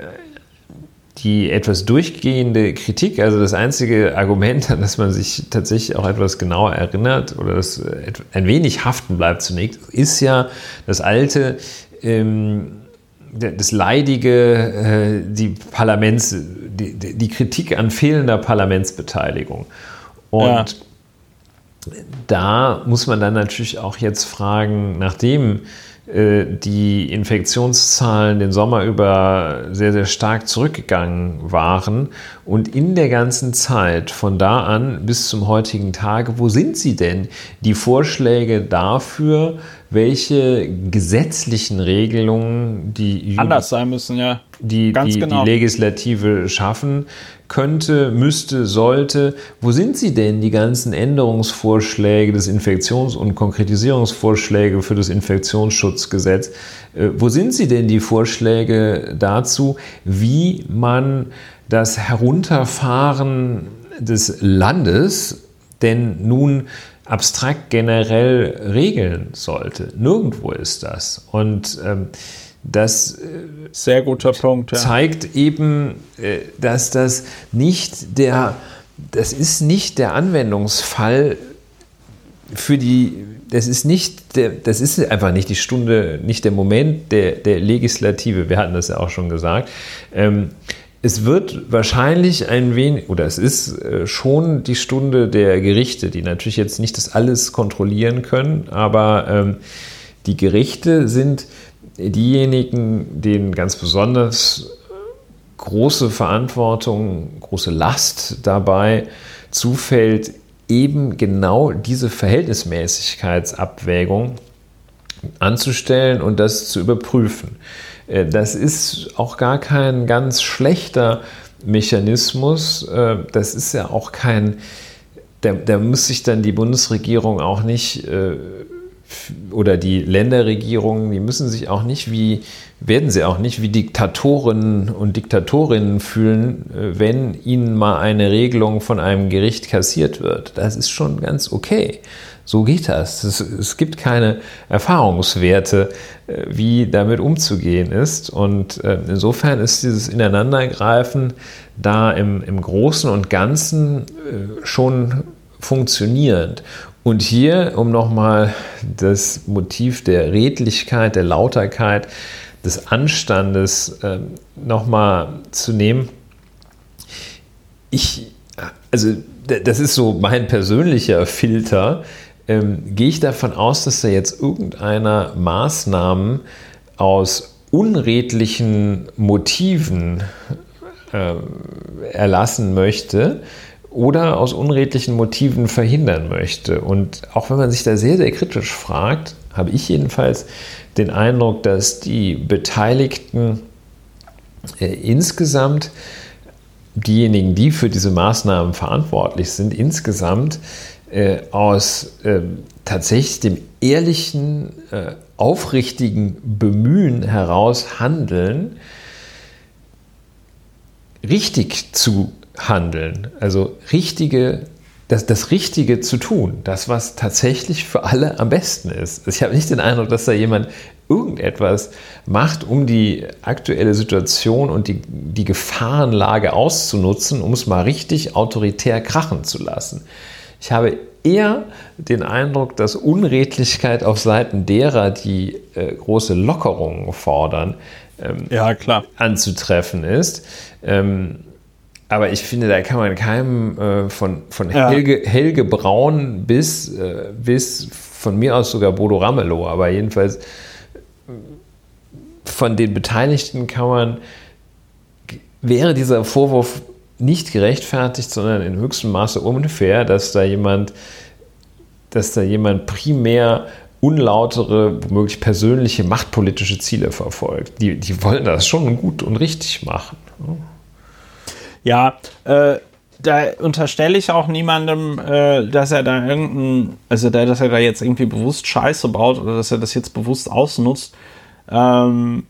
die etwas durchgehende Kritik, also das einzige Argument, an das man sich tatsächlich auch etwas genauer erinnert oder das äh, ein wenig haften bleibt zunächst, ist ja das alte, ähm, das leidige, äh, die Parlaments, die, die, Kritik an fehlender Parlamentsbeteiligung. Und ja. da muss man dann natürlich auch jetzt fragen, nachdem die Infektionszahlen den Sommer über sehr, sehr stark zurückgegangen waren. Und in der ganzen Zeit, von da an bis zum heutigen Tage, wo sind sie denn? Die Vorschläge dafür, welche gesetzlichen Regelungen die anders sein müssen, ja. Die, die, genau. die Legislative schaffen könnte, müsste, sollte. Wo sind sie denn, die ganzen Änderungsvorschläge des Infektions- und Konkretisierungsvorschläge für das Infektionsschutzgesetz? Äh, wo sind sie denn, die Vorschläge dazu, wie man das Herunterfahren des Landes denn nun abstrakt generell regeln sollte. Nirgendwo ist das. Und ähm, das äh, sehr guter Punkt ja. zeigt eben, äh, dass das nicht der, das ist nicht der Anwendungsfall für die, das ist nicht der, das ist einfach nicht die Stunde, nicht der Moment der, der Legislative. Wir hatten das ja auch schon gesagt. Ähm, es wird wahrscheinlich ein wenig, oder es ist äh, schon die Stunde der Gerichte, die natürlich jetzt nicht das alles kontrollieren können, aber ähm, die Gerichte sind diejenigen, denen ganz besonders große Verantwortung, große Last dabei zufällt, eben genau diese Verhältnismäßigkeitsabwägung anzustellen und das zu überprüfen. Äh, das ist auch gar kein ganz schlechter Mechanismus. Äh, das ist ja auch kein, da, da muss sich dann die Bundesregierung auch nicht äh, oder die Länderregierungen, die müssen sich auch nicht wie, werden sie auch nicht wie Diktatoren und Diktatorinnen fühlen, äh, wenn ihnen mal eine Regelung von einem Gericht kassiert wird. Das ist schon ganz okay. So geht das. Es, es gibt keine Erfahrungswerte, äh, wie damit umzugehen ist. Und äh, insofern ist dieses Ineinandergreifen da im, im Großen und Ganzen schon funktionierend. Und hier, um nochmal das Motiv der Redlichkeit, der Lauterkeit, des Anstandes äh, nochmal zu nehmen. Ich, also das ist so mein persönlicher Filter. Ähm, gehe ich davon aus, dass da jetzt irgendeiner Maßnahmen aus unredlichen Motiven äh, erlassen möchte, oder aus unredlichen Motiven verhindern möchte. Und auch wenn man sich da sehr, sehr kritisch fragt, habe ich jedenfalls den Eindruck, dass die Beteiligten äh, insgesamt, diejenigen, die für diese Maßnahmen verantwortlich sind, insgesamt äh, aus äh, tatsächlich dem ehrlichen, äh, aufrichtigen Bemühen heraus handeln, richtig zu handeln, also richtige, das, das Richtige zu tun, das, was tatsächlich für alle am besten ist. Also ich habe nicht den Eindruck, dass da jemand irgendetwas macht, um die aktuelle Situation und die, die Gefahrenlage auszunutzen, um es mal richtig autoritär krachen zu lassen. Ich habe eher den Eindruck, dass Unredlichkeit auf Seiten derer, die äh, große Lockerungen fordern, ähm, ja, anzutreffen ist. Ähm, aber ich finde, da kann man keinem äh, von, von ja. Helge, Helge Braun bis, äh, bis von mir aus sogar Bodo Ramelow, aber jedenfalls von den Beteiligten kann man, wäre dieser Vorwurf nicht gerechtfertigt, sondern in höchstem Maße unfair, dass da jemand, dass da jemand primär unlautere, womöglich persönliche, machtpolitische Ziele verfolgt. Die, die wollen das schon gut und richtig machen. Ja, äh, da unterstelle ich auch niemandem, äh, dass er da irgendein, also da, dass er da jetzt irgendwie bewusst Scheiße baut oder dass er das jetzt bewusst ausnutzt. Ähm,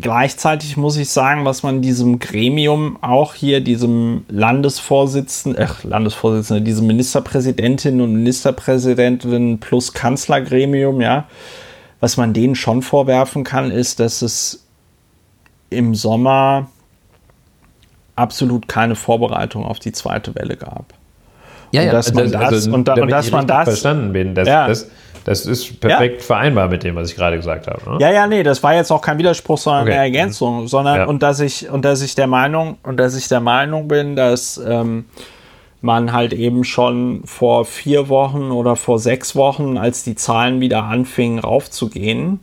gleichzeitig muss ich sagen, was man diesem Gremium auch hier, diesem Landesvorsitzenden, ach, Landesvorsitzenden, diesem Ministerpräsidentin und Ministerpräsidentin plus Kanzlergremium, ja, was man denen schon vorwerfen kann, ist, dass es im Sommer absolut keine Vorbereitung auf die zweite Welle gab. Ja, ja, dass man das, das also, und, da, und dass man das verstanden bin, das, ja. das, das ist perfekt ja. vereinbar mit dem, was ich gerade gesagt habe. Ne? Ja, ja, nee, das war jetzt auch kein Widerspruch, sondern okay. eine Ergänzung, sondern ja. und dass ich und dass ich der Meinung und dass ich der Meinung bin, dass ähm, man halt eben schon vor vier Wochen oder vor sechs Wochen, als die Zahlen wieder anfingen raufzugehen,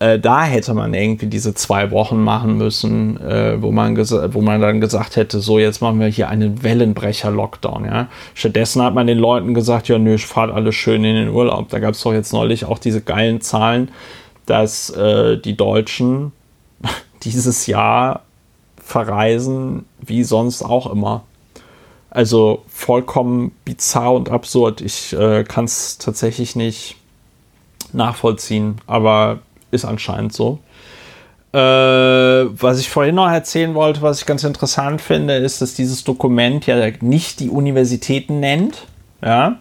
äh, da hätte man irgendwie diese zwei Wochen machen müssen, äh, wo, man wo man dann gesagt hätte, so jetzt machen wir hier einen Wellenbrecher-Lockdown. Ja? Stattdessen hat man den Leuten gesagt, ja nö, fahrt alles schön in den Urlaub. Da gab es doch jetzt neulich auch diese geilen Zahlen, dass äh, die Deutschen dieses Jahr verreisen wie sonst auch immer. Also vollkommen bizarr und absurd. Ich äh, kann es tatsächlich nicht nachvollziehen, aber ist anscheinend so. Äh, was ich vorhin noch erzählen wollte, was ich ganz interessant finde, ist, dass dieses Dokument ja nicht die Universitäten nennt. Ja.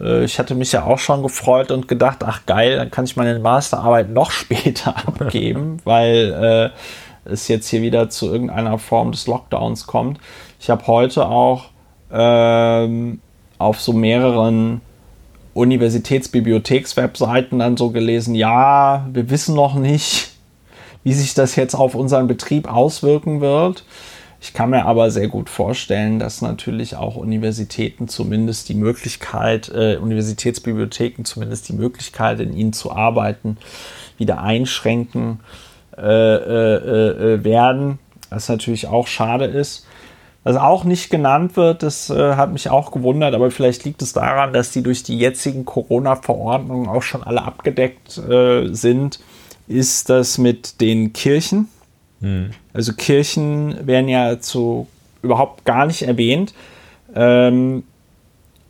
Äh, ich hatte mich ja auch schon gefreut und gedacht, ach geil, dann kann ich meine Masterarbeit noch später abgeben, weil äh, es jetzt hier wieder zu irgendeiner Form des Lockdowns kommt. Ich habe heute auch ähm, auf so mehreren Universitätsbibliotheks-Webseiten dann so gelesen, ja, wir wissen noch nicht, wie sich das jetzt auf unseren Betrieb auswirken wird. Ich kann mir aber sehr gut vorstellen, dass natürlich auch Universitäten zumindest die Möglichkeit, äh, Universitätsbibliotheken zumindest die Möglichkeit, in ihnen zu arbeiten, wieder einschränken äh, äh, äh werden. Was natürlich auch schade ist. Was auch nicht genannt wird, das äh, hat mich auch gewundert, aber vielleicht liegt es daran, dass die durch die jetzigen Corona-Verordnungen auch schon alle abgedeckt äh, sind, ist das mit den Kirchen. Hm. Also Kirchen werden ja zu überhaupt gar nicht erwähnt. Ähm,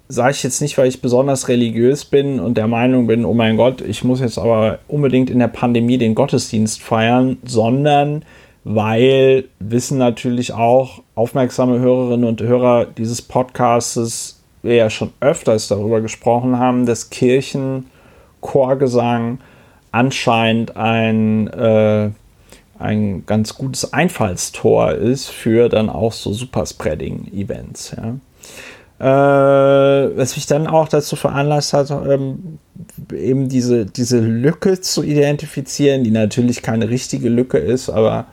Sage ich jetzt nicht, weil ich besonders religiös bin und der Meinung bin, oh mein Gott, ich muss jetzt aber unbedingt in der Pandemie den Gottesdienst feiern, sondern weil wissen natürlich auch aufmerksame Hörerinnen und Hörer dieses Podcasts, wir ja schon öfters darüber gesprochen haben, dass Kirchenchorgesang anscheinend ein, äh, ein ganz gutes Einfallstor ist für dann auch so Superspreading-Events. Ja. Äh, was mich dann auch dazu veranlasst hat, ähm, eben diese, diese Lücke zu identifizieren, die natürlich keine richtige Lücke ist, aber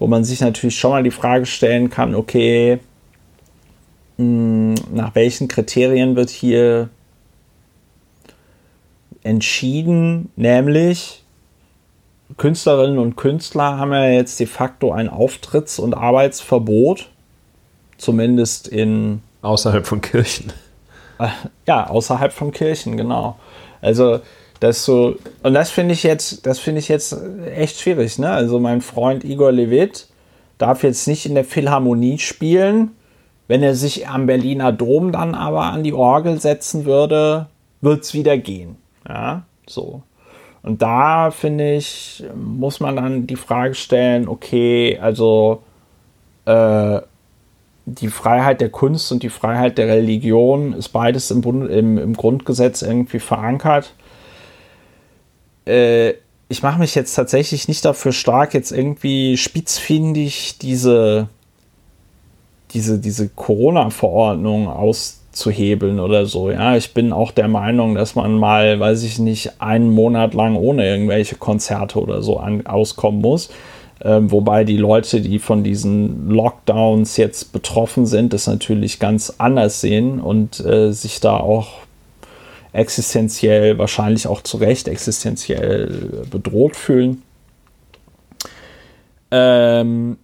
wo man sich natürlich schon mal die Frage stellen kann, okay, hm, nach welchen Kriterien wird hier entschieden, nämlich Künstlerinnen und Künstler haben ja jetzt de facto ein Auftritts- und Arbeitsverbot, zumindest in außerhalb von Kirchen. Ja, außerhalb von Kirchen, genau. Also das so, und das finde ich jetzt, das finde ich jetzt echt schwierig, ne? Also mein Freund Igor Levit darf jetzt nicht in der Philharmonie spielen. Wenn er sich am Berliner Dom dann aber an die Orgel setzen würde, wird es wieder gehen. Ja, so. Und da finde ich, muss man dann die Frage stellen, okay, also äh, die Freiheit der Kunst und die Freiheit der Religion ist beides im, Bund, im, im Grundgesetz irgendwie verankert äh, ich mache mich jetzt tatsächlich nicht dafür stark, jetzt irgendwie spitzfindig diese, diese, diese Corona-Verordnung auszuhebeln oder so. Ja, ich bin auch der Meinung, dass man mal, weiß ich nicht, einen Monat lang ohne irgendwelche Konzerte oder so an, auskommen muss. Ähm, wobei die Leute, die von diesen Lockdowns jetzt betroffen sind, das natürlich ganz anders sehen und äh, sich da auch existenziell, wahrscheinlich auch zu Recht existenziell bedroht fühlen. Ähm,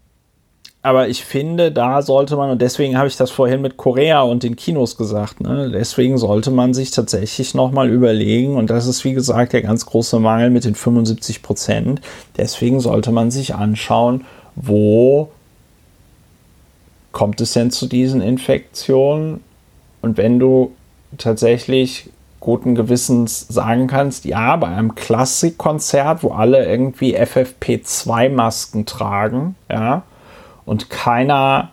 aber ich finde, da sollte man, und deswegen habe ich das vorhin mit Korea und den Kinos gesagt, ne, deswegen sollte man sich tatsächlich nochmal überlegen, und das ist wie gesagt der ganz große Mangel mit den 75 Prozent, deswegen sollte man sich anschauen, wo kommt es denn zu diesen Infektionen? Und wenn du tatsächlich guten Gewissens sagen kannst, ja, bei einem Klassikkonzert, wo alle irgendwie FFP2-Masken tragen, ja, und keiner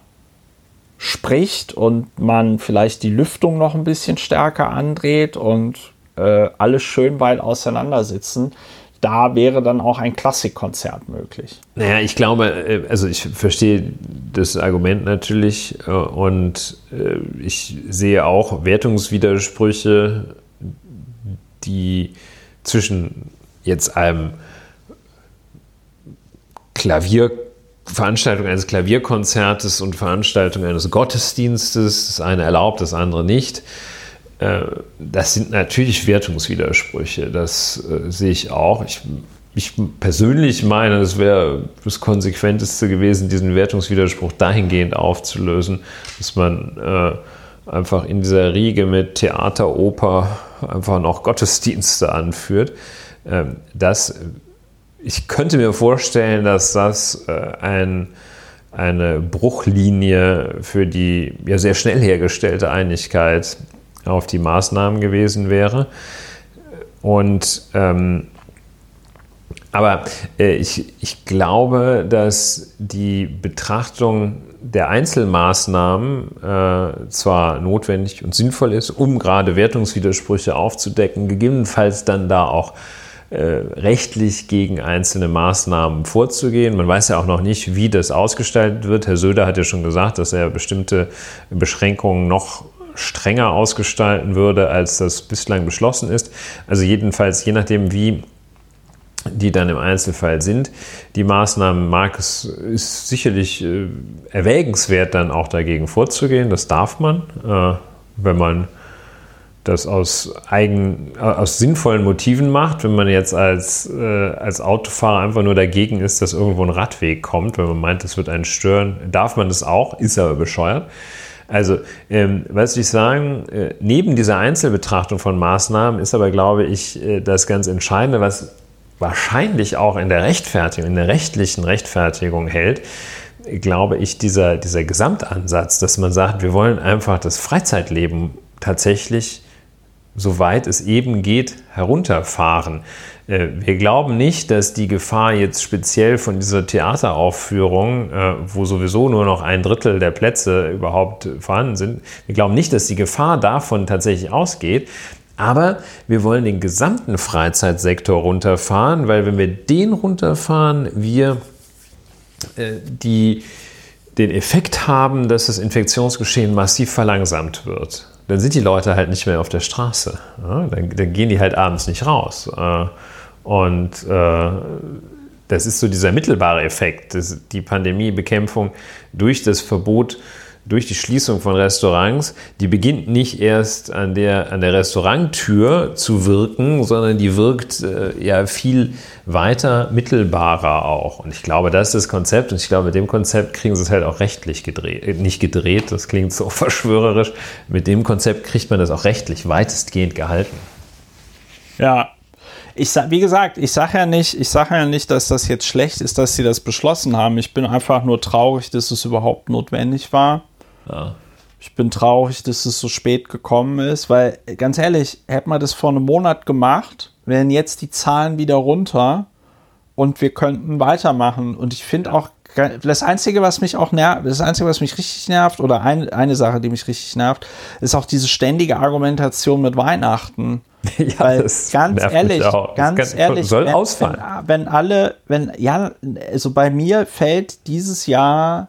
spricht und man vielleicht die Lüftung noch ein bisschen stärker andreht und äh, alle schön weit auseinander sitzen, da wäre dann auch ein Klassikkonzert möglich. Naja, ich glaube, äh, also ich verstehe das Argument natürlich äh, und äh, ich sehe auch Wertungswidersprüche die zwischen jetzt einem Klavier Veranstaltung eines Klavierkonzertes und Veranstaltung eines Gottesdienstes, das eine erlaubt, das andere nicht. Äh, das sind natürlich Wertungswidersprüche, das äh, sehe ich auch. Ich, ich persönlich meine, es wäre das Konsequenteste gewesen, diesen Wertungswiderspruch dahingehend aufzulösen, dass man äh, einfach in dieser Riege mit Theater, Oper, einfach noch Gottesdienste anführt. Ähm, das, ich könnte mir vorstellen, dass das äh, ein, eine Bruchlinie für die ja sehr schnell hergestellte Einigkeit auf die Maßnahmen gewesen wäre. Und ähm, Aber äh, ich, ich glaube, dass die Betrachtung der Einzelmaßnahmen äh, zwar notwendig und sinnvoll ist, um gerade Wertungswidersprüche aufzudecken, gegebenenfalls dann da auch äh, rechtlich gegen einzelne Maßnahmen vorzugehen. Man weiß ja auch noch nicht, wie das ausgestaltet wird. Herr Söder hat ja schon gesagt, dass er bestimmte Beschränkungen noch strenger ausgestalten würde, als das bislang beschlossen ist. Also jedenfalls, je nachdem, wie die dann im Einzelfall sind. Die Maßnahmen mag es ist sicherlich äh, erwägenswert, dann auch dagegen vorzugehen. Das darf man, äh, wenn man das aus, eigen, äh, aus sinnvollen Motiven macht. Wenn man jetzt als, als Autofahrer einfach nur dagegen ist, dass irgendwo ein Radweg kommt, wenn man meint, das wird einen stören, darf man das auch, ist aber bescheuert. Also, ähm, was ich sagen, neben dieser Einzelbetrachtung von Maßnahmen ist aber, glaube ich, das ganz Entscheidende, was wahrscheinlich auch in der Rechtfertigung, in der rechtlichen Rechtfertigung hält, glaube ich, dieser, dieser Gesamtansatz, dass man sagt, wir wollen einfach das Freizeitleben tatsächlich, soweit es eben geht, herunterfahren. Äh, wir glauben nicht, dass die Gefahr jetzt speziell von dieser Theateraufführung, äh, wo sowieso nur noch ein Drittel der Plätze überhaupt vorhanden sind, wir glauben nicht, dass die Gefahr davon tatsächlich ausgeht. Aber wir wollen den gesamten Freizeitsektor runterfahren, weil wenn wir den runterfahren, wir äh, die, den Effekt haben, dass das Infektionsgeschehen massiv verlangsamt wird. Dann sind die Leute halt nicht mehr auf der Straße. Ja? Dann, dann, gehen die halt abends nicht raus. Äh, und äh, das ist so dieser mittelbare Effekt, die Pandemiebekämpfung durch das Verbot durch die Schließung von Restaurants, die beginnt nicht erst an der, an der Restauranttür zu wirken, sondern die wirkt äh, ja viel weiter mittelbarer auch. Und ich glaube, das ist das Konzept und ich glaube, mit dem Konzept kriegen sie es halt auch rechtlich gedreht, äh, nicht gedreht, das klingt so verschwörerisch. Mit dem Konzept kriegt man das auch rechtlich weitestgehend gehalten. Ja, ich sag, wie gesagt, ich sage ja nicht, ich sage ja nicht, dass das jetzt schlecht ist, dass sie das beschlossen haben. Ich bin einfach nur traurig, dass es überhaupt notwendig war. Ja. Ich bin traurig, dass es so spät gekommen ist, weil ganz ehrlich, hätte man das vor einem Monat gemacht, wären jetzt die Zahlen wieder runter und wir könnten weitermachen. Und ich finde auch, das Einzige, was mich auch nervt, das Einzige, was mich richtig nervt, oder ein, eine Sache, die mich richtig nervt, ist auch diese ständige Argumentation mit Weihnachten. Ja, Weil ganz ehrlich, ganz kann, ehrlich, soll wenn, ausfallen. Wenn, wenn alle, wenn, ja, also bei mir fällt dieses Jahr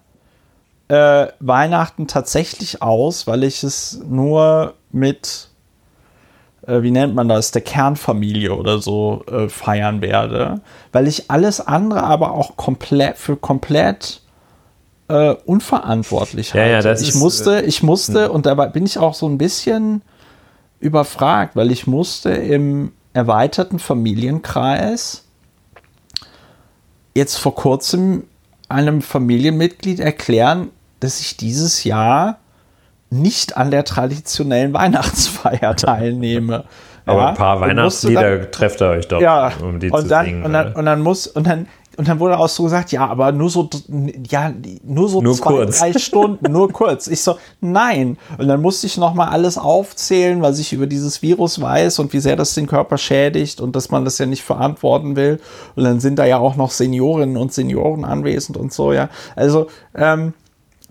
äh, Weihnachten tatsächlich aus, weil ich es nur mit, äh, wie nennt man das, der Kernfamilie oder so äh, feiern werde, weil ich alles andere aber auch komplett für komplett äh, unverantwortlich ja, halte. Ja, ich ist, musste, ich musste, hm. und dabei bin ich auch so ein bisschen überfragt, weil ich musste im erweiterten Familienkreis jetzt vor kurzem einem Familienmitglied erklären, dass ich dieses Jahr nicht an der traditionellen Weihnachtsfeier teilnehme. Aber ja, ein paar Weihnachtslieder trefft ihr euch doch, ja, um die zu dann, singen. Und dann, und dann muss, und dann, und dann wurde auch so gesagt, ja, aber nur so, ja, nur so nur zwei, kurz. drei Stunden, nur kurz. Ich so, nein. Und dann musste ich nochmal alles aufzählen, was ich über dieses Virus weiß und wie sehr das den Körper schädigt und dass man das ja nicht verantworten will. Und dann sind da ja auch noch Seniorinnen und Senioren anwesend und so, ja. Also, ähm,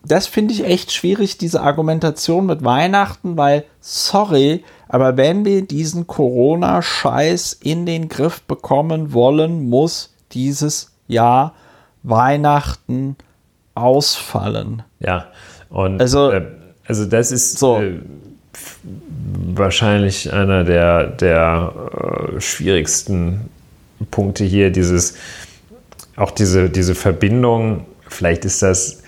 das finde ich echt schwierig, diese Argumentation mit Weihnachten, weil, sorry, aber wenn wir diesen Corona-Scheiß in den Griff bekommen wollen, muss dieses Jahr Weihnachten ausfallen. Ja, und also, äh, also das ist so. Äh, wahrscheinlich einer der, der äh, schwierigsten Punkte hier, dieses, auch diese, diese Verbindung, vielleicht ist das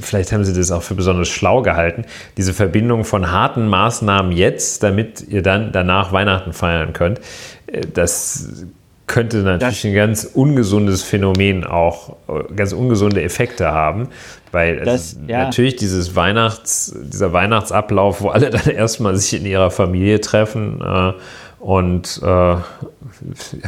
vielleicht haben Sie das auch für besonders schlau gehalten, diese Verbindung von harten Maßnahmen jetzt, damit ihr dann danach Weihnachten feiern könnt, äh, das könnte natürlich ein ganz ungesundes Phänomen auch, äh, ganz ungesunde Effekte haben, weil das, ja. natürlich dieses Weihnachts, dieser Weihnachtsablauf, wo alle dann erstmal sich in ihrer Familie treffen äh, und äh,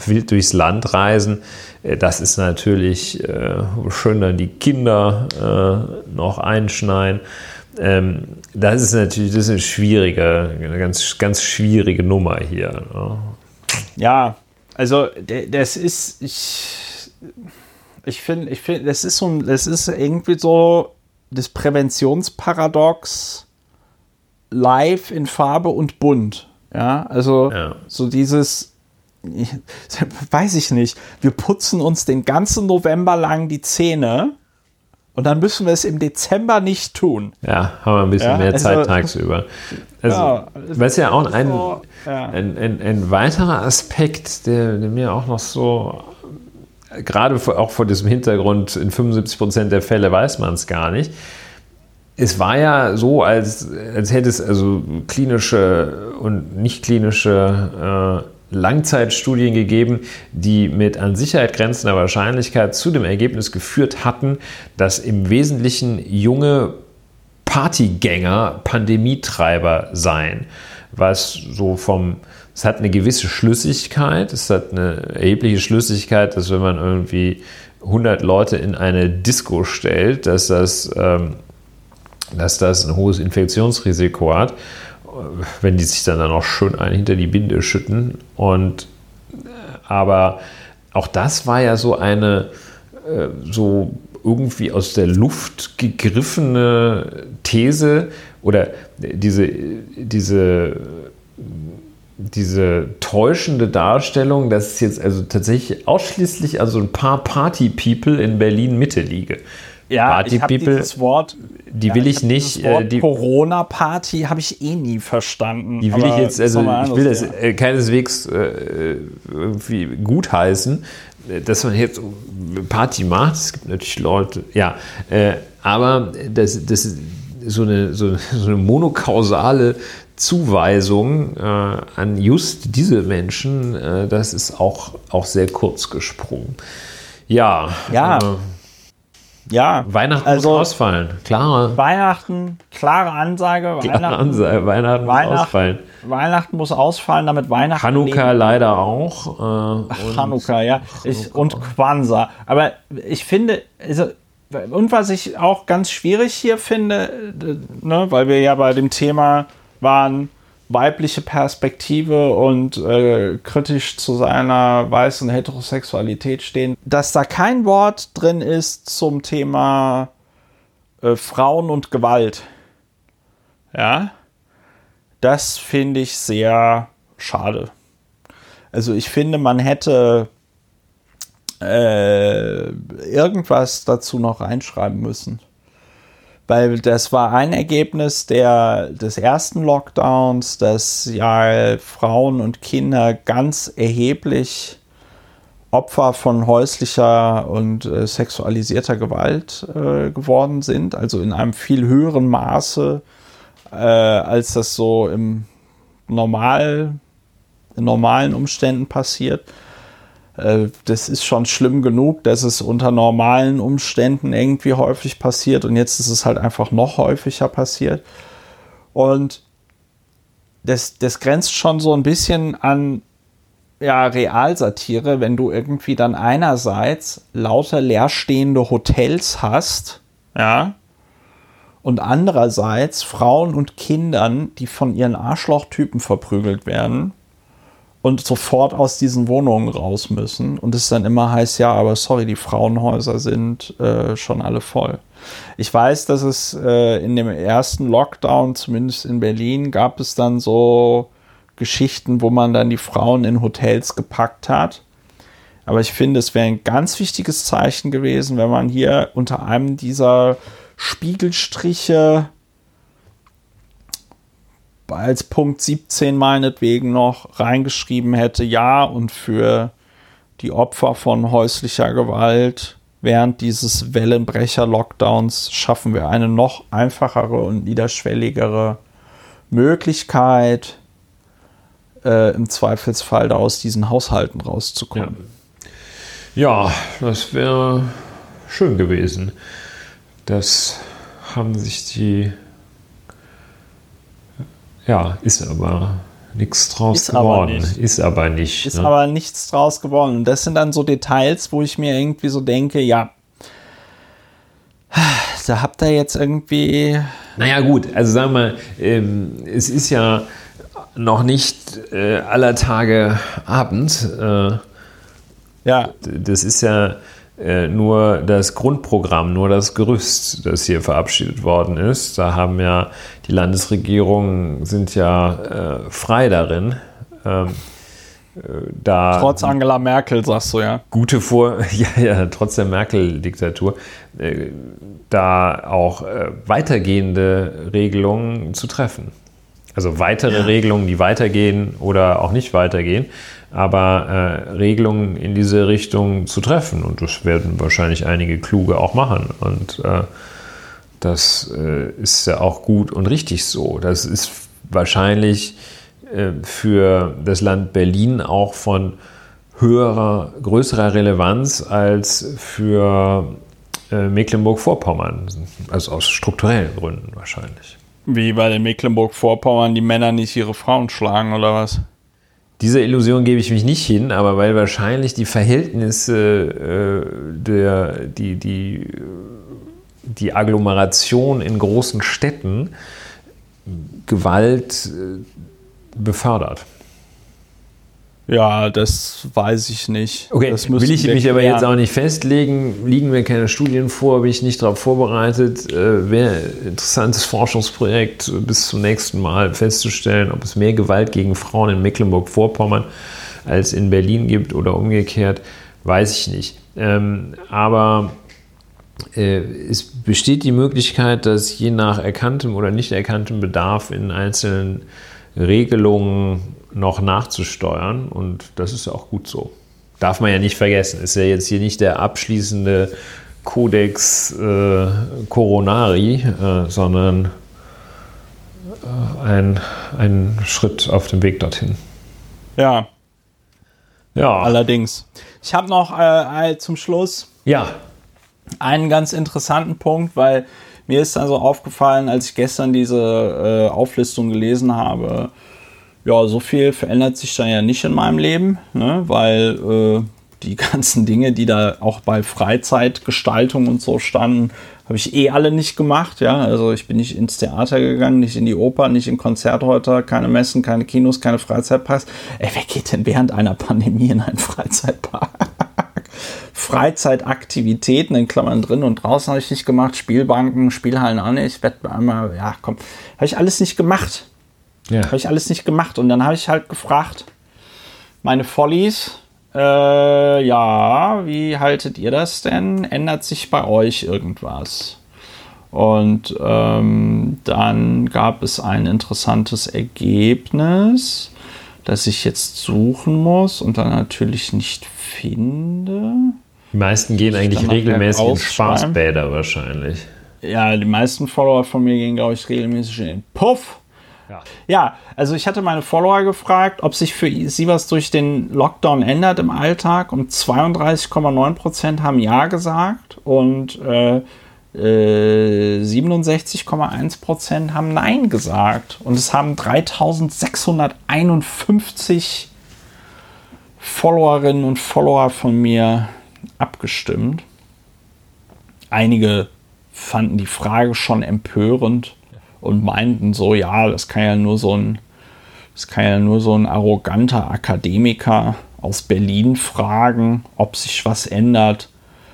wild durchs Land reisen, äh, das ist natürlich äh, schön, dann die Kinder äh, noch einschneiden. Ähm, das ist natürlich das ist eine schwierige, eine ganz, ganz schwierige Nummer hier. Ne? Ja, Also, das ist, ich, ich finde, ich finde, das ist so, das ist irgendwie so das Präventionsparadox live in Farbe und bunt. Ja, also ja. so dieses, weiß ich nicht, wir putzen uns den ganzen November lang die Zähne und dann müssen wir es im Dezember nicht tun. Ja, haben wir ein bisschen ja, mehr also, Zeit tagsüber. Also, ja, was ja auch ein, so, ja. ein, ein, ein, weiterer Aspekt, der, der, mir auch noch so, gerade auch vor diesem Hintergrund, in 75 Prozent der Fälle weiß man es gar nicht. Es war ja so, als, als hätte es also klinische und nicht klinische äh, Langzeitstudien gegeben, die mit an Sicherheit grenzender Wahrscheinlichkeit zu dem Ergebnis geführt hatten, dass im Wesentlichen junge Partygänger Pandemietreiber seien. Was so vom, es hat eine gewisse Schlüssigkeit, es hat eine erhebliche Schlüssigkeit, dass wenn man irgendwie 100 Leute in eine Disco stellt, dass das, ähm, dass das ein hohes Infektionsrisiko hat wenn die sich dann, dann auch schön ein hinter die Binde schütten. Und aber auch das war ja so eine äh, so irgendwie aus der Luft gegriffene These oder diese, diese, diese täuschende Darstellung, dass es jetzt also tatsächlich ausschließlich also ein paar Party-People in Berlin Mitte liege. Ja, Party ich People, dieses Wort, die will ich, ich nicht. Äh, die Corona-Party habe ich eh nie verstanden. Die will ich jetzt, also ich will das äh, keineswegs äh, irgendwie gutheißen, dass man jetzt Party macht. Es gibt natürlich Leute, ja, äh, aber das, das ist so eine, so, so eine monokausale Zuweisung äh, an just diese Menschen, äh, das ist auch, auch sehr kurz gesprungen. Ja. Ja. Ja. Weihnachten also, muss ausfallen. Klare. Weihnachten, klare Ansage. Klare Weihnachten, Ansage. Weihnachten, Weihnachten muss ausfallen. Weihnachten muss ausfallen, damit Weihnachten. Hanukkah leider auch. Äh, Hanukkah, ja. Ich, und Kwanzaa. Aber ich finde, also, und was ich auch ganz schwierig hier finde, ne, weil wir ja bei dem Thema waren, weibliche Perspektive und äh, kritisch zu seiner weißen Heterosexualität stehen, dass da kein Wort drin ist zum Thema äh, Frauen und Gewalt. Ja, das finde ich sehr schade. Also ich finde, man hätte äh, irgendwas dazu noch reinschreiben müssen weil das war ein Ergebnis der, des ersten Lockdowns, dass ja Frauen und Kinder ganz erheblich Opfer von häuslicher und äh, sexualisierter Gewalt äh, geworden sind, also in einem viel höheren Maße, äh, als das so im normal, in normalen Umständen passiert. Äh, das ist schon schlimm genug, dass es unter normalen Umständen irgendwie häufig passiert und jetzt ist es halt einfach noch häufiger passiert. Und das, das grenzt schon so ein bisschen an ja, Realsatire, wenn du irgendwie dann einerseits lauter leerstehende Hotels hast, ja, und andererseits Frauen und Kindern, die von ihren Arschlochtypen verprügelt werden und sofort aus diesen Wohnungen raus müssen. Und es dann immer heißt, ja, aber sorry, die Frauenhäuser sind äh, schon alle voll. Ich weiß, dass es äh, in dem ersten Lockdown, zumindest in Berlin, gab es dann so Geschichten, wo man dann die Frauen in Hotels gepackt hat. Aber ich finde, es wäre ein ganz wichtiges Zeichen gewesen, wenn man hier unter einem dieser Spiegelstriche als Punkt 17 meinetwegen noch reingeschrieben hätte, ja, und für die Opfer von häuslicher Gewalt während dieses Wellenbrecher-Lockdowns schaffen wir eine noch einfachere und niederschwelligere Möglichkeit, äh, im Zweifelsfall da aus diesen Haushalten rauszukommen. Ja, ja das wäre schön gewesen. Das haben sich die ja, ist aber nichts draus ist geworden. Aber ist aber nicht. Ist ne? aber nichts draus geworden. Und das sind dann so Details, wo ich mir irgendwie so denke, ja, da habt ihr jetzt irgendwie. Naja, gut, also sagen wir mal, ähm, es ist ja noch nicht äh, aller Tage Abend. Äh, ja. Das ist ja nur das Grundprogramm, nur das Gerüst, das hier verabschiedet worden ist. Da haben ja die Landesregierungen sind ja äh, frei darin. Ähm, äh, da trotz Angela Merkel, sagst du ja. Gute Vor, ja, ja, trotz der Merkel-Diktatur, äh, da auch äh, weitergehende Regelungen zu treffen. Also weitere ja. Regelungen, die weitergehen oder auch nicht weitergehen, aber äh, Regelungen in diese Richtung zu treffen. Und das werden wahrscheinlich einige Kluge auch machen. Und äh, das äh, ist ja auch gut und richtig so. Das ist wahrscheinlich äh, für das Land Berlin auch von höherer, größerer Relevanz als für äh, Mecklenburg-Vorpommern. Also aus strukturellen Gründen wahrscheinlich. Wie weil in Mecklenburg-Vorpommern die Männer nicht ihre Frauen schlagen oder was? Dieser Illusion gebe ich mich nicht hin, aber weil wahrscheinlich die Verhältnisse äh, der, die, die, die Agglomeration in großen Städten Gewalt äh, befördert. Ja, das weiß ich nicht. Okay, das will ich mich aber jetzt auch nicht festlegen. Liegen mir keine Studien vor, bin ich nicht darauf vorbereitet. Äh, Wäre ein interessantes Forschungsprojekt, bis zum nächsten Mal festzustellen, ob es mehr Gewalt gegen Frauen in Mecklenburg-Vorpommern als in Berlin gibt oder umgekehrt, weiß ich nicht. Ähm, aber äh, es besteht die Möglichkeit, dass je nach erkanntem oder nicht erkanntem Bedarf in einzelnen Regelungen noch nachzusteuern und das ist auch gut so. Darf man ja nicht vergessen, ist ja jetzt hier nicht der abschließende Codex äh, Coronari, äh, sondern äh, ein, ein Schritt auf dem Weg dorthin. Ja. Ja. Allerdings. Ich habe noch äh, zum Schluss ja. einen ganz interessanten Punkt, weil mir ist also aufgefallen, als ich gestern diese äh, Auflistung gelesen habe, ja, so viel verändert sich dann ja nicht in meinem Leben, ne? weil äh, die ganzen Dinge, die da auch bei Freizeitgestaltung und so standen, habe ich eh alle nicht gemacht. Ja, also ich bin nicht ins Theater gegangen, nicht in die Oper, nicht in Konzerthäuser, keine Messen, keine Kinos, keine Freizeitparks. Ey, wer geht denn während einer Pandemie in einen Freizeitpark? Freizeitaktivitäten in Klammern drin und draußen habe ich nicht gemacht. Spielbanken, Spielhallen auch nicht. Wettbewerbe, ja, komm, habe ich alles nicht gemacht. Ja. Habe ich alles nicht gemacht. Und dann habe ich halt gefragt, meine Follies, äh, ja, wie haltet ihr das denn? Ändert sich bei euch irgendwas? Und ähm, dann gab es ein interessantes Ergebnis, das ich jetzt suchen muss und dann natürlich nicht finde. Die meisten gehen eigentlich regelmäßig in Spaßbäder wahrscheinlich. Ja, die meisten Follower von mir gehen, glaube ich, regelmäßig in den Puff. Ja. ja, also ich hatte meine Follower gefragt, ob sich für sie was durch den Lockdown ändert im Alltag und 32,9% haben Ja gesagt und äh, äh, 67,1% haben Nein gesagt. Und es haben 3651 Followerinnen und Follower von mir abgestimmt. Einige fanden die Frage schon empörend und meinten so, ja, das kann ja nur so ein, das kann ja nur so ein arroganter Akademiker aus Berlin fragen, ob sich was ändert.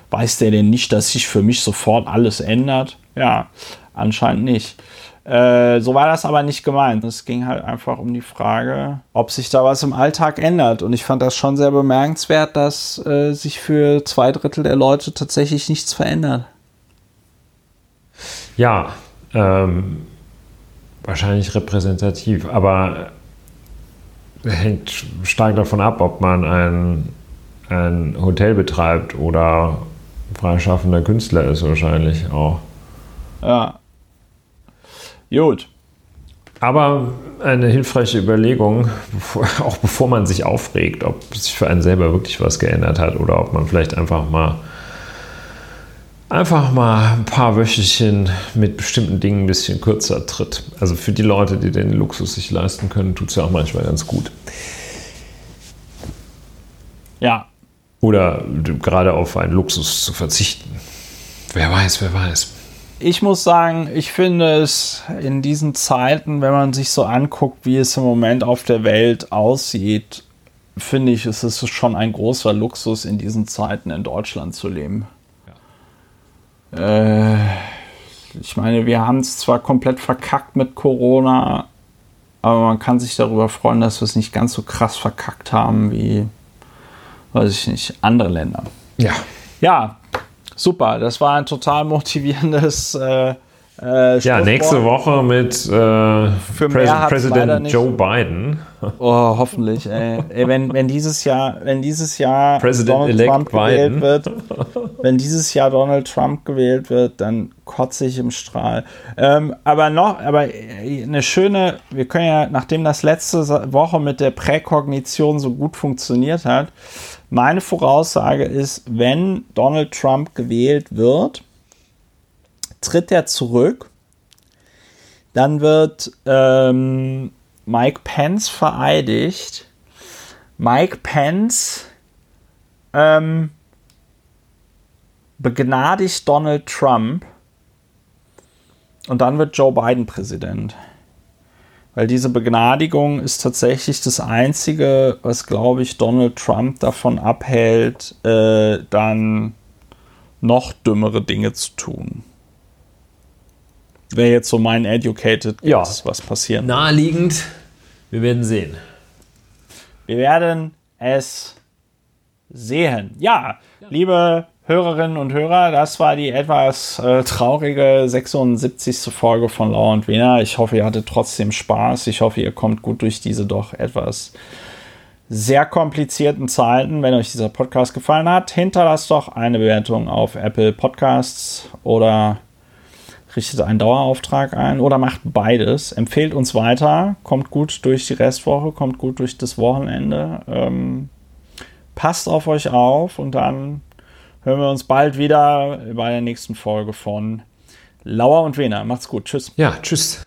Weiß der denn nicht, dass sich für mich sofort alles ändert? Ja, anscheinend nicht. Äh, so war das aber nicht gemeint. Es ging halt einfach um die Frage, ob sich da was im Alltag ändert. Und ich fand das schon sehr bemerkenswert, dass äh, sich für zwei Drittel der Leute tatsächlich nichts verändert. Ja, ähm, wahrscheinlich repräsentativ, aber hängt stark davon ab, ob man ein, ein Hotel betreibt oder freischaffender Künstler ist wahrscheinlich auch. Ja. Gut. Aber eine hilfreiche Überlegung, auch bevor man sich aufregt, ob sich für einen selber wirklich was geändert hat oder ob man vielleicht einfach mal einfach mal ein paar Wöchelchen mit bestimmten Dingen ein bisschen kürzer tritt. Also für die Leute, die den Luxus sich leisten können, tut es ja auch manchmal ganz gut. Ja. Oder gerade auf einen Luxus zu verzichten. Wer weiß, wer weiß. ich muss sagen, ich finde es in diesen Zeiten, wenn man sich so anguckt, wie es im Moment auf der Welt aussieht, finde ich, es ist schon ein großer Luxus, in diesen Zeiten in Deutschland zu leben. Äh, ich meine, wir haben es zwar komplett verkackt mit Corona, aber man kann sich darüber freuen, dass wir es nicht ganz so krass verkackt haben wie, weiß ich nicht, andere Länder. Ja. Ja, super. Das war ein total motivierendes äh, äh, ja, nächste Woche mit äh, Präs Präsident Joe Biden. Oh, hoffentlich. Ey. ey. wenn, wenn dieses Jahr, wenn dieses Jahr Donald Trump gewählt Biden. wird, wenn dieses Jahr Donald Trump gewählt wird, dann kotze ich im Strahl. Ähm, aber noch, aber eine schöne, wir können ja, nachdem das letzte Woche mit der Präkognition so gut funktioniert hat, meine Voraussage ist, wenn Donald Trump gewählt wird, tritt er zurück. Dann wird ähm, Mike Pence vereidigt. Mike Pence ähm, begnadigt Donald Trump. Und dann wird Joe Biden Präsident. Weil diese Begnadigung ist tatsächlich das Einzige, was, glaube ich, Donald Trump davon abhält, äh, dann noch dümmere Dinge zu tun wäre jetzt so mein Educated ja. was passieren Naheliegend. Wir werden sehen. Wir werden es sehen. Ja, ja. liebe Hörerinnen und Hörer, das war die etwas äh, traurige 76. Folge von Lauer und Wiener. Ich hoffe, ihr hattet trotzdem Spaß. Ich hoffe, ihr kommt gut durch diese doch etwas sehr komplizierten Zeiten. Wenn euch dieser Podcast gefallen hat, hinterlasst doch eine Bewertung auf Apple Podcasts oder richtet einen Dauerauftrag ein oder macht beides. Empfehlt uns weiter, kommt gut durch die Restwoche, kommt gut durch das Wochenende. Ähm, passt auf euch auf und dann hören wir uns bald wieder bei der nächsten Folge von Lauer und Wiener. Macht's gut. Tschüss. Ja, tschüss.